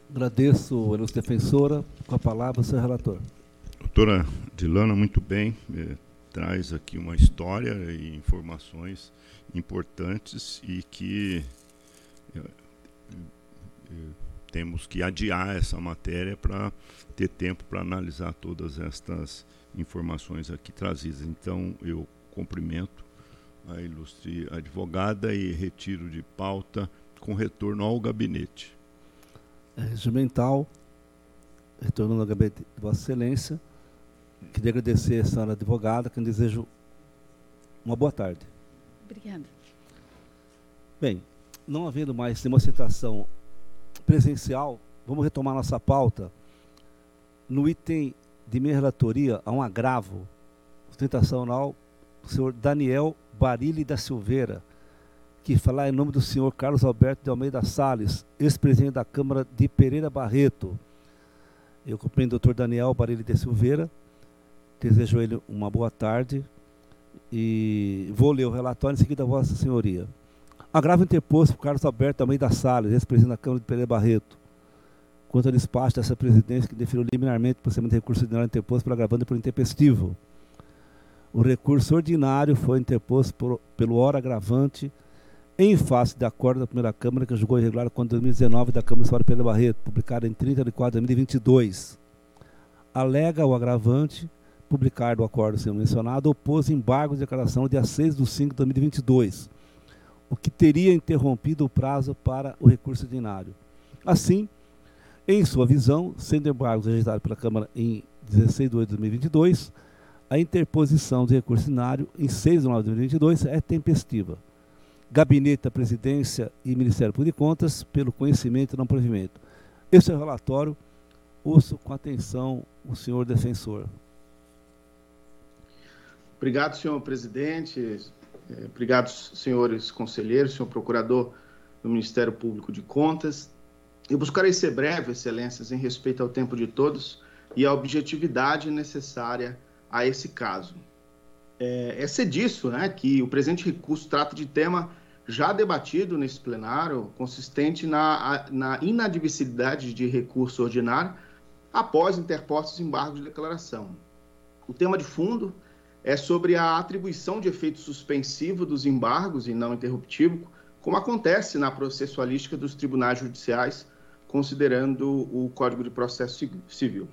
Agradeço, a defensora. Com a palavra, o seu relator doutora Dilana, muito bem, é, traz aqui uma história e informações importantes e que é, é, temos que adiar essa matéria para ter tempo para analisar todas estas informações aqui trazidas. Então, eu cumprimento a ilustre advogada e retiro de pauta com retorno ao gabinete. É regimental, retornando ao gabinete de Vossa Excelência. Queria agradecer a senhora advogada, que eu desejo uma boa tarde. Obrigada. Bem, não havendo mais nenhuma citação presencial, vamos retomar nossa pauta. No item de minha relatoria, há um agravo sustentação oral do senhor Daniel Barilli da Silveira, que falar em nome do senhor Carlos Alberto de Almeida Sales, ex-presidente da Câmara de Pereira Barreto. Eu cumprimento o doutor Daniel Barilli da Silveira, Desejo ele uma boa tarde e vou ler o relatório em seguida a Vossa Senhoria. Agravo interposto por Carlos Alberto Almeida Salles, ex-presidente da Câmara de Pereira Barreto, quanto ao despacho dessa presidência que definiu liminarmente o procedimento de recurso ordinário interposto por agravante por intempestivo. O recurso ordinário foi interposto por, pelo hora agravante em face de acordo da primeira Câmara que julgou irregular quando 2019 da Câmara de Pereira Barreto, publicado em 30 de 4 de 2022. Alega o agravante publicar do acordo sendo mencionado, opôs embargo de declaração dia 6 de 5 de 2022, o que teria interrompido o prazo para o recurso ordinário. Assim, em sua visão, sendo embargos rejeitados pela Câmara em 16 de 8 de 2022, a interposição de recurso ordinário em 6 de 9 de 2022 é tempestiva. Gabinete da Presidência e Ministério Público de Contas, pelo conhecimento e não provimento. Esse é o relatório. Ouço com atenção o senhor defensor. Obrigado, senhor presidente. É, obrigado, senhores conselheiros, senhor procurador do Ministério Público de Contas. Eu buscarei ser breve, excelências, em respeito ao tempo de todos e à objetividade necessária a esse caso. É, é disso né, que o presente recurso trata de tema já debatido nesse plenário, consistente na, na inadmissibilidade de recurso ordinário após interpostos embargos de declaração. O tema de fundo é sobre a atribuição de efeito suspensivo dos embargos e não interruptivo, como acontece na processualística dos tribunais judiciais, considerando o Código de Processo Civil.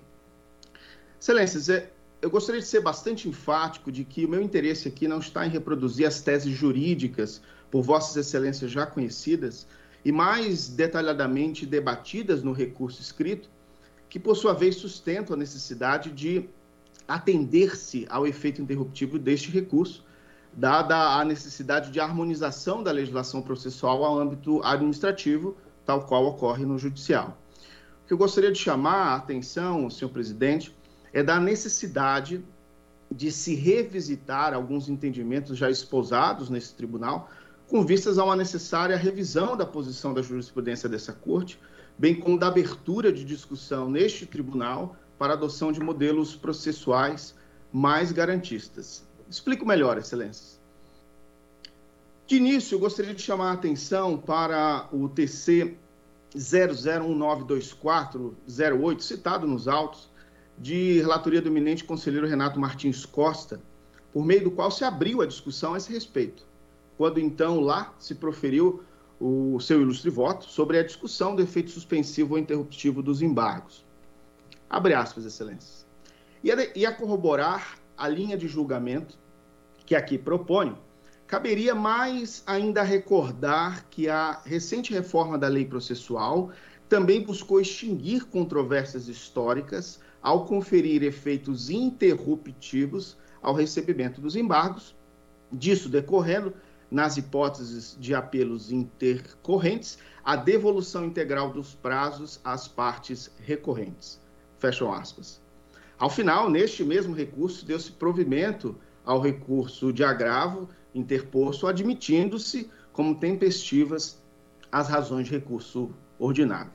Excelências, é, eu gostaria de ser bastante enfático de que o meu interesse aqui não está em reproduzir as teses jurídicas por Vossas Excelências já conhecidas e mais detalhadamente debatidas no recurso escrito, que por sua vez sustentam a necessidade de atender-se ao efeito interruptivo deste recurso, dada a necessidade de harmonização da legislação processual ao âmbito administrativo, tal qual ocorre no judicial. O que eu gostaria de chamar a atenção, senhor presidente, é da necessidade de se revisitar alguns entendimentos já esposados nesse tribunal, com vistas a uma necessária revisão da posição da jurisprudência dessa corte, bem como da abertura de discussão neste tribunal para a adoção de modelos processuais mais garantistas. Explico melhor, excelências. De início, gostaria de chamar a atenção para o TC 00192408, citado nos autos, de relatoria do eminente conselheiro Renato Martins Costa, por meio do qual se abriu a discussão a esse respeito, quando então lá se proferiu o seu ilustre voto sobre a discussão do efeito suspensivo ou interruptivo dos embargos. Abre aspas, excelências. E a, e a corroborar a linha de julgamento que aqui proponho, caberia mais ainda recordar que a recente reforma da lei processual também buscou extinguir controvérsias históricas ao conferir efeitos interruptivos ao recebimento dos embargos, disso decorrendo, nas hipóteses de apelos intercorrentes, a devolução integral dos prazos às partes recorrentes. Fecham aspas. Ao final, neste mesmo recurso, deu-se provimento ao recurso de agravo interposto, admitindo-se como tempestivas as razões de recurso ordinário.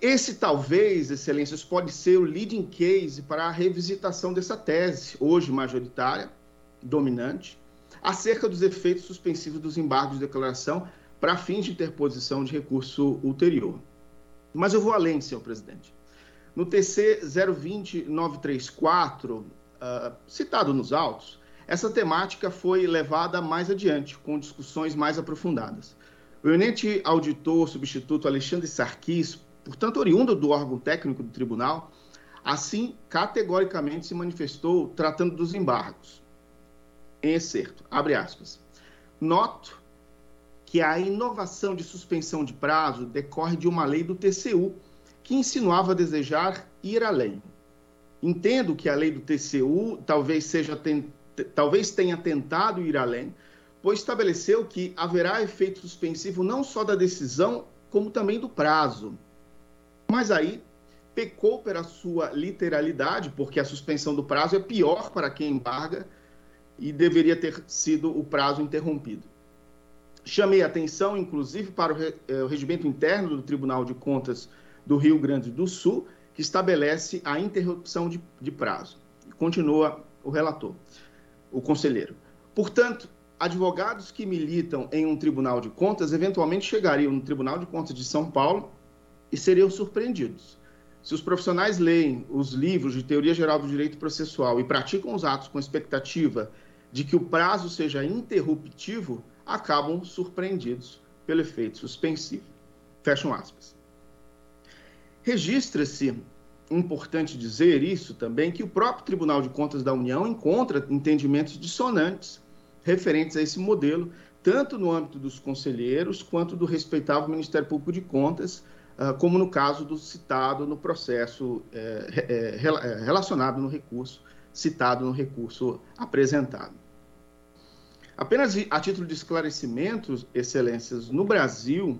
Esse, talvez, excelências, pode ser o leading case para a revisitação dessa tese, hoje majoritária, dominante, acerca dos efeitos suspensivos dos embargos de declaração para fins de interposição de recurso ulterior. Mas eu vou além, senhor presidente. No TC 020934, uh, citado nos autos, essa temática foi levada mais adiante, com discussões mais aprofundadas. O eminente auditor substituto Alexandre Sarkis portanto oriundo do órgão técnico do tribunal, assim categoricamente se manifestou tratando dos embargos. Em excerto, abre aspas. Noto que a inovação de suspensão de prazo decorre de uma lei do TCU que insinuava desejar ir além. Entendo que a lei do TCU talvez seja talvez tenha tentado ir além, pois estabeleceu que haverá efeito suspensivo não só da decisão, como também do prazo. Mas aí pecou pela sua literalidade, porque a suspensão do prazo é pior para quem embarga e deveria ter sido o prazo interrompido. Chamei atenção, inclusive, para eh, o regimento interno do Tribunal de Contas do Rio Grande do Sul, que estabelece a interrupção de, de prazo. Continua o relator, o conselheiro. Portanto, advogados que militam em um Tribunal de Contas eventualmente chegariam no Tribunal de Contas de São Paulo e seriam surpreendidos. Se os profissionais leem os livros de teoria geral do direito processual e praticam os atos com expectativa de que o prazo seja interruptivo, acabam surpreendidos pelo efeito suspensivo. Fecham aspas. Registra-se, importante dizer isso também, que o próprio Tribunal de Contas da União encontra entendimentos dissonantes referentes a esse modelo, tanto no âmbito dos conselheiros quanto do respeitável Ministério Público de Contas, ah, como no caso do citado no processo é, é, é, relacionado no recurso, citado no recurso apresentado. Apenas a título de esclarecimento, excelências, no Brasil,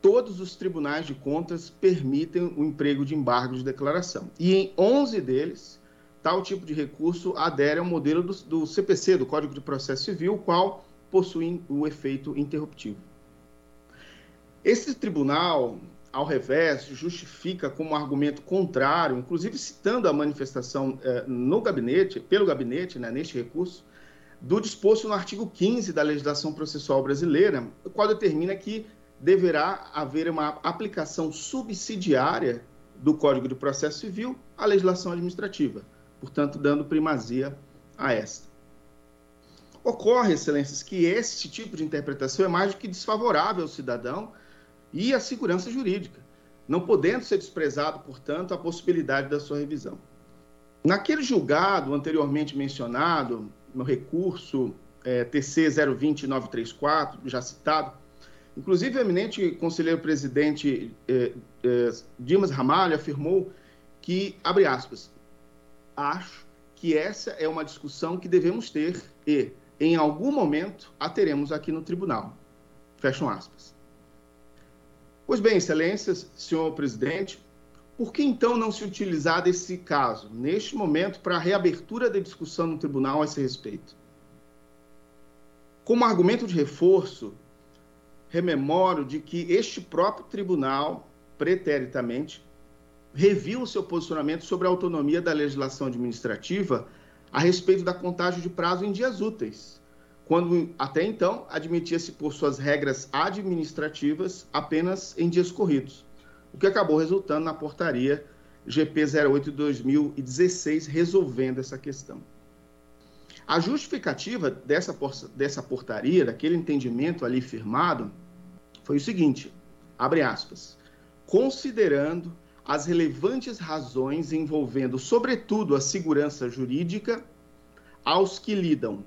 todos os tribunais de contas permitem o emprego de embargo de declaração. E em 11 deles, tal tipo de recurso adere ao modelo do, do CPC, do Código de Processo Civil, qual possui o efeito interruptivo. Esse tribunal, ao revés, justifica como argumento contrário, inclusive citando a manifestação eh, no gabinete, pelo gabinete, né, neste recurso, do disposto no artigo 15 da legislação processual brasileira, o qual determina que deverá haver uma aplicação subsidiária do Código de Processo Civil à legislação administrativa, portanto, dando primazia a esta. Ocorre, excelências, que esse tipo de interpretação é mais do que desfavorável ao cidadão e a segurança jurídica, não podendo ser desprezado, portanto, a possibilidade da sua revisão. Naquele julgado anteriormente mencionado, no recurso é, TC 020934, já citado, inclusive o eminente conselheiro presidente é, é, Dimas Ramalho afirmou que, abre aspas, acho que essa é uma discussão que devemos ter e, em algum momento, a teremos aqui no tribunal. Fecham aspas. Pois bem, excelências, senhor presidente, por que então não se utilizar desse caso, neste momento, para a reabertura da discussão no tribunal a esse respeito? Como argumento de reforço, rememoro de que este próprio tribunal, preteritamente, reviu o seu posicionamento sobre a autonomia da legislação administrativa a respeito da contagem de prazo em dias úteis, quando até então admitia-se por suas regras administrativas apenas em dias corridos, o que acabou resultando na portaria GP 08 de 2016 resolvendo essa questão. A justificativa dessa, dessa portaria, daquele entendimento ali firmado, foi o seguinte: abre aspas, considerando as relevantes razões envolvendo, sobretudo, a segurança jurídica aos que lidam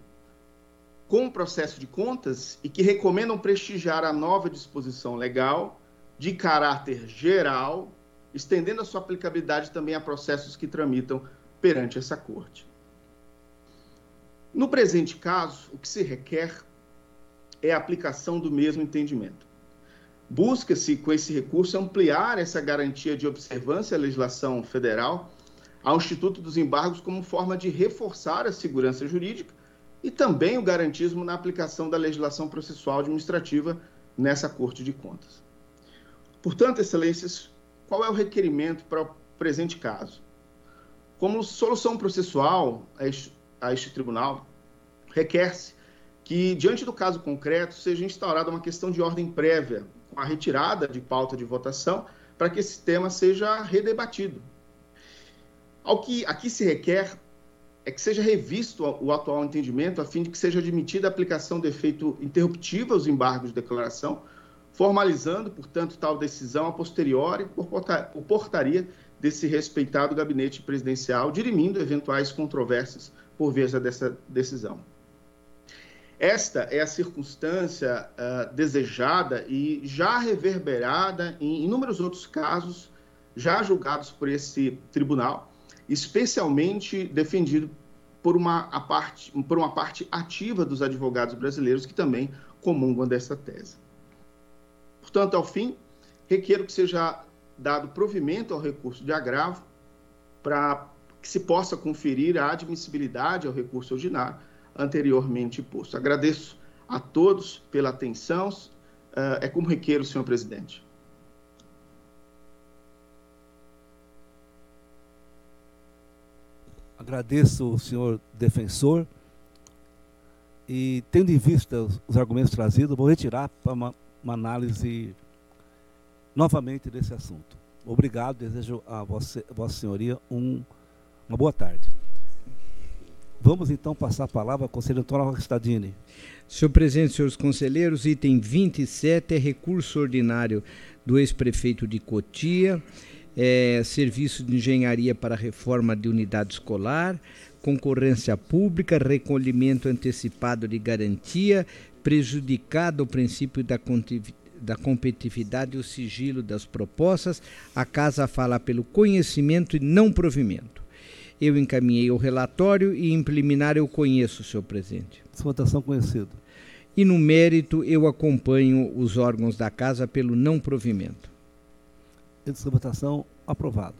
com o processo de contas e que recomendam prestigiar a nova disposição legal de caráter geral, estendendo a sua aplicabilidade também a processos que tramitam perante essa corte. No presente caso, o que se requer é a aplicação do mesmo entendimento. Busca-se, com esse recurso, ampliar essa garantia de observância à legislação federal ao Instituto dos Embargos como forma de reforçar a segurança jurídica e também o garantismo na aplicação da legislação processual administrativa nessa Corte de Contas. Portanto, Excelências, qual é o requerimento para o presente caso? Como solução processual a este, tribunal, requer-se que, diante do caso concreto, seja instaurada uma questão de ordem prévia, com a retirada de pauta de votação, para que esse tema seja redebatido. Ao que aqui se requer é que seja revisto o atual entendimento, a fim de que seja admitida a aplicação do efeito interruptivo aos embargos de declaração, formalizando, portanto, tal decisão a posteriori por portaria desse respeitado gabinete presidencial, dirimindo eventuais controvérsias por via dessa decisão. Esta é a circunstância uh, desejada e já reverberada em inúmeros outros casos já julgados por esse tribunal, especialmente defendido por uma, parte, por uma parte ativa dos advogados brasileiros que também comungam dessa tese. Portanto, ao fim, requero que seja dado provimento ao recurso de agravo para que se possa conferir a admissibilidade ao recurso ordinário anteriormente posto. Agradeço a todos pela atenção. Uh, é como requeiro, senhor presidente. Agradeço o senhor defensor e, tendo em vista os, os argumentos trazidos, vou retirar para uma, uma, análise novamente desse assunto. Obrigado, desejo a Vossa, Vossa Senhoria um, uma boa tarde. Vamos então passar a palavra ao conselheiro Antônio Rostadini. Senhor presidente, senhores conselheiros, item 27 é recurso ordinário do ex-prefeito de Cotia, é, serviço de engenharia para reforma de unidade escolar, concorrência pública, recolhimento antecipado de garantia, prejudicado o princípio da da competitividade e o sigilo das propostas, a casa fala pelo conhecimento e não provimento. Eu encaminhei o relatório e em preliminar eu conheço, senhor presidente. Votação conhecida. E no mérito eu acompanho os órgãos da casa pelo não provimento. Essa votação aprovado.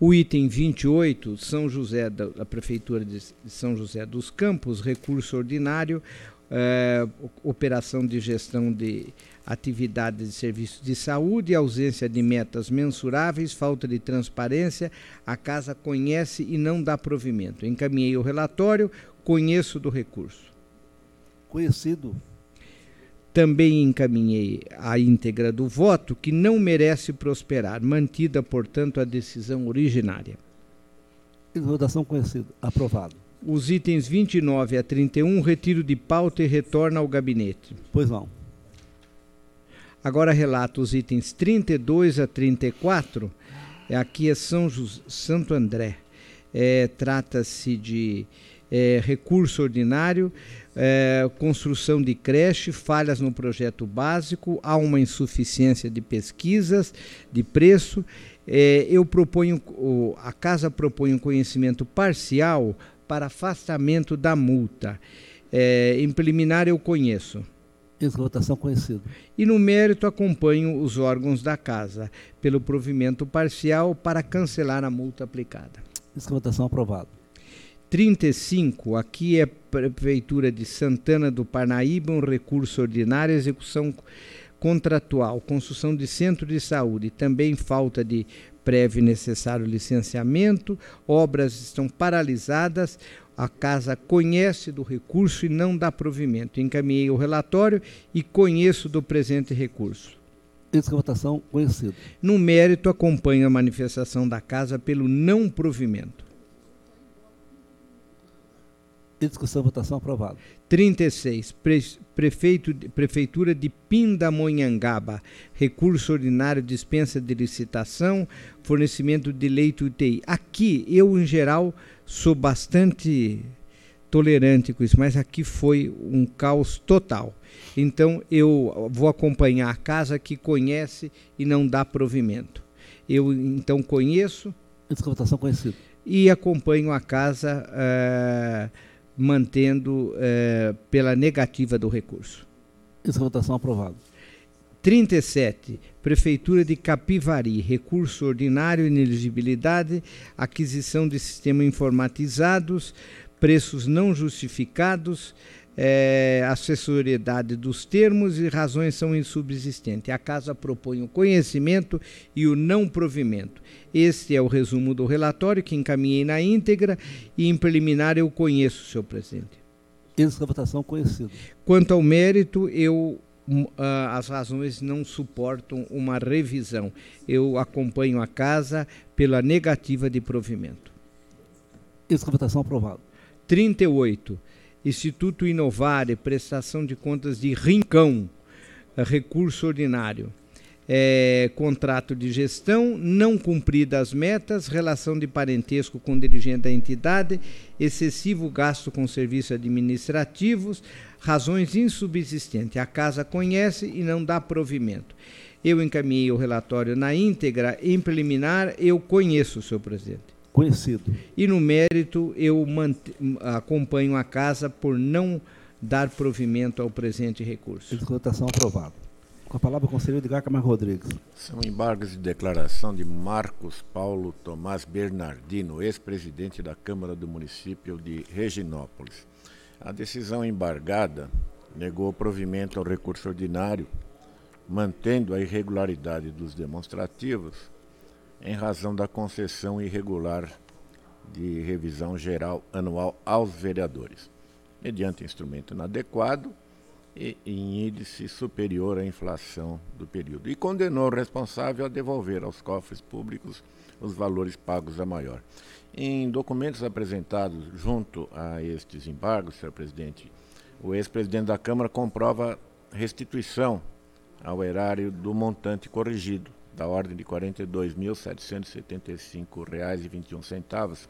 O item 28, São José da Prefeitura de São José dos Campos, recurso ordinário, eh, operação de gestão de atividades de serviços de saúde, ausência de metas mensuráveis, falta de transparência, a casa conhece e não dá provimento. Encaminhei o relatório, conheço do recurso. Conhecido. Também encaminhei a íntegra do voto, que não merece prosperar, mantida, portanto, a decisão originária. Votação conhecida. Aprovado. Os itens 29 a 31, retiro de pauta e retorna ao gabinete. Pois não. Agora relato os itens 32 a 34. Aqui é São José, Santo André. É, Trata-se de é, recurso ordinário, é, construção de creche, falhas no projeto básico, há uma insuficiência de pesquisas, de preço. É, eu proponho, a casa propõe um conhecimento parcial para afastamento da multa. É, em preliminar eu conheço. Esgotação conhecido. E no mérito acompanho os órgãos da casa pelo provimento parcial para cancelar a multa aplicada. Esgotação aprovado. 35, aqui é Prefeitura de Santana do Parnaíba, um recurso ordinário, execução contratual, construção de centro de saúde, também falta de prévio e necessário licenciamento, obras estão paralisadas, a casa conhece do recurso e não dá provimento. Encaminhei o relatório e conheço do presente recurso. De votação conhecido. No mérito, acompanho a manifestação da casa pelo não provimento. Discussão, votação aprovado. 36. Pre Prefeito, Prefeitura de Pindamonhangaba. Recurso ordinário, dispensa de licitação, fornecimento de leito UTI. Aqui, eu, em geral, sou bastante tolerante com isso, mas aqui foi um caos total. Então, eu vou acompanhar a casa que conhece e não dá provimento. Eu, então, conheço. votação conhecida. E acompanho a casa. Uh, mantendo eh, pela negativa do recurso. Essa votação aprovada. 37. Prefeitura de Capivari, recurso ordinário, ineligibilidade, aquisição de sistemas informatizados, preços não justificados, é, assessoriedade dos termos e razões são insubsistentes. A Casa propõe o conhecimento e o não provimento. Este é o resumo do relatório que encaminhei na íntegra e em preliminar eu conheço, senhor presidente. Essa votação conhecida. Quanto ao mérito, eu uh, as razões não suportam uma revisão. Eu acompanho a casa pela negativa de provimento. Essa votação aprovada. 38 Instituto Inovare, prestação de contas de Rincão, recurso ordinário. É, contrato de gestão, não cumprida as metas, relação de parentesco com dirigente da entidade, excessivo gasto com serviços administrativos, razões insubsistentes. A casa conhece e não dá provimento. Eu encaminhei o relatório na íntegra, em preliminar, eu conheço, senhor presidente conhecido. E no mérito, eu acompanho a casa por não dar provimento ao presente recurso. Votação aprovada. Com a palavra o conselheiro Edgar Camargo Rodrigues. São embargos de declaração de Marcos Paulo Tomás Bernardino, ex-presidente da Câmara do Município de Reginópolis. A decisão embargada negou provimento ao recurso ordinário, mantendo a irregularidade dos demonstrativos em razão da concessão irregular de revisão geral anual aos vereadores, mediante instrumento inadequado e em índice superior à inflação do período, e condenou o responsável a devolver aos cofres públicos os valores pagos a maior. Em documentos apresentados junto a estes embargos, senhor presidente, o ex-presidente da Câmara comprova restituição ao erário do montante corrigido, da ordem de R$ 42.775,21,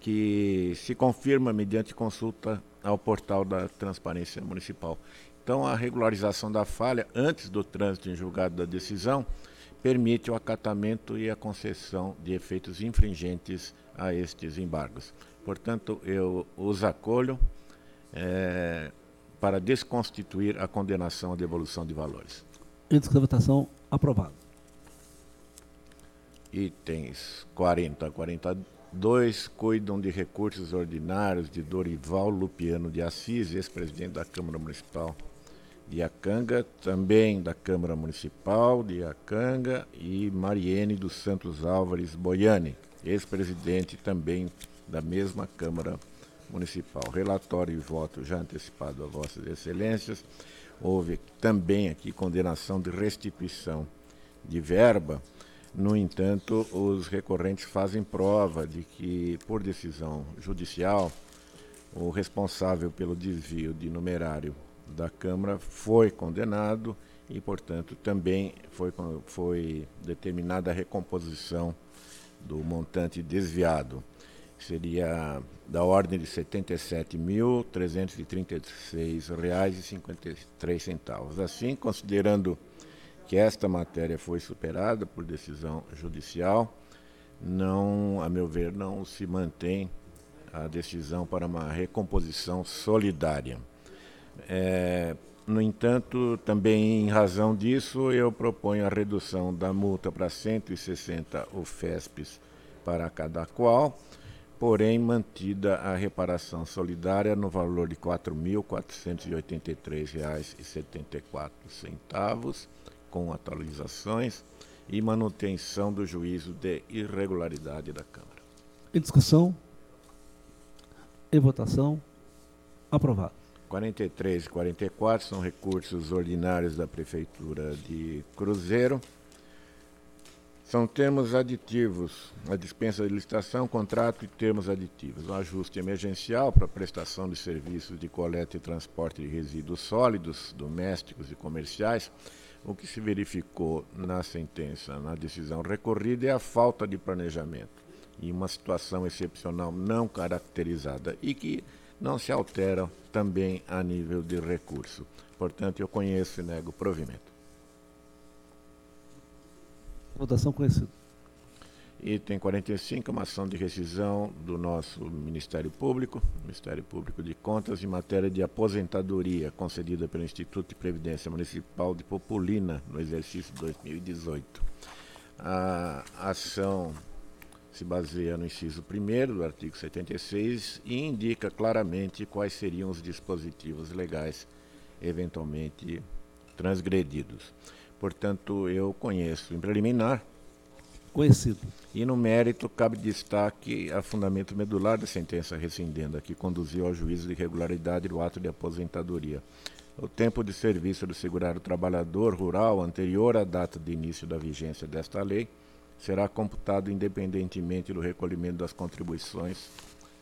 que se confirma mediante consulta ao portal da Transparência Municipal. Então, a regularização da falha antes do trânsito em julgado da decisão permite o acatamento e a concessão de efeitos infringentes a estes embargos. Portanto, eu os acolho é, para desconstituir a condenação à devolução de valores. Índice de votação aprovado itens 40 a 42 cuidam de recursos ordinários de Dorival Lupiano de Assis, ex-presidente da Câmara Municipal de Acanga, também da Câmara Municipal de Acanga, e Mariene dos Santos Álvares Boiani, ex-presidente também da mesma Câmara Municipal. Relatório e voto já antecipado a Vossas Excelências. Houve também aqui condenação de restituição de verba no entanto, os recorrentes fazem prova de que, por decisão judicial, o responsável pelo desvio de numerário da Câmara foi condenado e, portanto, também foi, foi determinada a recomposição do montante desviado. Seria da ordem de R$ 77.336,53. Assim, considerando que esta matéria foi superada por decisão judicial, não, a meu ver, não se mantém a decisão para uma recomposição solidária. É, no entanto, também em razão disso, eu proponho a redução da multa para 160 UFESPs para cada qual, porém mantida a reparação solidária no valor de R$ 4.483,74 com atualizações e manutenção do juízo de irregularidade da Câmara. Em discussão? Em votação? Aprovado. 43 e 44 são recursos ordinários da Prefeitura de Cruzeiro. São termos aditivos, a dispensa de licitação, contrato e termos aditivos. O ajuste emergencial para prestação de serviços de coleta e transporte de resíduos sólidos, domésticos e comerciais. O que se verificou na sentença, na decisão recorrida, é a falta de planejamento e uma situação excepcional não caracterizada e que não se altera também a nível de recurso. Portanto, eu conheço e nego provimento. Votação conhecida. Item 45, uma ação de rescisão do nosso Ministério Público, Ministério Público de Contas, em matéria de aposentadoria concedida pelo Instituto de Previdência Municipal de Populina no exercício 2018. A ação se baseia no inciso 1 do artigo 76 e indica claramente quais seriam os dispositivos legais eventualmente transgredidos. Portanto, eu conheço em preliminar. Conhecido. E no mérito, cabe destaque a fundamento medular da sentença rescindenda, que conduziu ao juízo de irregularidade do ato de aposentadoria. O tempo de serviço do segurado trabalhador rural anterior à data de início da vigência desta lei será computado independentemente do recolhimento das contribuições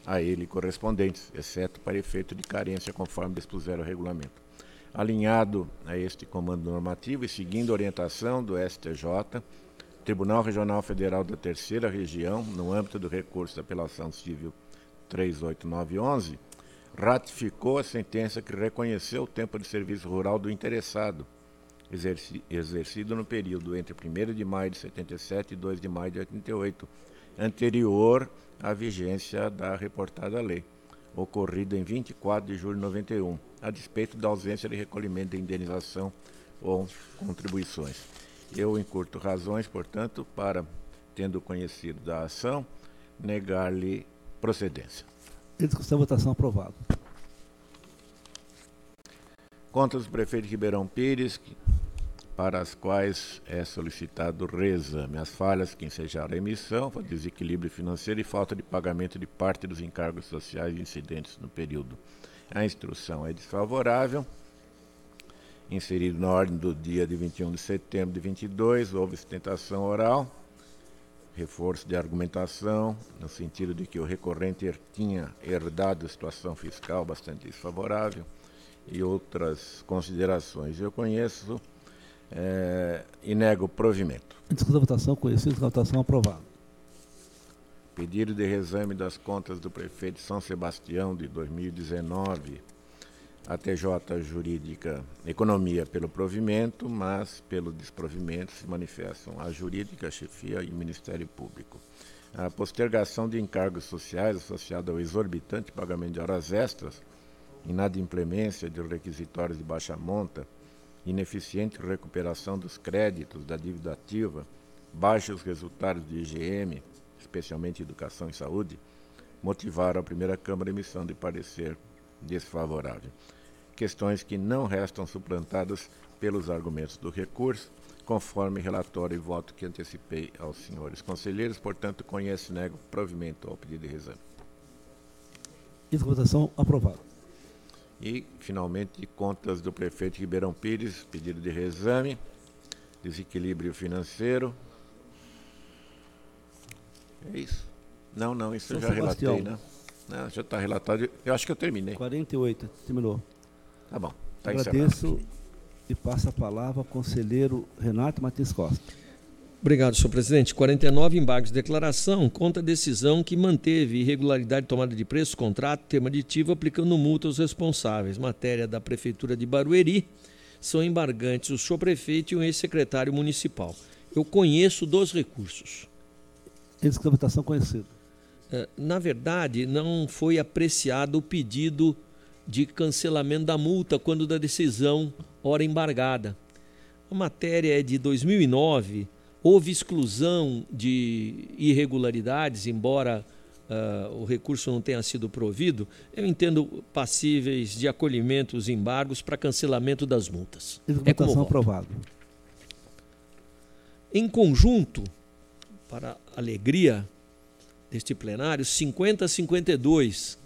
a ele correspondentes, exceto para efeito de carência, conforme dispuser o regulamento alinhado a este comando normativo e seguindo a orientação do STJ, Tribunal Regional Federal da Terceira Região, no âmbito do recurso da apelação civil 38911, ratificou a sentença que reconheceu o tempo de serviço rural do interessado, exerci exercido no período entre 1 de maio de 77 e 2 de maio de 88, anterior à vigência da reportada lei ocorrido em 24 de julho de 91, a despeito da ausência de recolhimento de indenização ou contribuições. Eu encurto razões, portanto, para, tendo conhecido da ação, negar-lhe procedência. Em discussão, votação aprovado. Contas do prefeito Ribeirão Pires, para as quais é solicitado reexame. As falhas que ensejaram a emissão desequilíbrio financeiro e falta de pagamento de parte dos encargos sociais incidentes no período. A instrução é desfavorável. Inserido na ordem do dia de 21 de setembro de 22, houve sustentação oral, reforço de argumentação, no sentido de que o recorrente tinha herdado situação fiscal bastante desfavorável e outras considerações. Eu conheço é, e nego o provimento. Discussão da votação, conhecido, votação aprovada. Pedido de reexame das contas do prefeito de São Sebastião de 2019. A TJ Jurídica Economia pelo provimento, mas pelo desprovimento se manifestam a jurídica, a chefia e o Ministério Público. A postergação de encargos sociais associada ao exorbitante pagamento de horas extras, inadimplemência de requisitórios de baixa monta, ineficiente recuperação dos créditos da dívida ativa, baixos resultados de IGM, especialmente educação e saúde, motivaram a primeira Câmara a emissão de parecer desfavorável. Questões que não restam suplantadas pelos argumentos do recurso, conforme relatório e voto que antecipei aos senhores conselheiros, portanto, conhece e nego provimento ao pedido de exame. Votação aprovada. E, finalmente, contas do prefeito Ribeirão Pires, pedido de reexame, desequilíbrio financeiro. É isso. Não, não, isso São eu já Sebastião. relatei, né? Não, já está relatado. Eu acho que eu terminei. 48, terminou. Tá bom. Tá Agradeço encerrado. e passa a palavra ao conselheiro Renato Martins Costa. Obrigado, senhor presidente. 49 embargos de declaração contra a decisão que manteve irregularidade de tomada de preço, contrato, termo aditivo, aplicando multa aos responsáveis. Matéria da Prefeitura de Barueri. São embargantes o senhor prefeito e o ex-secretário municipal. Eu conheço dos recursos. Eles que votação conhecido. É, na verdade, não foi apreciado o pedido de cancelamento da multa quando da decisão hora embargada. A matéria é de 2009 Houve exclusão de irregularidades, embora uh, o recurso não tenha sido provido. Eu entendo passíveis de acolhimento os embargos para cancelamento das multas. É como aprovado. Em conjunto, para alegria deste plenário, 50 a 52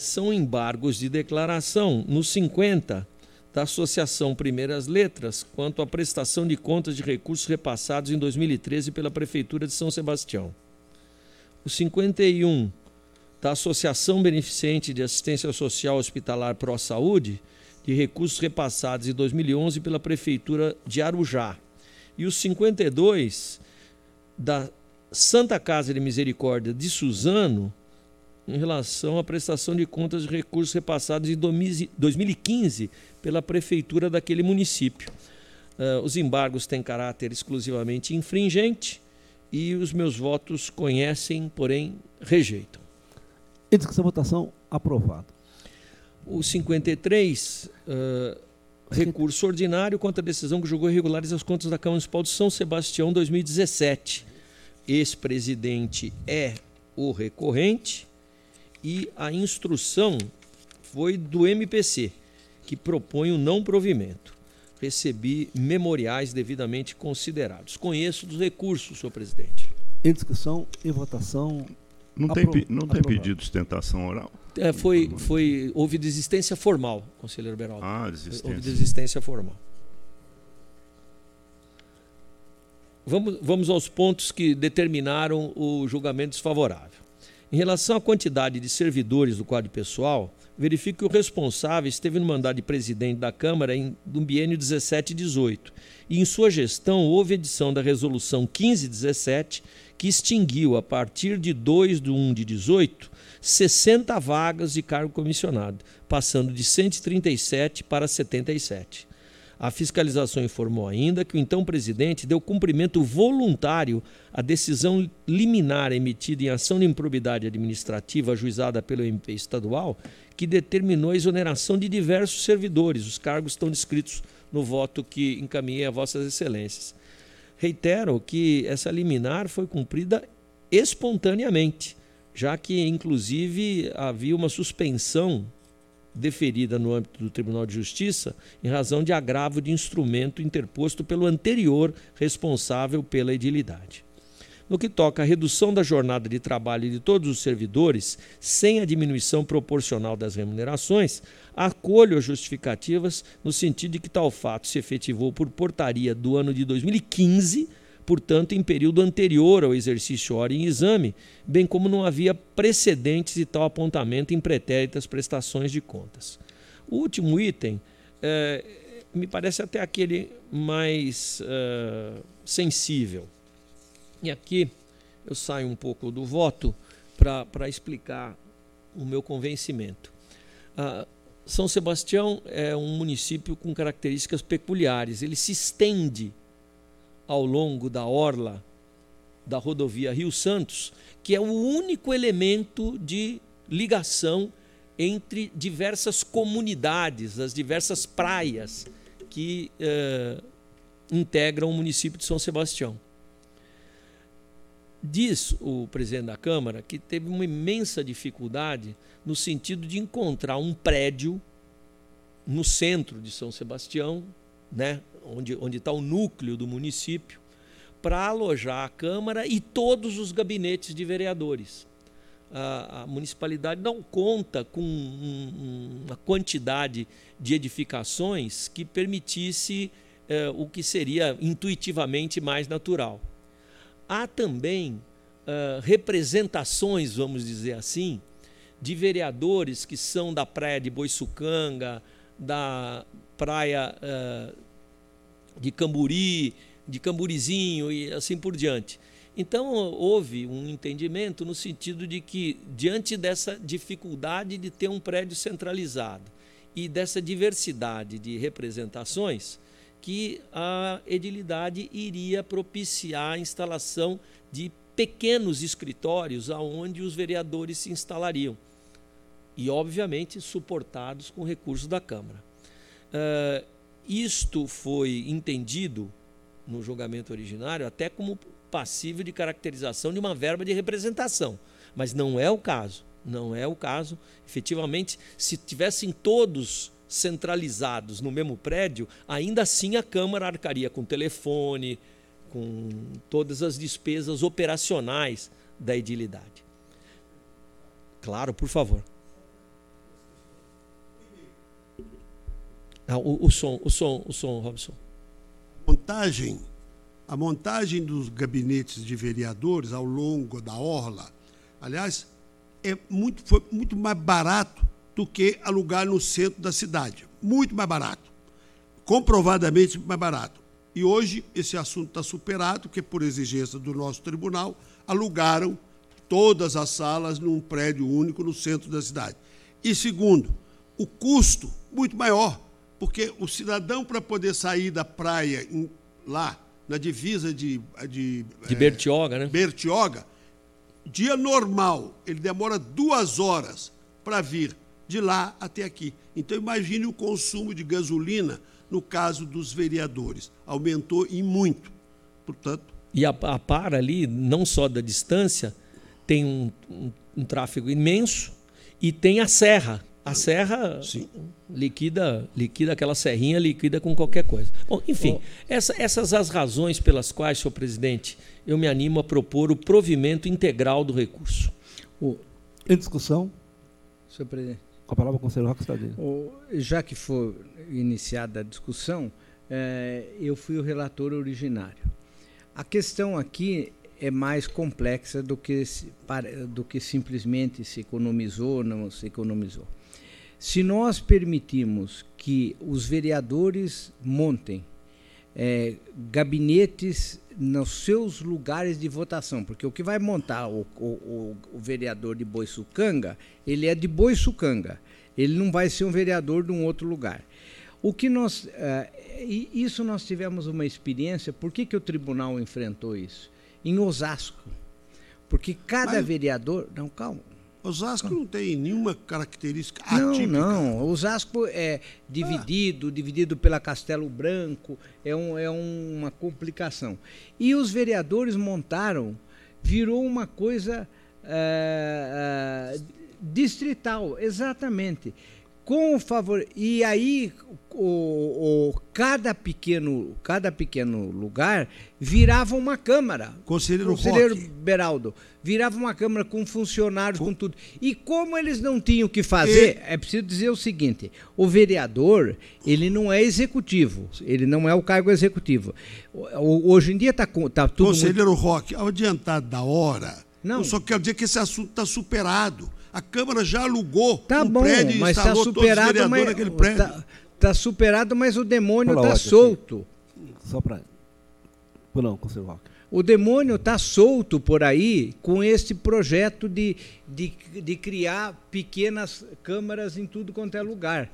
são embargos de declaração. Nos 50, da Associação Primeiras Letras, quanto à prestação de contas de recursos repassados em 2013 pela Prefeitura de São Sebastião. O 51 da Associação Beneficente de Assistência Social Hospitalar Pró Saúde, de recursos repassados em 2011 pela Prefeitura de Arujá. E o 52 da Santa Casa de Misericórdia de Suzano, em relação à prestação de contas de recursos repassados em 2015 pela prefeitura daquele município. Uh, os embargos têm caráter exclusivamente infringente e os meus votos conhecem, porém rejeitam. Em discussão, votação, aprovado. O 53, uh, recurso ordinário contra a decisão que julgou irregulares as contas da Câmara Municipal de São Sebastião 2017. Ex-presidente é o recorrente e a instrução foi do MPC, que propõe o não provimento. Recebi memoriais devidamente considerados. Conheço dos recursos, senhor presidente. Em discussão e votação. Não tem, não tem pedido de sustentação oral? É, foi, foi, houve desistência formal, conselheiro Beraldo. Ah, desistência. Houve desistência formal. Vamos, vamos aos pontos que determinaram o julgamento desfavorável. Em relação à quantidade de servidores do quadro pessoal, verifique que o responsável esteve no mandato de presidente da Câmara em, no biênio 17 e 18, e em sua gestão houve edição da Resolução 1517, que extinguiu, a partir de 2 de 1 de 18, 60 vagas de cargo comissionado, passando de 137 para 77. A fiscalização informou ainda que o então presidente deu cumprimento voluntário à decisão liminar emitida em ação de improbidade administrativa ajuizada pelo MP estadual, que determinou a exoneração de diversos servidores. Os cargos estão descritos no voto que encaminhei a Vossas Excelências. Reitero que essa liminar foi cumprida espontaneamente, já que, inclusive, havia uma suspensão deferida no âmbito do Tribunal de Justiça em razão de agravo de instrumento interposto pelo anterior responsável pela edilidade. No que toca à redução da jornada de trabalho de todos os servidores, sem a diminuição proporcional das remunerações, acolho as justificativas no sentido de que tal fato se efetivou por portaria do ano de 2015 portanto, em período anterior ao exercício hora em exame, bem como não havia precedentes de tal apontamento em pretéritas prestações de contas. O último item é, me parece até aquele mais é, sensível. E aqui eu saio um pouco do voto para explicar o meu convencimento. Ah, São Sebastião é um município com características peculiares. Ele se estende ao longo da orla da rodovia Rio Santos, que é o único elemento de ligação entre diversas comunidades, as diversas praias que eh, integram o município de São Sebastião. Diz o presidente da Câmara que teve uma imensa dificuldade no sentido de encontrar um prédio no centro de São Sebastião, né, onde está o núcleo do município, para alojar a Câmara e todos os gabinetes de vereadores. A, a municipalidade não conta com um, uma quantidade de edificações que permitisse eh, o que seria intuitivamente mais natural. Há também uh, representações, vamos dizer assim, de vereadores que são da praia de Boiçucanga, da praia uh, de Camburi, de Camburizinho e assim por diante. Então, houve um entendimento no sentido de que, diante dessa dificuldade de ter um prédio centralizado e dessa diversidade de representações, que a edilidade iria propiciar a instalação de pequenos escritórios aonde os vereadores se instalariam e, obviamente, suportados com recursos da Câmara. Uh, isto foi entendido no julgamento originário até como passível de caracterização de uma verba de representação, mas não é o caso. Não é o caso. Efetivamente, se tivessem todos centralizados no mesmo prédio, ainda assim a Câmara arcaria com telefone, com todas as despesas operacionais da edilidade. Claro, por favor. O, o, som, o som, o som, Robson. Montagem, a montagem dos gabinetes de vereadores ao longo da orla, aliás, é muito, foi muito mais barato do que alugar no centro da cidade. Muito mais barato. Comprovadamente mais barato. E hoje esse assunto está superado, porque, por exigência do nosso tribunal, alugaram todas as salas num prédio único no centro da cidade. E segundo, o custo muito maior porque o cidadão, para poder sair da praia em, lá, na divisa de. De, de é, Bertioga, né? Bertioga, dia normal, ele demora duas horas para vir de lá até aqui. Então, imagine o consumo de gasolina no caso dos vereadores. Aumentou em muito. Portanto. E a, a par ali, não só da distância, tem um, um, um tráfego imenso e tem a serra a serra Sim. liquida, liquida aquela serrinha, liquida com qualquer coisa. Bom, enfim, oh. essa, essas as razões pelas quais, senhor presidente, eu me animo a propor o provimento integral do recurso. Oh. Em discussão? Senhor presidente. Com a palavra, o conselheiro Roque oh, Já que for iniciada a discussão, é, eu fui o relator originário. A questão aqui é mais complexa do que, do que simplesmente se economizou ou não se economizou. Se nós permitirmos que os vereadores montem é, gabinetes nos seus lugares de votação, porque o que vai montar o, o, o vereador de Boiçucanga, ele é de Boiçucanga, ele não vai ser um vereador de um outro lugar. O que nós, uh, isso nós tivemos uma experiência, por que, que o tribunal enfrentou isso? Em Osasco. Porque cada Mas... vereador. Não, calma. Osasco não tem nenhuma característica atípica. Não, não. Osasco é dividido, ah. dividido pela Castelo Branco, é, um, é uma complicação. E os vereadores montaram, virou uma coisa é, é, distrital, exatamente com favor e aí o, o, cada pequeno cada pequeno lugar virava uma câmara. Conselheiro, conselheiro Beraldo virava uma câmara com funcionários com... com tudo. E como eles não tinham o que fazer e... é preciso dizer o seguinte o vereador ele não é executivo ele não é o cargo executivo. Hoje em dia está tá tudo conselheiro muito... Roque ao adiantar da hora não. eu só quero dizer que esse assunto está superado a Câmara já alugou tá um bom, prédio e mas tá instalou tá superado, todos os mas, naquele prédio. Está tá superado, mas o demônio está solto. Aqui. Só para... Não, conselheiro Roque. O demônio está solto por aí com esse projeto de, de, de, criar pequenas câmaras em tudo quanto é lugar.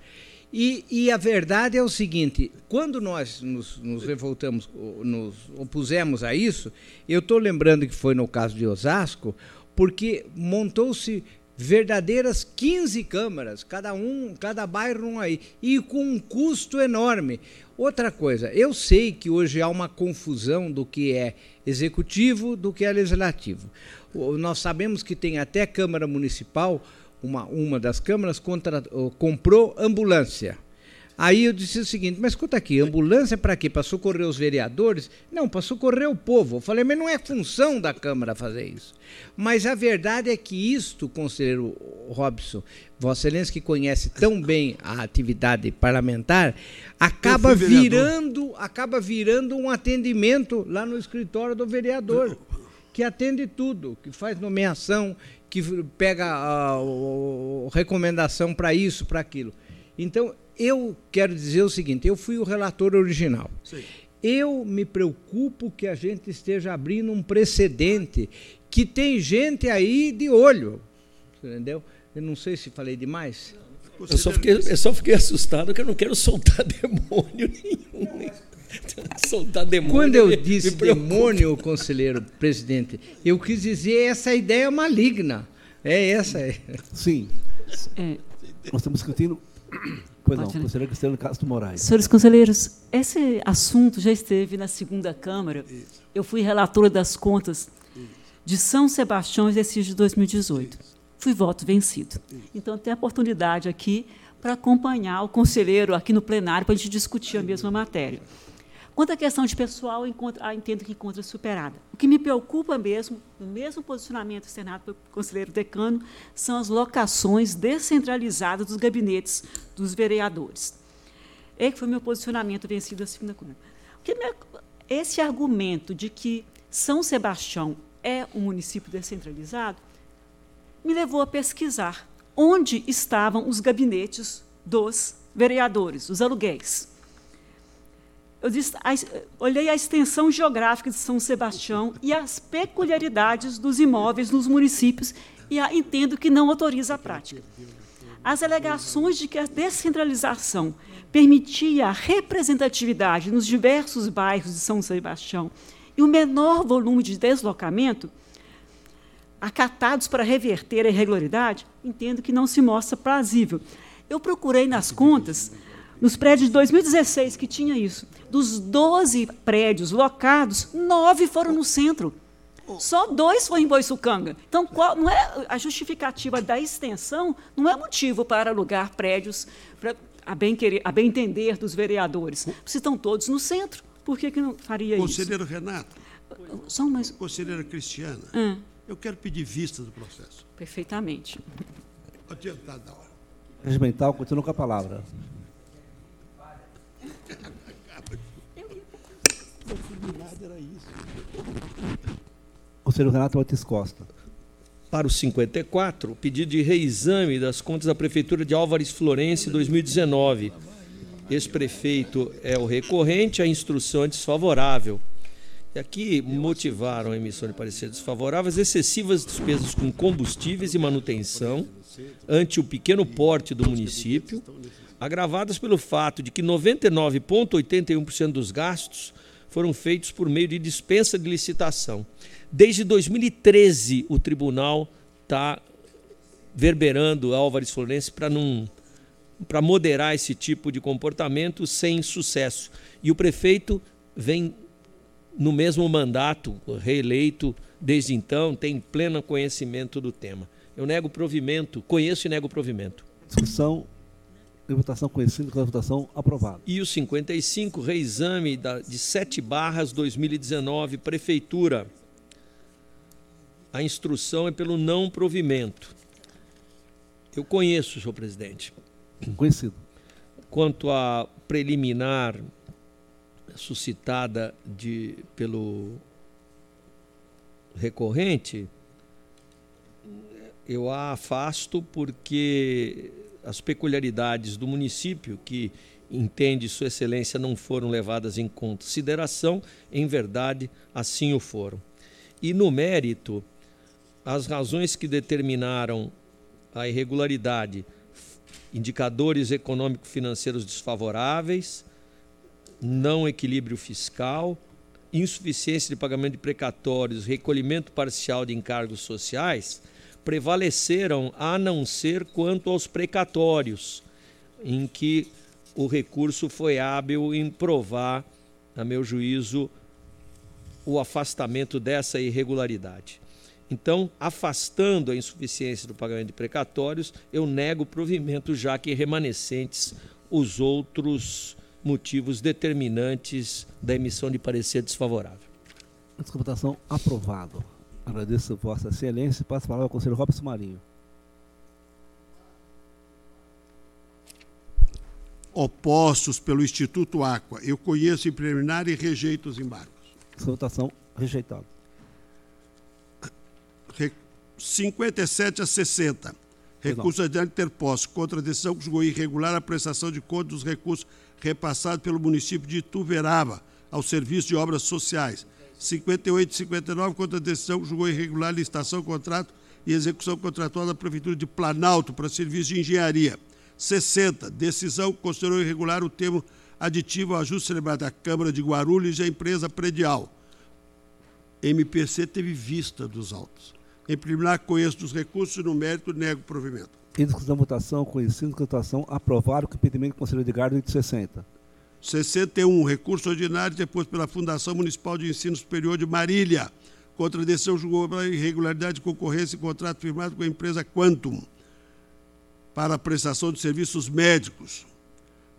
E, e a verdade é o seguinte: quando nós nos, nos revoltamos, nos opusemos a isso, eu estou lembrando que foi no caso de Osasco, porque montou-se verdadeiras 15 câmaras, cada um, cada bairro um aí, e com um custo enorme. Outra coisa, eu sei que hoje há uma confusão do que é executivo do que é legislativo. Nós sabemos que tem até Câmara Municipal, uma, uma das câmaras contra, comprou ambulância. Aí eu disse o seguinte, mas escuta aqui, ambulância para quê? Para socorrer os vereadores? Não, para socorrer o povo. Eu falei, mas não é função da Câmara fazer isso. Mas a verdade é que isto, conselheiro Robson, Vossa Excelência que conhece tão bem a atividade parlamentar, acaba virando, acaba virando um atendimento lá no escritório do vereador, que atende tudo, que faz nomeação, que pega a, a, a recomendação para isso, para aquilo. Então, eu quero dizer o seguinte: eu fui o relator original. Sim. Eu me preocupo que a gente esteja abrindo um precedente que tem gente aí de olho. Entendeu? Eu não sei se falei demais. Eu só fiquei, eu só fiquei assustado que eu não quero soltar demônio nenhum. soltar demônio. Quando eu disse demônio, conselheiro presidente, eu quis dizer essa ideia maligna. É essa. Sim. É. Nós estamos discutindo Pois não, conselheiro Cristiano Castro Moraes. Senhores conselheiros, esse assunto já esteve na segunda Câmara. Isso. Eu fui relatora das contas Isso. de São Sebastião, exercício de 2018. Isso. Fui voto vencido. Então, tem a oportunidade aqui para acompanhar o conselheiro aqui no plenário para a gente discutir a mesma matéria. Quanto à questão de pessoal, eu ah, entendo que encontra superada. O que me preocupa mesmo, no mesmo posicionamento externado pelo conselheiro decano, são as locações descentralizadas dos gabinetes dos vereadores. Esse foi meu posicionamento vencido da segunda coluna. Esse argumento de que São Sebastião é um município descentralizado me levou a pesquisar onde estavam os gabinetes dos vereadores, os aluguéis. Eu disse, a, olhei a extensão geográfica de São Sebastião e as peculiaridades dos imóveis nos municípios e a, entendo que não autoriza a prática. As alegações de que a descentralização permitia a representatividade nos diversos bairros de São Sebastião e o menor volume de deslocamento, acatados para reverter a irregularidade, entendo que não se mostra plausível. Eu procurei nas contas, nos prédios de 2016 que tinha isso, dos 12 prédios locados, nove foram no centro. Só dois foram em Boiçucanga. Então, qual, não é a justificativa da extensão não é motivo para alugar prédios para, a, bem querer, a bem entender dos vereadores. Se estão todos no centro, por que, que não faria Conselheiro isso? Conselheiro Renato. Só mais... Conselheira Cristiana. Hum. Eu quero pedir vista do processo. Perfeitamente. Adiantado da hora. Regimental, continua com a palavra. Isso. Conselheiro Renato Ortiz Costa. Para o 54, o pedido de reexame das contas da Prefeitura de Álvares Florense 2019. Esse prefeito é o recorrente, a instrução é desfavorável. E aqui motivaram a emissão de parecer desfavorável as excessivas despesas com combustíveis e manutenção ante o pequeno porte do município, agravadas pelo fato de que 99,81% dos gastos foram feitos por meio de dispensa de licitação. Desde 2013, o tribunal está verberando Álvares Florense para não para moderar esse tipo de comportamento sem sucesso. E o prefeito vem no mesmo mandato, reeleito desde então, tem pleno conhecimento do tema. Eu nego provimento, conheço e nego provimento. Discussão votação conhecida com a votação aprovada. E o 55, reexame da, de 7 barras 2019, Prefeitura. A instrução é pelo não provimento. Eu conheço, senhor presidente. Conhecido. Quanto à preliminar suscitada de, pelo recorrente, eu a afasto porque as peculiaridades do município, que entende Sua Excelência, não foram levadas em consideração, em verdade, assim o foram. E no mérito, as razões que determinaram a irregularidade, indicadores econômico-financeiros desfavoráveis, não equilíbrio fiscal, insuficiência de pagamento de precatórios, recolhimento parcial de encargos sociais, prevaleceram a não ser quanto aos precatórios, em que o recurso foi hábil em provar, a meu juízo, o afastamento dessa irregularidade. Então, afastando a insuficiência do pagamento de precatórios, eu nego o provimento, já que remanescentes os outros motivos determinantes da emissão de parecer desfavorável. Essa votação aprovado. Agradeço Vossa Excelência e passo a palavra ao conselheiro Robson Marinho. Opostos pelo Instituto Aqua. Eu conheço em preliminar e rejeito os embargos. Votação rejeitada. 57 a 60. Recurso adiante interposto contra a decisão que julgou irregular a prestação de conta dos recursos repassados pelo município de Ituverava ao serviço de obras sociais 58 e 59, contra a decisão que julgou irregular a licitação, contrato e execução contratual da Prefeitura de Planalto para serviço de engenharia. 60, decisão que considerou irregular o termo aditivo ao ajuste celebrado da Câmara de Guarulhos e a empresa predial. MPC teve vista dos autos. Em preliminar, conheço dos recursos e no mérito nego o provimento. Em discussão, votação, conhecido a votação, aprovar o impedimento do Conselho de Guarda de 60. 61, recurso ordinário depois pela Fundação Municipal de Ensino Superior de Marília, contra decisão julgou pela irregularidade de concorrência em contrato firmado com a empresa Quantum para a prestação de serviços médicos.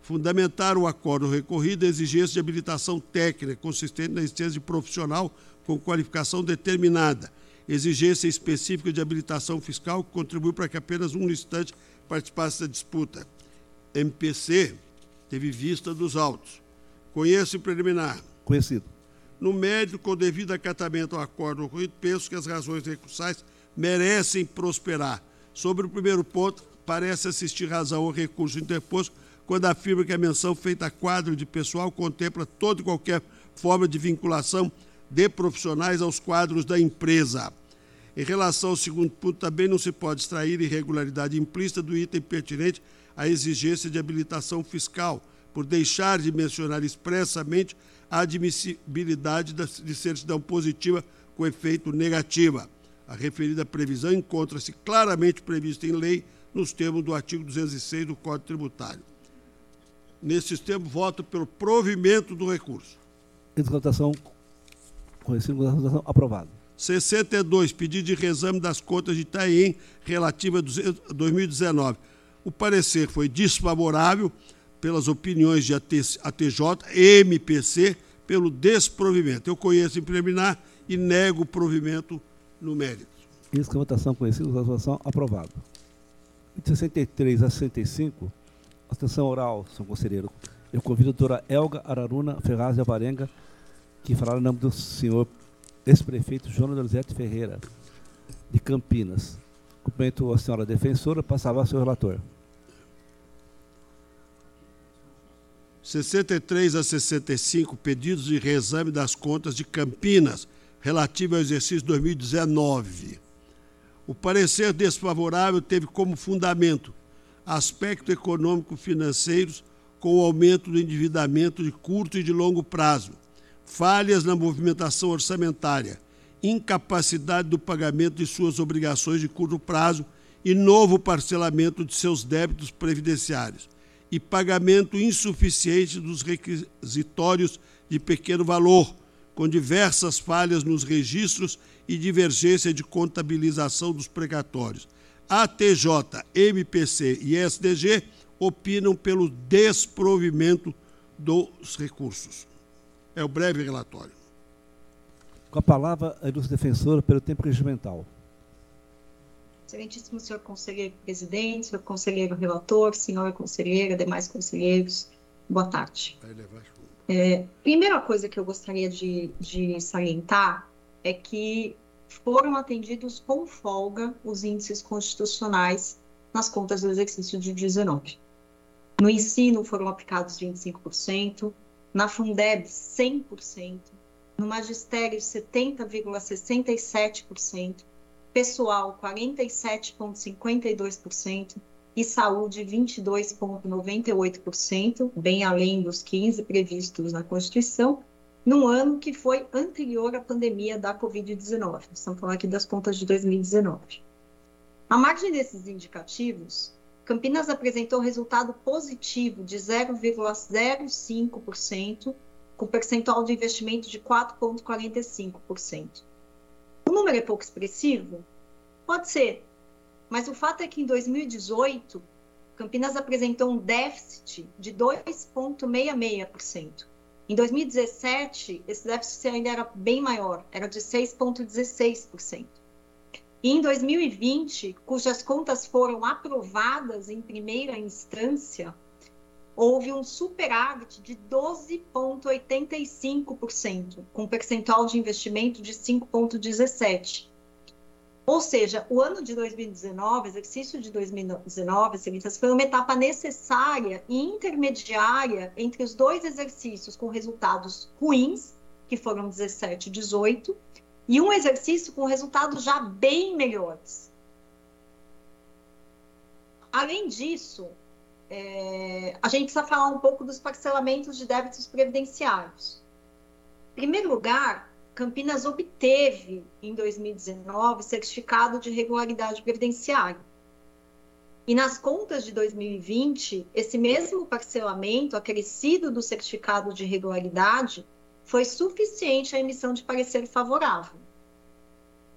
Fundamentar o acordo recorrido exigência de habilitação técnica consistente na existência de profissional com qualificação determinada, exigência específica de habilitação fiscal que contribui para que apenas um licitante participasse da disputa. MPC teve vista dos autos. Conheço o preliminar. Conhecido. No mérito, com devido acatamento ao acordo ocorrido, penso que as razões recursais merecem prosperar. Sobre o primeiro ponto, parece assistir razão ao recurso interposto quando afirma que a menção feita a quadro de pessoal contempla toda e qualquer forma de vinculação de profissionais aos quadros da empresa. Em relação ao segundo ponto, também não se pode extrair irregularidade implícita do item pertinente à exigência de habilitação fiscal, por deixar de mencionar expressamente a admissibilidade de certidão positiva com efeito negativa. A referida previsão encontra-se claramente prevista em lei nos termos do artigo 206 do Código Tributário. Nesses termos, voto pelo provimento do recurso. Exaltação conhecido como votação aprovado. 62, pedido de reexame das contas de Itaém relativa a 2019. O parecer foi desfavorável pelas opiniões de ATJ e MPC pelo desprovimento. Eu conheço em preliminar e nego o provimento no mérito. Isso que a votação conhecida, votação aprovado. De 63 a 65, atenção oral, senhor conselheiro. Eu convido a doutora Elga Araruna Ferraz de Alvarenga, que falará em nome do senhor ex-prefeito João Donizete Ferreira, de Campinas. Cumprimento a senhora defensora, passava ao seu relator. 63 a 65, pedidos de reexame das contas de Campinas, relativo ao exercício 2019. O parecer desfavorável teve como fundamento aspecto econômico-financeiros com o aumento do endividamento de curto e de longo prazo, falhas na movimentação orçamentária, incapacidade do pagamento de suas obrigações de curto prazo e novo parcelamento de seus débitos previdenciários, e pagamento insuficiente dos requisitórios de pequeno valor, com diversas falhas nos registros e divergência de contabilização dos precatórios. A TJ, MPC e SDG opinam pelo desprovimento dos recursos. É o breve relatório. Com a palavra, a ilustre defensora pelo tempo regimental. Excelentíssimo senhor conselheiro presidente, senhor conselheiro relator, senhora conselheira, demais conselheiros, boa tarde. É, primeira coisa que eu gostaria de, de salientar é que foram atendidos com folga os índices constitucionais nas contas do exercício de 19. No ensino foram aplicados 25%, na Fundeb 100%, no magistério 70,67%, pessoal 47,52% e saúde 22,98%, bem além dos 15 previstos na Constituição, num ano que foi anterior à pandemia da Covid-19. Estamos falando aqui das contas de 2019. À margem desses indicativos, Campinas apresentou resultado positivo de 0,05%, com percentual de investimento de 4,45%. O número é pouco expressivo? Pode ser, mas o fato é que em 2018, Campinas apresentou um déficit de 2,66%. Em 2017, esse déficit ainda era bem maior, era de 6,16%. E em 2020, cujas contas foram aprovadas em primeira instância, houve um superávit de 12,85%, com percentual de investimento de 5,17%. Ou seja, o ano de 2019, exercício de 2019, Selitas, foi uma etapa necessária e intermediária entre os dois exercícios com resultados ruins, que foram 17 e 18, e um exercício com resultados já bem melhores. Além disso, é, a gente precisa falar um pouco dos parcelamentos de débitos previdenciários. Em primeiro lugar, Campinas obteve, em 2019, certificado de regularidade previdenciária. E nas contas de 2020, esse mesmo parcelamento, acrescido do certificado de regularidade, foi suficiente à emissão de parecer favorável.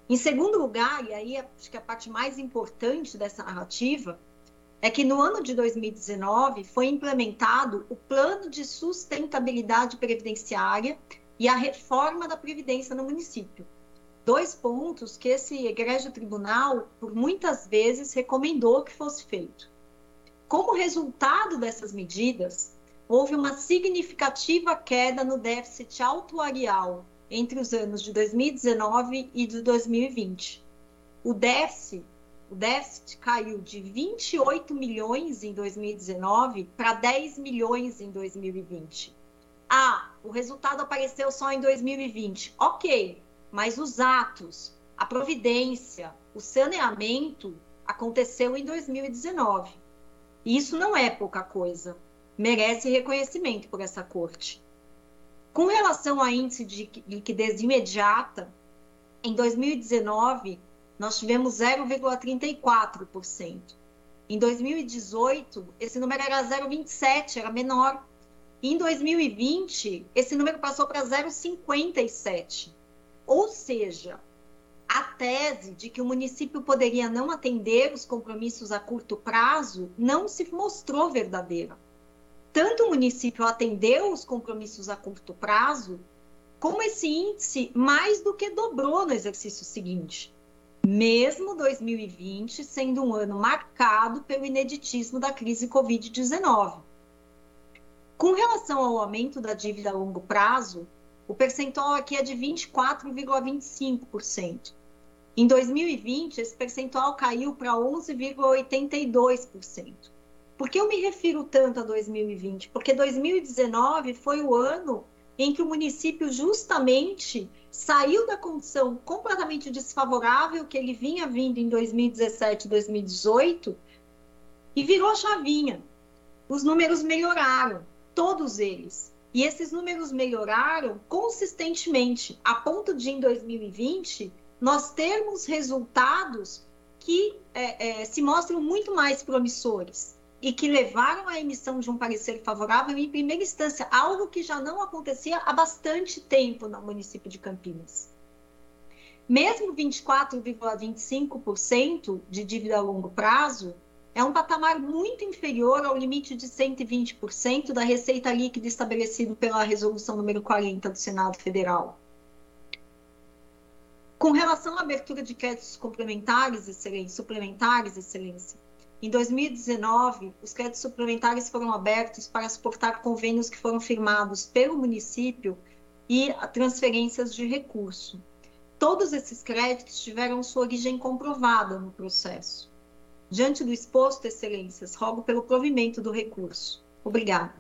Em segundo lugar, e aí acho que a parte mais importante dessa narrativa, é que no ano de 2019 foi implementado o Plano de Sustentabilidade Previdenciária e a reforma da Previdência no município. Dois pontos que esse egrégio tribunal, por muitas vezes, recomendou que fosse feito. Como resultado dessas medidas, houve uma significativa queda no déficit autuarial entre os anos de 2019 e de 2020. O déficit o déficit caiu de 28 milhões em 2019 para 10 milhões em 2020. Ah, o resultado apareceu só em 2020. Ok, mas os atos, a providência, o saneamento aconteceu em 2019. E isso não é pouca coisa. Merece reconhecimento por essa corte. Com relação ao índice de liquidez imediata, em 2019, nós tivemos 0,34%. Em 2018, esse número era 0,27, era menor. Em 2020, esse número passou para 0,57. Ou seja, a tese de que o município poderia não atender os compromissos a curto prazo não se mostrou verdadeira. Tanto o município atendeu os compromissos a curto prazo, como esse índice mais do que dobrou no exercício seguinte mesmo 2020 sendo um ano marcado pelo ineditismo da crise Covid-19. Com relação ao aumento da dívida a longo prazo, o percentual aqui é de 24,25%. Em 2020, esse percentual caiu para 11,82%. Por que eu me refiro tanto a 2020? Porque 2019 foi o ano em que o município justamente saiu da condição completamente desfavorável que ele vinha vindo em 2017, 2018 e virou chavinha. Os números melhoraram, todos eles. E esses números melhoraram consistentemente, a ponto de em 2020 nós termos resultados que é, é, se mostram muito mais promissores e que levaram à emissão de um parecer favorável em primeira instância, algo que já não acontecia há bastante tempo no município de Campinas. Mesmo 24,25% de dívida a longo prazo é um patamar muito inferior ao limite de 120% da receita líquida estabelecido pela resolução número 40 do Senado Federal. Com relação à abertura de créditos complementares, excelência, suplementares, excelência, em 2019, os créditos suplementares foram abertos para suportar convênios que foram firmados pelo município e transferências de recurso. Todos esses créditos tiveram sua origem comprovada no processo. Diante do exposto, excelências, rogo pelo provimento do recurso. Obrigada.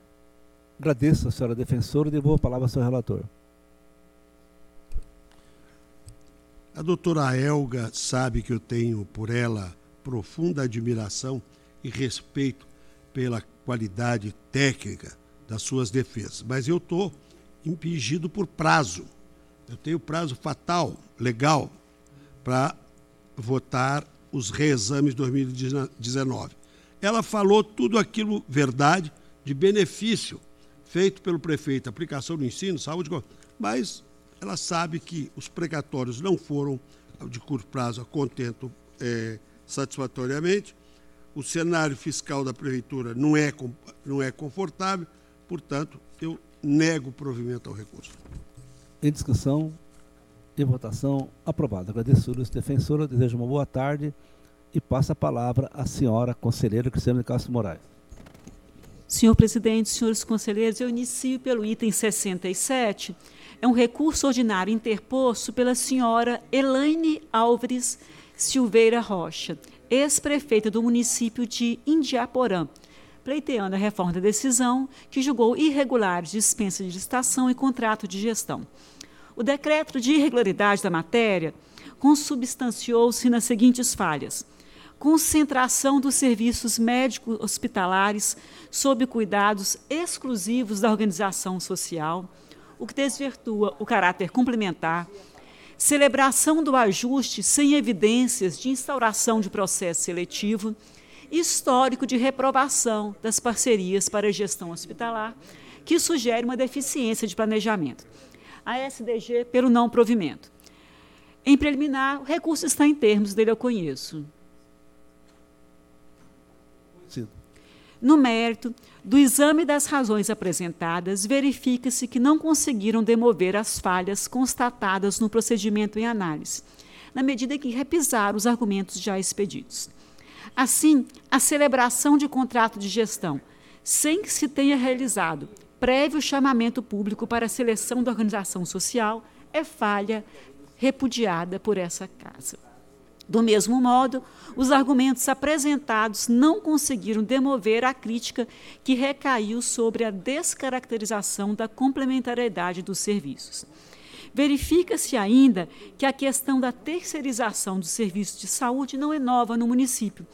Agradeço a senhora defensora e devolvo a palavra ao seu relator. A doutora Elga sabe que eu tenho por ela profunda admiração e respeito pela qualidade técnica das suas defesas. Mas eu estou impingido por prazo. Eu tenho prazo fatal, legal, para votar os reexames 2019. Ela falou tudo aquilo verdade, de benefício feito pelo prefeito, aplicação do ensino, saúde, mas ela sabe que os precatórios não foram de curto prazo a contento é, satisfatoriamente. O cenário fiscal da prefeitura não é, não é confortável, portanto, eu nego o provimento ao recurso. Em discussão e votação, aprovado. Agradeço, Lúcia Defensora, desejo uma boa tarde e passo a palavra à senhora conselheira Cristiana de Castro Moraes. Senhor presidente, senhores conselheiros, eu inicio pelo item 67. É um recurso ordinário interposto pela senhora Elaine Álvares Silveira Rocha, ex-prefeita do município de Indiaporã, pleiteando a reforma da decisão que julgou irregulares dispensa de licitação e contrato de gestão. O decreto de irregularidade da matéria consubstanciou-se nas seguintes falhas: concentração dos serviços médicos hospitalares sob cuidados exclusivos da organização social, o que desvirtua o caráter complementar celebração do ajuste sem evidências de instauração de processo seletivo, histórico de reprovação das parcerias para a gestão hospitalar, que sugere uma deficiência de planejamento. A SDG pelo não provimento. Em preliminar, o recurso está em termos dele, eu conheço. No mérito do exame das razões apresentadas, verifica-se que não conseguiram demover as falhas constatadas no procedimento em análise, na medida que repisaram os argumentos já expedidos. Assim, a celebração de contrato de gestão, sem que se tenha realizado prévio chamamento público para a seleção da organização social, é falha repudiada por essa casa. Do mesmo modo, os argumentos apresentados não conseguiram demover a crítica que recaiu sobre a descaracterização da complementariedade dos serviços. Verifica-se ainda que a questão da terceirização dos serviços de saúde não é nova no município,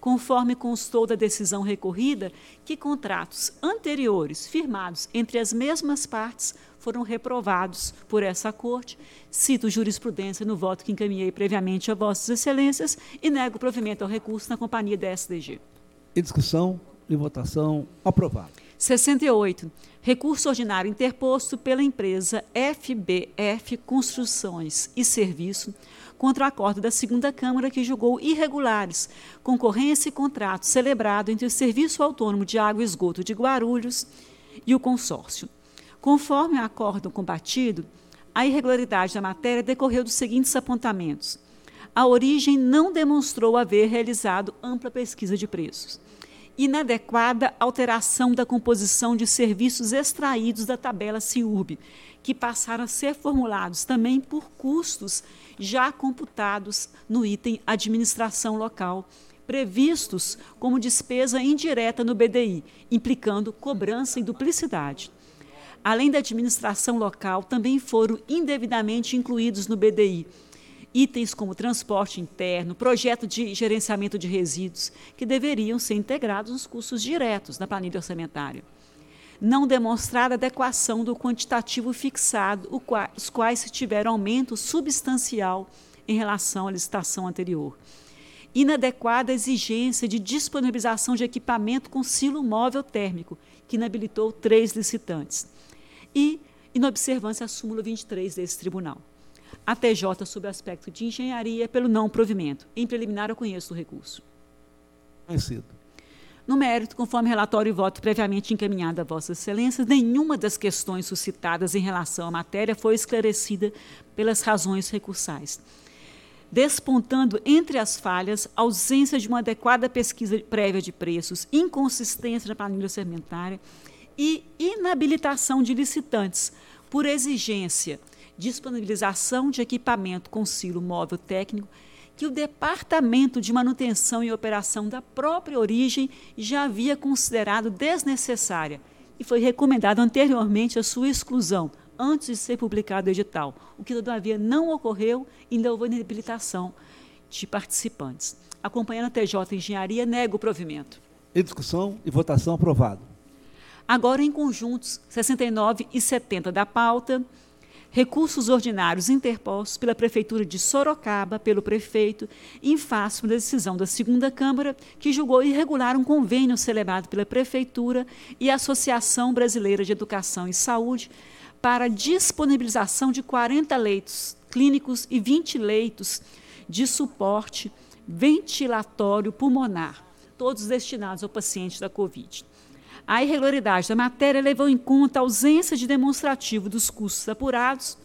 conforme constou da decisão recorrida que contratos anteriores firmados entre as mesmas partes foram reprovados por essa Corte. Cito jurisprudência no voto que encaminhei previamente a Vossas Excelências e nego provimento ao recurso na companhia da SDG. Em discussão e votação, aprovado. 68. Recurso ordinário interposto pela empresa FBF Construções e Serviço contra o acordo da segunda Câmara que julgou irregulares concorrência e contrato celebrado entre o Serviço Autônomo de Água e Esgoto de Guarulhos e o consórcio. Conforme o acordo combatido, a irregularidade da matéria decorreu dos seguintes apontamentos. A origem não demonstrou haver realizado ampla pesquisa de preços. Inadequada alteração da composição de serviços extraídos da tabela CIURB, que passaram a ser formulados também por custos já computados no item administração local, previstos como despesa indireta no BDI, implicando cobrança e duplicidade além da administração local, também foram indevidamente incluídos no BDI itens como transporte interno, projeto de gerenciamento de resíduos, que deveriam ser integrados nos custos diretos da planilha orçamentária. Não demonstrada adequação do quantitativo fixado, os quais tiveram aumento substancial em relação à licitação anterior. Inadequada exigência de disponibilização de equipamento com silo móvel térmico, que inabilitou três licitantes e inobservância à súmula 23 desse tribunal. A TJ, sob aspecto de engenharia, pelo não provimento. Em preliminar, eu conheço o recurso. Conhecido. No mérito, conforme relatório e voto previamente encaminhado a Vossas Excelências, nenhuma das questões suscitadas em relação à matéria foi esclarecida pelas razões recursais. Despontando entre as falhas ausência de uma adequada pesquisa prévia de preços, inconsistência na planilha orçamentária e inabilitação de licitantes por exigência, disponibilização de equipamento com silo móvel técnico que o Departamento de Manutenção e Operação da própria origem já havia considerado desnecessária e foi recomendado anteriormente a sua exclusão antes de ser publicado o edital, o que todavia não ocorreu e ainda houve inabilitação de participantes. Acompanhando a TJ Engenharia, nego o provimento. Em discussão e votação aprovado. Agora, em conjuntos 69 e 70 da pauta, recursos ordinários interpostos pela Prefeitura de Sorocaba, pelo prefeito, em face da decisão da segunda Câmara, que julgou irregular um convênio celebrado pela Prefeitura e a Associação Brasileira de Educação e Saúde para disponibilização de 40 leitos clínicos e 20 leitos de suporte ventilatório pulmonar, todos destinados ao paciente da Covid. A irregularidade da matéria levou em conta a ausência de demonstrativo dos custos apurados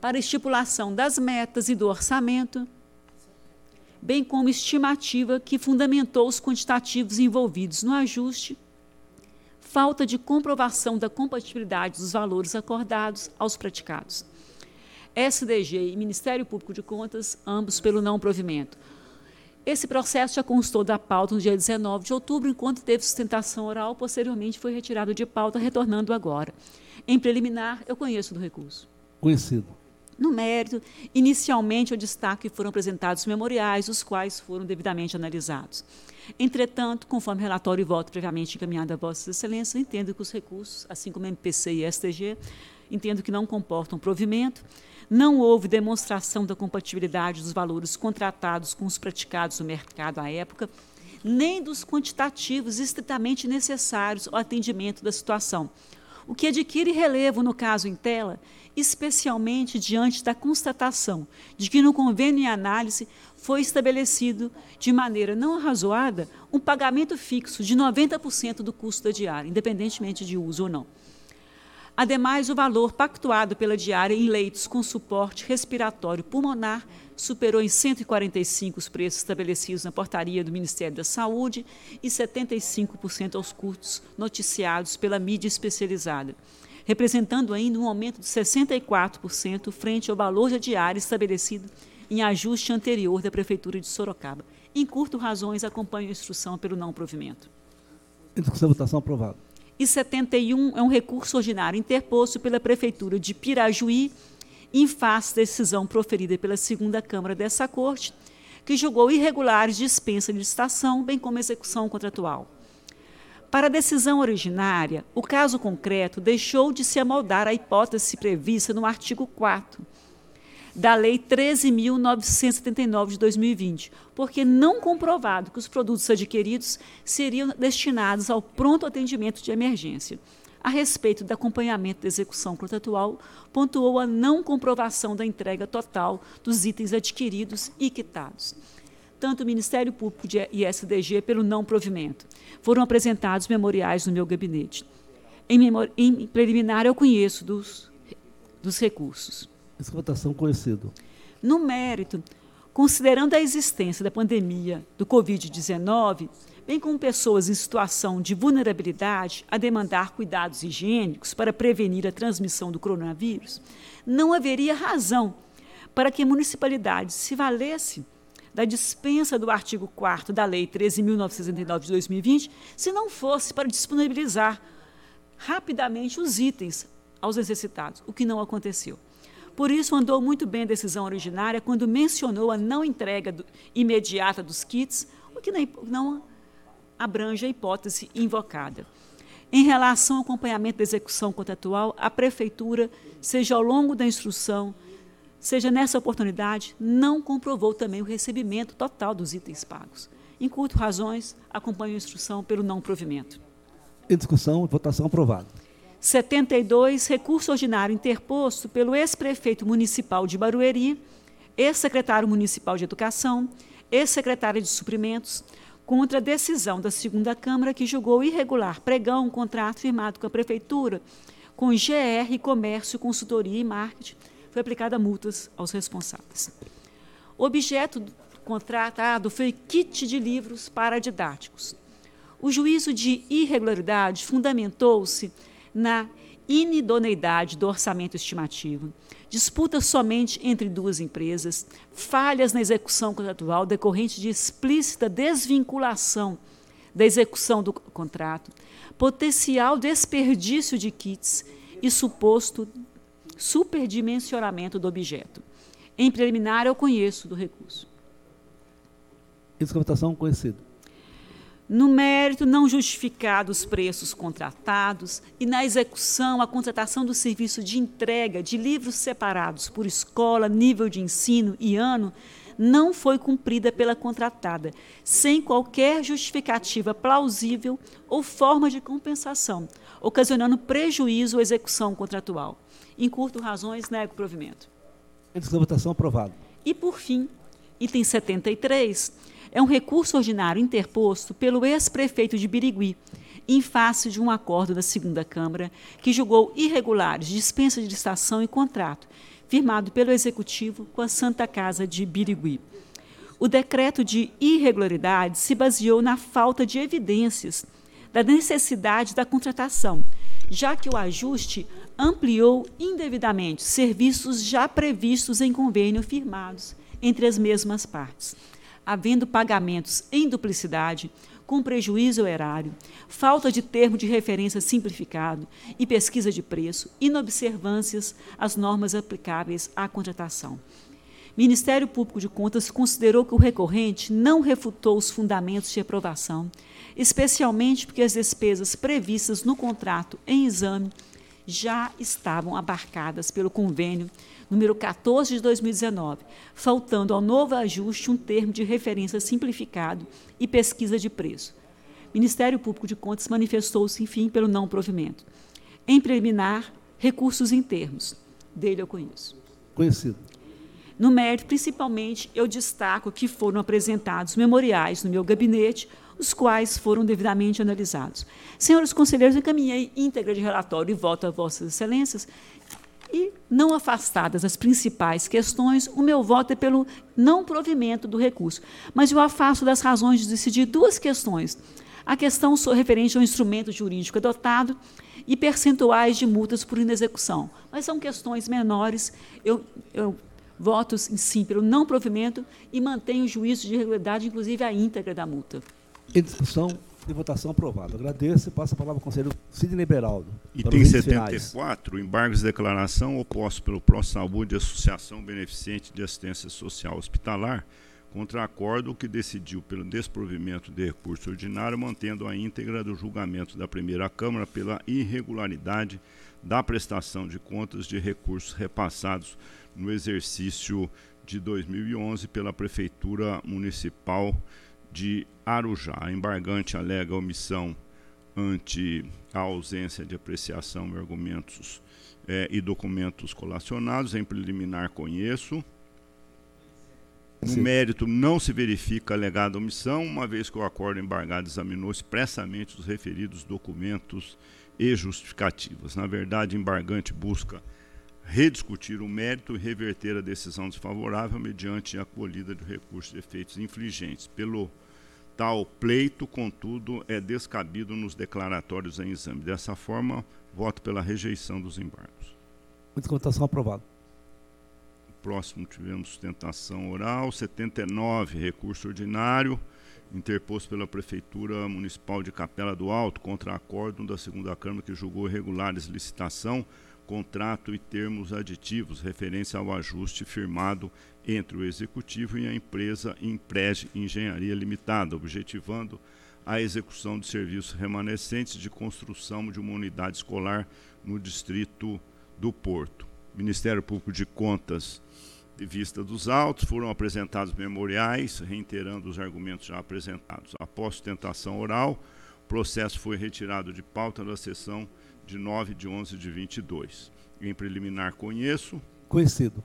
para estipulação das metas e do orçamento, bem como estimativa que fundamentou os quantitativos envolvidos no ajuste, falta de comprovação da compatibilidade dos valores acordados aos praticados. SDG e Ministério Público de Contas, ambos pelo não provimento. Esse processo já constou da pauta no dia 19 de outubro, enquanto teve sustentação oral, posteriormente foi retirado de pauta, retornando agora. Em preliminar, eu conheço do recurso. Conhecido. No mérito, inicialmente eu destaco que foram apresentados memoriais, os quais foram devidamente analisados. Entretanto, conforme relatório e voto previamente encaminhado a Vossas Excelências, entendo que os recursos, assim como MPC e STG, entendo que não comportam provimento, não houve demonstração da compatibilidade dos valores contratados com os praticados no mercado à época, nem dos quantitativos estritamente necessários ao atendimento da situação, o que adquire relevo no caso em tela, especialmente diante da constatação de que no convênio em análise foi estabelecido de maneira não arrazoada um pagamento fixo de 90% do custo da diária, independentemente de uso ou não. Ademais, o valor pactuado pela diária em leitos com suporte respiratório pulmonar superou em 145 os preços estabelecidos na portaria do Ministério da Saúde e 75% aos custos noticiados pela mídia especializada, representando ainda um aumento de 64% frente ao valor da diária estabelecido em ajuste anterior da Prefeitura de Sorocaba. Em curto razões, acompanho a instrução pelo não provimento. Discussão votação aprovada e 71 é um recurso ordinário interposto pela Prefeitura de Pirajuí, em face da decisão proferida pela segunda Câmara dessa Corte, que julgou irregulares dispensa de licitação, bem como execução contratual. Para a decisão originária, o caso concreto deixou de se amoldar à hipótese prevista no artigo 4 da Lei 13.979 de 2020, porque não comprovado que os produtos adquiridos seriam destinados ao pronto atendimento de emergência. A respeito do acompanhamento da execução contratual, pontuou a não comprovação da entrega total dos itens adquiridos e quitados. Tanto o Ministério Público e SDG pelo não provimento. Foram apresentados memoriais no meu gabinete. Em, em preliminar, eu conheço dos, dos recursos. Votação conhecido. No mérito, considerando a existência da pandemia do Covid-19, bem como pessoas em situação de vulnerabilidade a demandar cuidados higiênicos para prevenir a transmissão do coronavírus, não haveria razão para que a municipalidade se valesse da dispensa do artigo 4 da Lei 13.969 de 2020, se não fosse para disponibilizar rapidamente os itens aos necessitados, o que não aconteceu. Por isso, andou muito bem a decisão originária quando mencionou a não entrega do, imediata dos kits, o que não abrange a hipótese invocada. Em relação ao acompanhamento da execução contratual, a Prefeitura, seja ao longo da instrução, seja nessa oportunidade, não comprovou também o recebimento total dos itens pagos. Em curto razões, acompanho a instrução pelo não provimento. Em discussão, votação aprovada. 72, recurso ordinário interposto pelo ex-prefeito municipal de Barueri, ex-secretário municipal de Educação, ex-secretária de Suprimentos, contra a decisão da segunda Câmara que julgou irregular pregão um contrato firmado com a Prefeitura com GR, Comércio, Consultoria e Marketing. Foi aplicada multas aos responsáveis. O objeto do contratado foi kit de livros paradidáticos. O juízo de irregularidade fundamentou-se na inidoneidade do orçamento estimativo, disputa somente entre duas empresas, falhas na execução contratual decorrente de explícita desvinculação da execução do contrato, potencial desperdício de kits e suposto superdimensionamento do objeto. Em preliminar, eu conheço do recurso. Descomputação conhecido no mérito não justificado os preços contratados e na execução a contratação do serviço de entrega de livros separados por escola, nível de ensino e ano não foi cumprida pela contratada, sem qualquer justificativa plausível ou forma de compensação, ocasionando prejuízo à execução contratual. Em curto razões, nego provimento. Em votação aprovado. E por fim, item 73, é um recurso ordinário interposto pelo ex-prefeito de Birigui, em face de um acordo da segunda Câmara que julgou irregulares dispensa de licitação e contrato, firmado pelo Executivo com a Santa Casa de Birigui. O decreto de irregularidade se baseou na falta de evidências da necessidade da contratação, já que o ajuste ampliou indevidamente serviços já previstos em convênio firmados entre as mesmas partes havendo pagamentos em duplicidade, com prejuízo ao erário, falta de termo de referência simplificado e pesquisa de preço, inobservâncias às normas aplicáveis à contratação. Ministério Público de Contas considerou que o recorrente não refutou os fundamentos de aprovação, especialmente porque as despesas previstas no contrato em exame já estavam abarcadas pelo convênio número 14 de 2019, faltando ao novo ajuste um termo de referência simplificado e pesquisa de preço. O Ministério Público de Contas manifestou-se, enfim, pelo não provimento. Em preliminar, recursos em termos. Dele eu conheço. Conhecido. No mérito, principalmente, eu destaco que foram apresentados memoriais no meu gabinete, os quais foram devidamente analisados. Senhores conselheiros, encaminhei íntegra de relatório e voto a Vossas Excelências, e, não afastadas as principais questões, o meu voto é pelo não provimento do recurso. Mas eu afasto das razões de decidir duas questões. A questão referente ao instrumento jurídico adotado e percentuais de multas por inexecução. Mas são questões menores. Eu, eu voto, sim, pelo não provimento e mantenho o juízo de regularidade, inclusive a íntegra da multa. Em discussão e votação aprovada. Agradeço e passo a palavra ao conselheiro Sidney Beraldo. Item 74, embargos de declaração oposto pelo Pro Saúde Associação Beneficente de Assistência Social Hospitalar contra acordo que decidiu pelo desprovimento de recurso ordinário, mantendo a íntegra do julgamento da primeira Câmara pela irregularidade da prestação de contas de recursos repassados no exercício de 2011 pela Prefeitura Municipal de Arujá. A embargante alega omissão ante a ausência de apreciação de argumentos é, e documentos colacionados. Em preliminar, conheço. No mérito, não se verifica alegada omissão, uma vez que o acordo embargado examinou expressamente os referidos documentos e justificativas. Na verdade, embargante busca rediscutir o mérito e reverter a decisão desfavorável mediante a acolhida de recursos de efeitos infligentes. Pelo tal pleito, contudo, é descabido nos declaratórios em exame. Dessa forma, voto pela rejeição dos embargos. Muita votação aprovada. Próximo tivemos sustentação oral, 79, recurso ordinário, interposto pela Prefeitura Municipal de Capela do Alto contra acórdão da segunda Câmara que julgou irregulares licitação, contrato e termos aditivos, referência ao ajuste firmado entre o Executivo e a empresa Emprege Engenharia Limitada, objetivando a execução de serviços remanescentes de construção de uma unidade escolar no distrito do Porto. Ministério Público de Contas de vista dos autos, foram apresentados memoriais, reiterando os argumentos já apresentados. Após sustentação oral, o processo foi retirado de pauta da sessão de 9 de 11 de 22. Em preliminar, conheço. Conhecido.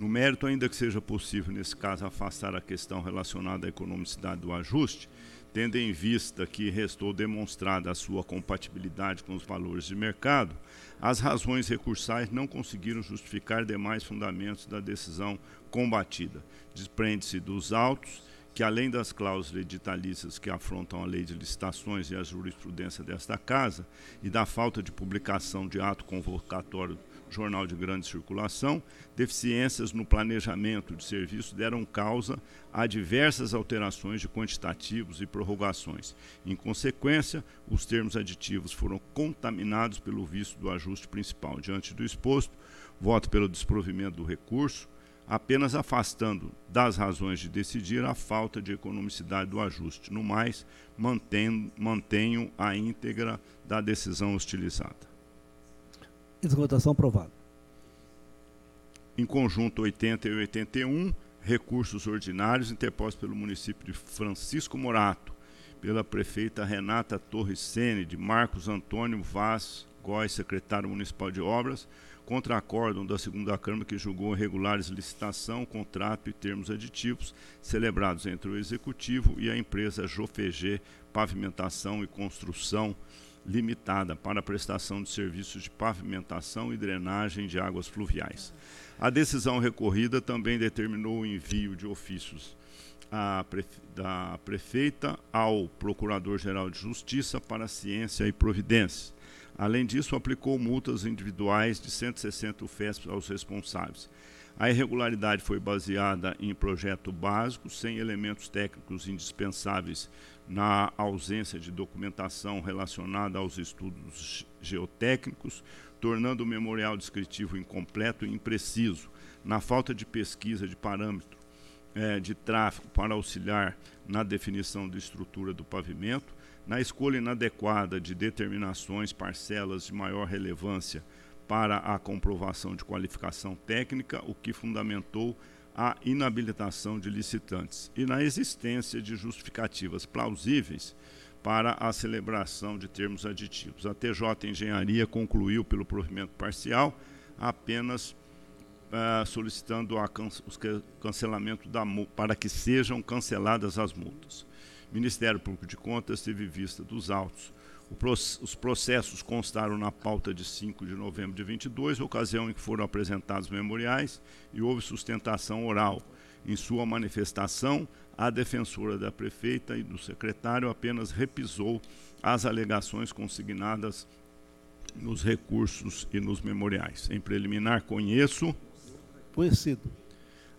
No mérito, ainda que seja possível, nesse caso, afastar a questão relacionada à economicidade do ajuste, tendo em vista que restou demonstrada a sua compatibilidade com os valores de mercado, as razões recursais não conseguiram justificar demais fundamentos da decisão combatida. Desprende-se dos autos que, além das cláusulas editalícias que afrontam a lei de licitações e a jurisprudência desta Casa, e da falta de publicação de ato convocatório jornal de grande circulação, deficiências no planejamento de serviço deram causa a diversas alterações de quantitativos e prorrogações. Em consequência, os termos aditivos foram contaminados pelo vício do ajuste principal. Diante do exposto, voto pelo desprovimento do recurso, apenas afastando das razões de decidir a falta de economicidade do ajuste. No mais, mantenho, a íntegra da decisão hostilizada. Votação aprovada. Em conjunto 80 e 81, recursos ordinários interpostos pelo município de Francisco Morato, pela prefeita Renata Torres Sene, de Marcos Antônio Vaz Góes, secretário municipal de obras, contra acórdão da segunda Câmara que julgou irregulares licitação, contrato e termos aditivos celebrados entre o Executivo e a empresa Jofeg Pavimentação e Construção limitada para a prestação de serviços de pavimentação e drenagem de águas fluviais. A decisão recorrida também determinou o envio de ofícios prefe da prefeita ao Procurador-Geral de Justiça para ciência e providência. Além disso, aplicou multas individuais de 160 UFES aos responsáveis. A irregularidade foi baseada em projeto básico, sem elementos técnicos indispensáveis na ausência de documentação relacionada aos estudos geotécnicos, tornando o memorial descritivo incompleto e impreciso, na falta de pesquisa de parâmetro é, de tráfego para auxiliar na definição da estrutura do pavimento, na escolha inadequada de determinações, parcelas de maior relevância para a comprovação de qualificação técnica, o que fundamentou a inabilitação de licitantes e na existência de justificativas plausíveis para a celebração de termos aditivos. A TJ Engenharia concluiu pelo provimento parcial apenas uh, solicitando a can cancelamento da para que sejam canceladas as multas. Ministério Público de Contas teve vista dos autos. Os processos constaram na pauta de 5 de novembro de 22, ocasião em que foram apresentados memoriais e houve sustentação oral. Em sua manifestação, a defensora da prefeita e do secretário apenas repisou as alegações consignadas nos recursos e nos memoriais. Em preliminar, conheço. Conhecido.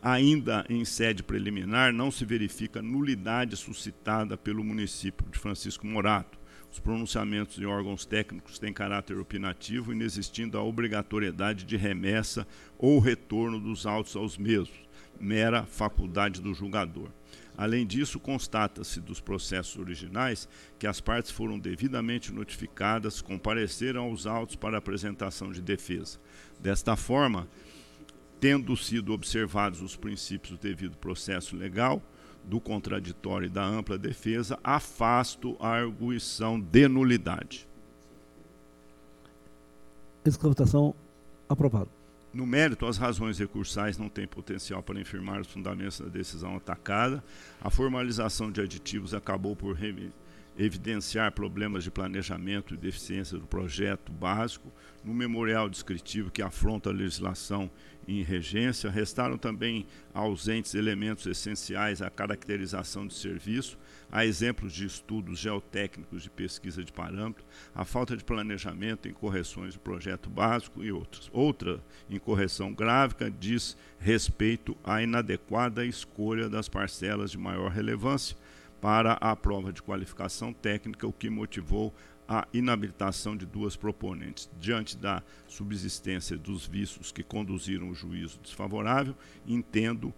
Ainda em sede preliminar, não se verifica nulidade suscitada pelo município de Francisco Morato. Os pronunciamentos de órgãos técnicos têm caráter opinativo, inexistindo a obrigatoriedade de remessa ou retorno dos autos aos mesmos, mera faculdade do julgador. Além disso, constata-se dos processos originais que as partes foram devidamente notificadas, compareceram aos autos para apresentação de defesa. Desta forma, tendo sido observados os princípios do devido processo legal, do contraditório e da ampla defesa, afasto a arguição de nulidade. Escravação aprovado. No mérito, as razões recursais não têm potencial para infirmar os fundamentos da decisão atacada. A formalização de aditivos acabou por evidenciar problemas de planejamento e deficiência do projeto básico. No memorial descritivo que afronta a legislação em regência, restaram também ausentes elementos essenciais à caracterização de serviço, Há exemplos de estudos geotécnicos de pesquisa de parâmetro, a falta de planejamento em correções de projeto básico e outros. Outra incorreção gráfica diz respeito à inadequada escolha das parcelas de maior relevância para a prova de qualificação técnica, o que motivou a inabilitação de duas proponentes. Diante da subsistência dos vícios que conduziram o juízo desfavorável, entendo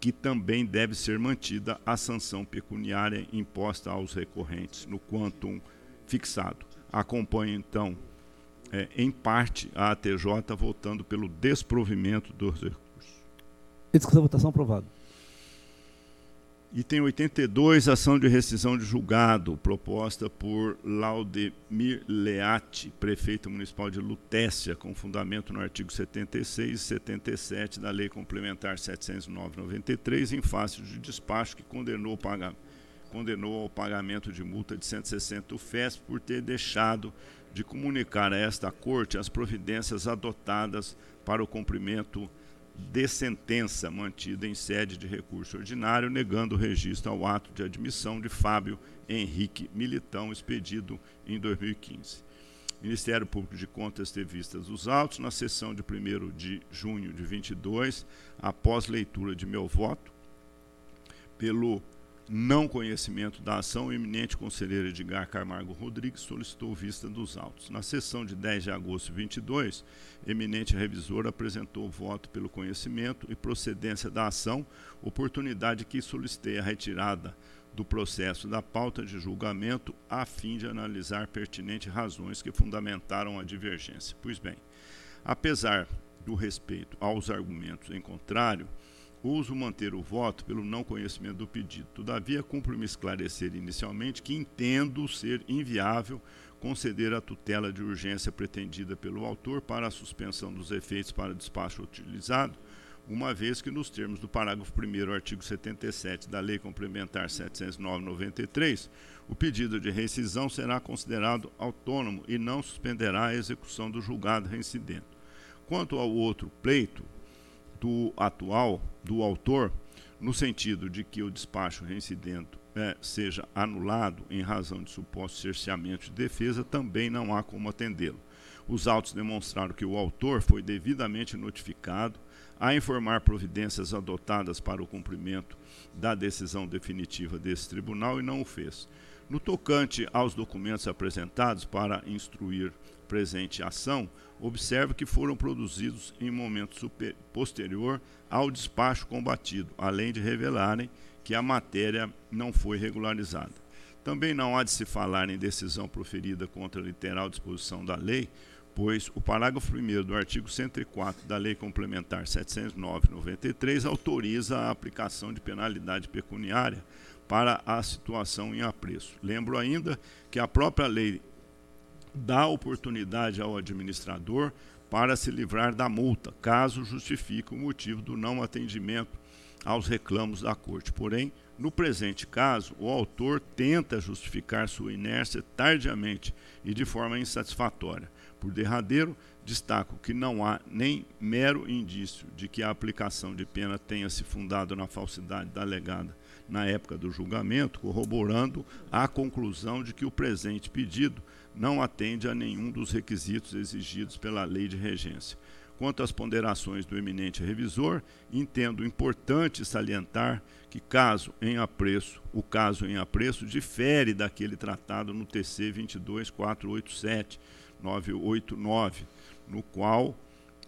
que também deve ser mantida a sanção pecuniária imposta aos recorrentes no quantum fixado. Acompanho, então, é, em parte, a ATJ votando pelo desprovimento dos recursos. Discussão votação aprovado. Item 82, ação de rescisão de julgado, proposta por Laudemir Leati, prefeito municipal de Lutécia, com fundamento no artigo 76 e 77 da Lei Complementar 709-93, em face de despacho que condenou, paga, condenou ao pagamento de multa de 160 UFES por ter deixado de comunicar a esta Corte as providências adotadas para o cumprimento de sentença mantida em sede de recurso ordinário, negando o registro ao ato de admissão de Fábio Henrique Militão, expedido em 2015. O Ministério Público de Contas teve vistas os autos na sessão de 1 de junho de 22, após leitura de meu voto, pelo não conhecimento da ação, o eminente conselheiro Edgar Camargo Rodrigues solicitou vista dos autos. Na sessão de 10 de agosto de 22, eminente revisor apresentou voto pelo conhecimento e procedência da ação, oportunidade que solicitei a retirada do processo da pauta de julgamento a fim de analisar pertinentes razões que fundamentaram a divergência. Pois bem, apesar do respeito aos argumentos em contrário, Uso manter o voto pelo não conhecimento do pedido. Todavia, cumpre-me esclarecer inicialmente que entendo ser inviável conceder a tutela de urgência pretendida pelo autor para a suspensão dos efeitos para despacho utilizado, uma vez que, nos termos do parágrafo 1, artigo 77 da Lei Complementar 709-93, o pedido de rescisão será considerado autônomo e não suspenderá a execução do julgado reincidente. Quanto ao outro pleito, do atual, do autor, no sentido de que o despacho reincidente é, seja anulado em razão de suposto cerceamento de defesa, também não há como atendê-lo. Os autos demonstraram que o autor foi devidamente notificado a informar providências adotadas para o cumprimento da decisão definitiva desse tribunal e não o fez. No tocante aos documentos apresentados para instruir presente ação, observe que foram produzidos em momento super, posterior ao despacho combatido, além de revelarem que a matéria não foi regularizada. Também não há de se falar em decisão proferida contra a literal disposição da lei, pois o parágrafo 1 do artigo 104 da Lei Complementar 709/93 autoriza a aplicação de penalidade pecuniária para a situação em apreço. Lembro ainda que a própria lei dá oportunidade ao administrador para se livrar da multa, caso justifique o motivo do não atendimento aos reclamos da Corte. Porém, no presente caso, o autor tenta justificar sua inércia tardiamente e de forma insatisfatória. Por derradeiro, destaco que não há nem mero indício de que a aplicação de pena tenha se fundado na falsidade da alegada na época do julgamento, corroborando a conclusão de que o presente pedido não atende a nenhum dos requisitos exigidos pela lei de regência. Quanto às ponderações do eminente revisor, entendo importante salientar que caso em apreço, o caso em apreço difere daquele tratado no TC 22487 989, no qual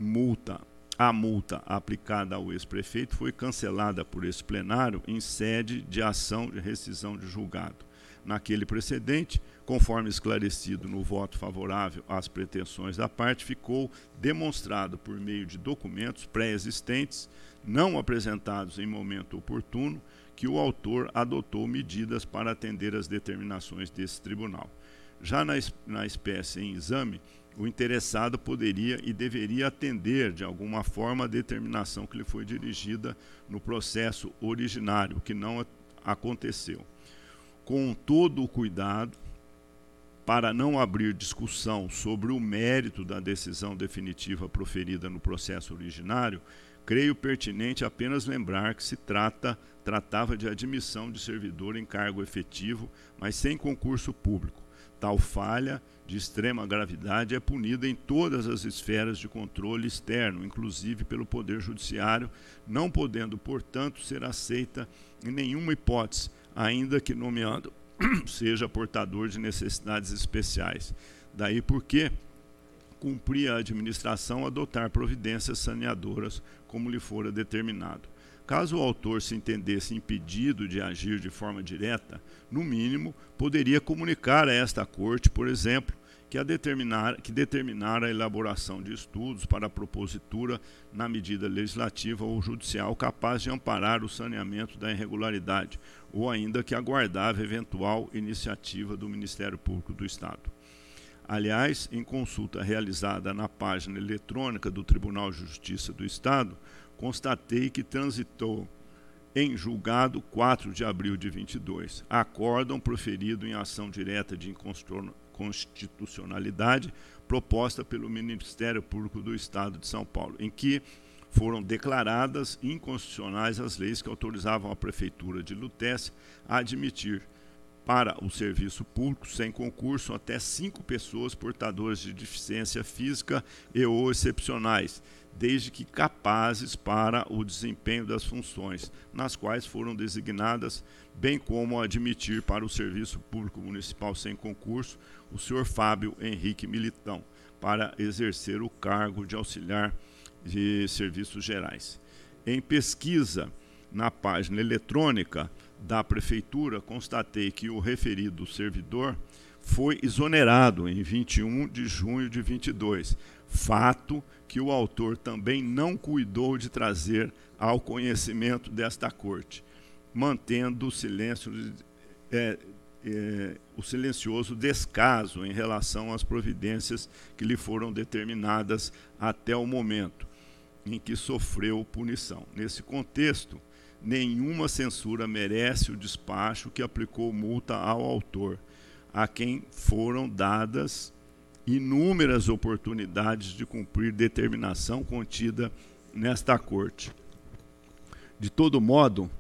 multa a multa aplicada ao ex-prefeito foi cancelada por esse plenário em sede de ação de rescisão de julgado. Naquele precedente, conforme esclarecido no voto favorável às pretensões da parte, ficou demonstrado por meio de documentos pré-existentes, não apresentados em momento oportuno, que o autor adotou medidas para atender às determinações desse tribunal. Já na, na espécie em exame, o interessado poderia e deveria atender de alguma forma a determinação que lhe foi dirigida no processo originário, que não aconteceu. Com todo o cuidado, para não abrir discussão sobre o mérito da decisão definitiva proferida no processo originário, creio pertinente apenas lembrar que se trata tratava de admissão de servidor em cargo efetivo, mas sem concurso público. Tal falha de extrema gravidade é punida em todas as esferas de controle externo, inclusive pelo Poder Judiciário, não podendo, portanto, ser aceita em nenhuma hipótese, ainda que nomeando seja portador de necessidades especiais. Daí porque cumpria a administração adotar providências saneadoras, como lhe fora determinado. Caso o autor se entendesse impedido de agir de forma direta, no mínimo, poderia comunicar a esta corte, por exemplo, que, a determinar, que determinar a elaboração de estudos para a propositura na medida legislativa ou judicial capaz de amparar o saneamento da irregularidade, ou ainda que aguardava eventual iniciativa do Ministério Público do Estado. Aliás, em consulta realizada na página eletrônica do Tribunal de Justiça do Estado, constatei que transitou em julgado 4 de abril de 22, acórdão proferido em ação direta de inconstitucionalidade proposta pelo Ministério Público do Estado de São Paulo, em que foram declaradas inconstitucionais as leis que autorizavam a Prefeitura de Lutécia a admitir para o serviço público sem concurso até cinco pessoas portadoras de deficiência física e ou excepcionais, desde que capazes para o desempenho das funções, nas quais foram designadas, bem como admitir para o serviço público municipal sem concurso o senhor Fábio Henrique Militão, para exercer o cargo de auxiliar de serviços gerais. Em pesquisa na página eletrônica da prefeitura, constatei que o referido servidor foi exonerado em 21 de junho de 22, fato que o autor também não cuidou de trazer ao conhecimento desta corte, mantendo o silêncio é, é, o silencioso descaso em relação às providências que lhe foram determinadas até o momento em que sofreu punição. Nesse contexto, nenhuma censura merece o despacho que aplicou multa ao autor, a quem foram dadas inúmeras oportunidades de cumprir determinação contida nesta corte. De todo modo,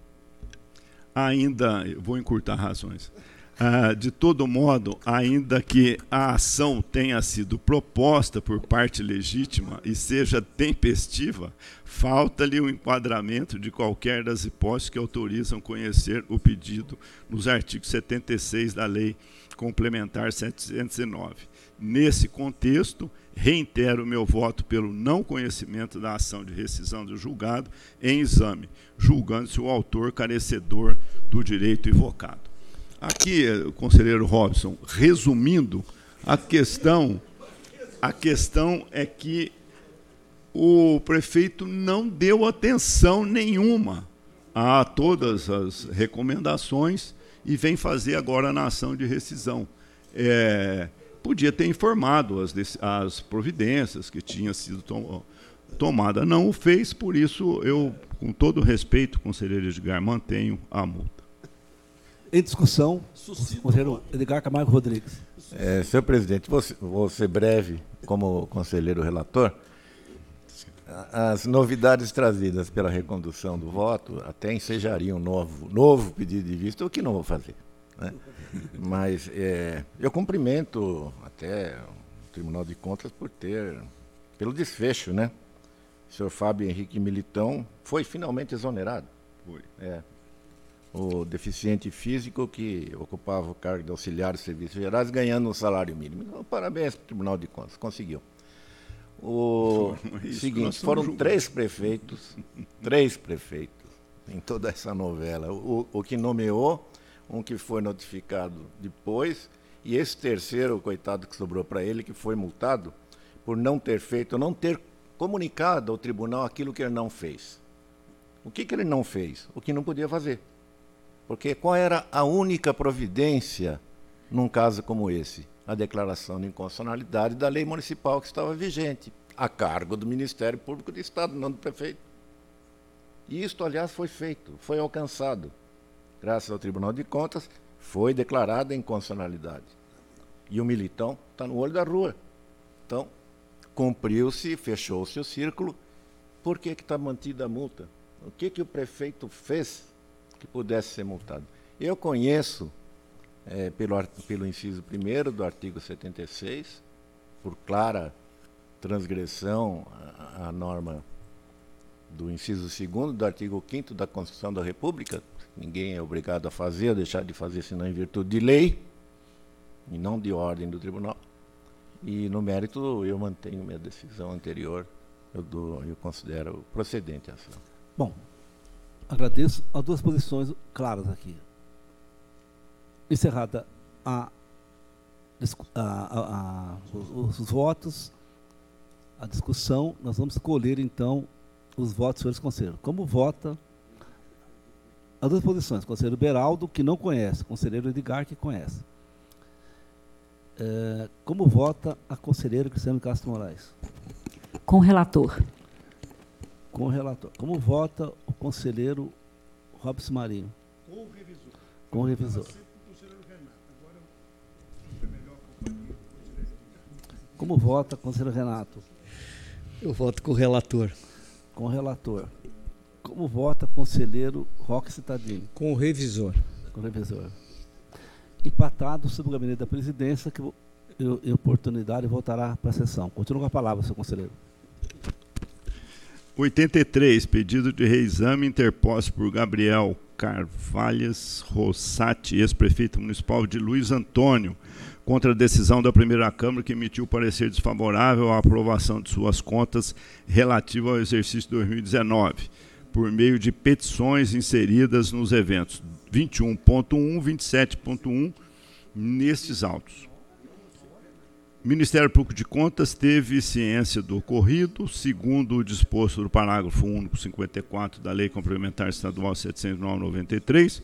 ainda vou encurtar razões. Ah, de todo modo, ainda que a ação tenha sido proposta por parte legítima e seja tempestiva, falta-lhe o enquadramento de qualquer das hipóteses que autorizam conhecer o pedido nos artigos 76 da Lei Complementar 709. Nesse contexto, reitero meu voto pelo não conhecimento da ação de rescisão do julgado em exame, julgando-se o autor carecedor do direito invocado. Aqui, conselheiro Robson, resumindo, a questão a questão é que o prefeito não deu atenção nenhuma a todas as recomendações e vem fazer agora na ação de rescisão. É, podia ter informado as, as providências que tinham sido tom, tomada. Não o fez, por isso eu, com todo respeito, conselheiro Edgar, mantenho a multa. Em discussão, conselheiro Edgar Camargo Rodrigues. É, senhor presidente, vou, vou ser breve como conselheiro relator. As novidades trazidas pela recondução do voto até ensejariam um novo, novo pedido de vista, o que não vou fazer. Né? Mas é, eu cumprimento até o Tribunal de Contas por ter, pelo desfecho, né? O senhor Fábio Henrique Militão foi finalmente exonerado. Foi. É. O deficiente físico que ocupava o cargo de auxiliar de serviços gerais ganhando um salário mínimo. Então, parabéns para o Tribunal de Contas, conseguiu. O seguinte, foram três prefeitos, três prefeitos em toda essa novela. O, o que nomeou, um que foi notificado depois, e esse terceiro, coitado que sobrou para ele, que foi multado por não ter feito, não ter comunicado ao tribunal aquilo que ele não fez. O que, que ele não fez? O que não podia fazer. Porque qual era a única providência num caso como esse? a declaração de inconstitucionalidade da lei municipal que estava vigente, a cargo do Ministério Público do Estado, não do prefeito. E isto, aliás, foi feito, foi alcançado. Graças ao Tribunal de Contas, foi declarada inconstitucionalidade. E o militão está no olho da rua. Então, cumpriu-se, fechou-se o círculo. Por que está mantida a multa? O que, que o prefeito fez que pudesse ser multado? Eu conheço é, pelo, pelo inciso 1 do artigo 76, por clara transgressão à, à norma do inciso 2 do artigo 5 da Constituição da República, ninguém é obrigado a fazer ou deixar de fazer senão em virtude de lei e não de ordem do tribunal. E no mérito eu mantenho minha decisão anterior, eu, dou, eu considero procedente a ação. Bom, agradeço as duas posições claras aqui encerrada a, a, a, os, os, votos, a discussão, nós vamos escolher então os votos, senhores conselheiros. Como vota as duas posições, conselheiro Beraldo, que não conhece, conselheiro Edgar, que conhece. É, como vota a conselheira Cristiano Castro Moraes? Com o relator. Com o relator. Como vota o conselheiro Robson Marinho? Com o revisor. Com o revisor. Como vota, conselheiro Renato? Eu voto com o relator. Com o relator. Como vota, conselheiro Roque Citadini? Com o revisor. Com o revisor. Empatado sobre o gabinete da presidência, que eu, em oportunidade voltará para a sessão. Continua com a palavra, senhor conselheiro. 83, pedido de reexame interposto por Gabriel Carvalhas Rossati, ex-prefeito municipal de Luiz Antônio, contra a decisão da primeira Câmara que emitiu parecer desfavorável à aprovação de suas contas relativa ao exercício 2019, por meio de petições inseridas nos eventos 21.1, 27.1, nestes autos. Ministério Público de Contas teve ciência do ocorrido, segundo o disposto do parágrafo único 54 da Lei Complementar Estadual 793,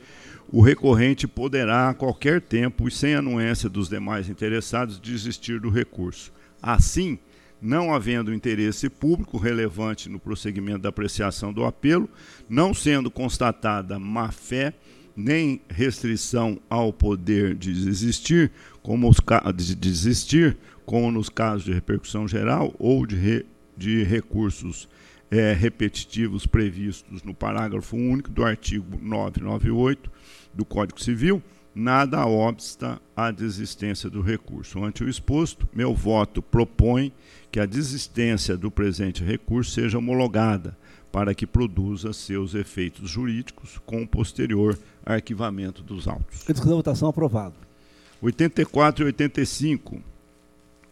o recorrente poderá, a qualquer tempo e sem anuência dos demais interessados, desistir do recurso. Assim, não havendo interesse público relevante no prosseguimento da apreciação do apelo, não sendo constatada má-fé nem restrição ao poder de desistir, como os de desistir, como nos casos de repercussão geral ou de, re, de recursos é, repetitivos previstos no parágrafo único do artigo 998 do Código Civil, nada obsta à desistência do recurso. Ante o exposto, meu voto propõe que a desistência do presente recurso seja homologada para que produza seus efeitos jurídicos com o posterior arquivamento dos autos. Discussão votação aprovado. 84 e 85.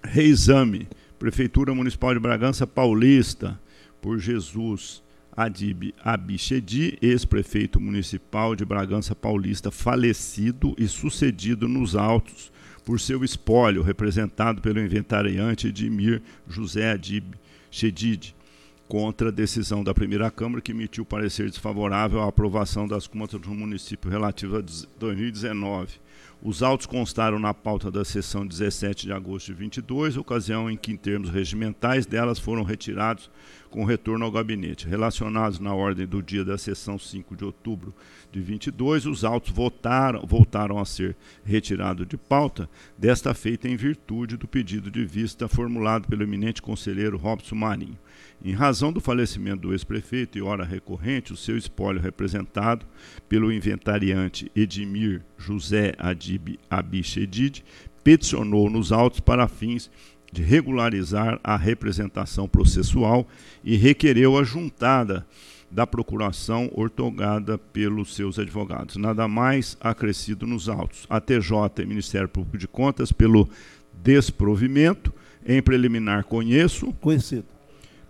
Reexame. Prefeitura Municipal de Bragança Paulista, por Jesus Adib Abichedi, ex-prefeito municipal de Bragança Paulista, falecido e sucedido nos autos por seu espólio, representado pelo inventariante Edmir José Adib Chedid, contra a decisão da primeira Câmara que emitiu parecer desfavorável à aprovação das contas do município relativa a 2019. Os autos constaram na pauta da sessão 17 de agosto de 22, ocasião em que, em termos regimentais, delas foram retirados com retorno ao gabinete. Relacionados na ordem do dia da sessão 5 de outubro de 22, os autos votaram, voltaram a ser retirados de pauta, desta feita em virtude do pedido de vista formulado pelo eminente conselheiro Robson Marinho. Em razão do falecimento do ex-prefeito e hora recorrente, o seu espólio representado pelo inventariante Edmir José Adib Abichedid peticionou nos autos para fins de regularizar a representação processual e requereu a juntada da procuração ortogada pelos seus advogados. Nada mais acrescido nos autos. A TJ e Ministério Público de Contas pelo desprovimento em preliminar conheço. Conhecido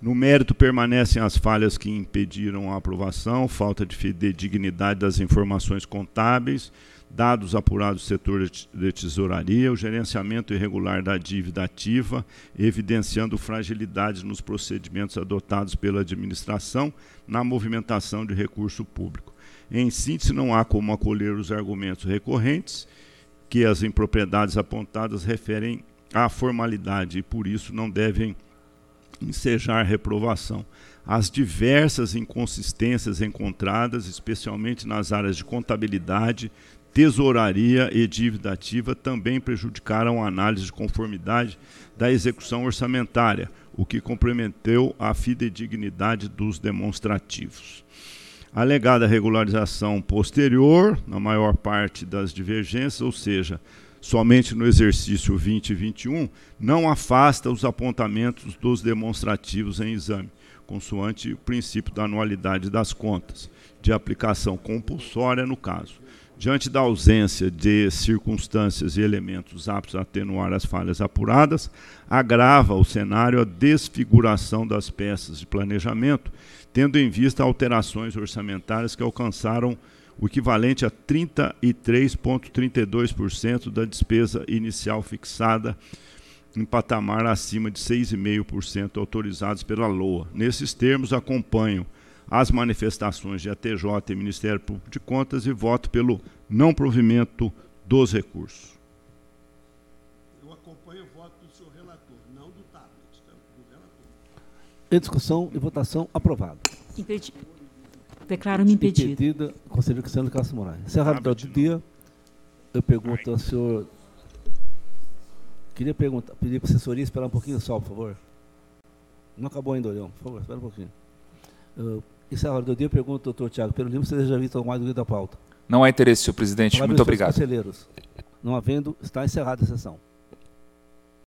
no mérito permanecem as falhas que impediram a aprovação, falta de fidedignidade das informações contábeis, dados apurados do setor de tesouraria, o gerenciamento irregular da dívida ativa, evidenciando fragilidades nos procedimentos adotados pela administração na movimentação de recurso público. Em síntese, não há como acolher os argumentos recorrentes que as impropriedades apontadas referem à formalidade e, por isso, não devem ensejar reprovação. As diversas inconsistências encontradas, especialmente nas áreas de contabilidade, tesouraria e dívida ativa, também prejudicaram a análise de conformidade da execução orçamentária, o que comprometeu a fidedignidade dos demonstrativos. Alegada regularização posterior, na maior parte das divergências, ou seja, somente no exercício 20 e 21, não afasta os apontamentos dos demonstrativos em exame, consoante o princípio da anualidade das contas, de aplicação compulsória no caso. Diante da ausência de circunstâncias e elementos aptos a atenuar as falhas apuradas, agrava o cenário a desfiguração das peças de planejamento, tendo em vista alterações orçamentárias que alcançaram o equivalente a 33,32% da despesa inicial fixada em patamar acima de 6,5% autorizados pela LOA. Nesses termos, acompanho as manifestações de ATJ e Ministério Público de Contas e voto pelo não provimento dos recursos. Eu acompanho o voto do senhor relator, não do tablet, tá? do relator. Em discussão e votação, aprovado. Impedimento. Declaro-me impedido. Impedida, conselheiro Cristiano Castro Moraes. Encerrado o do dia, eu pergunto ao senhor. Queria perguntar, pedir para a assessoria esperar um pouquinho só, por favor. Não acabou ainda, Leão. Por favor, espera um pouquinho. Uh, encerrado do dia, eu pergunto ao doutor Tiago Pelo Lima se ele já visto mais do da pauta. Não há interesse, senhor presidente. Muito obrigado. Conselheiros. Não havendo, está encerrada a sessão.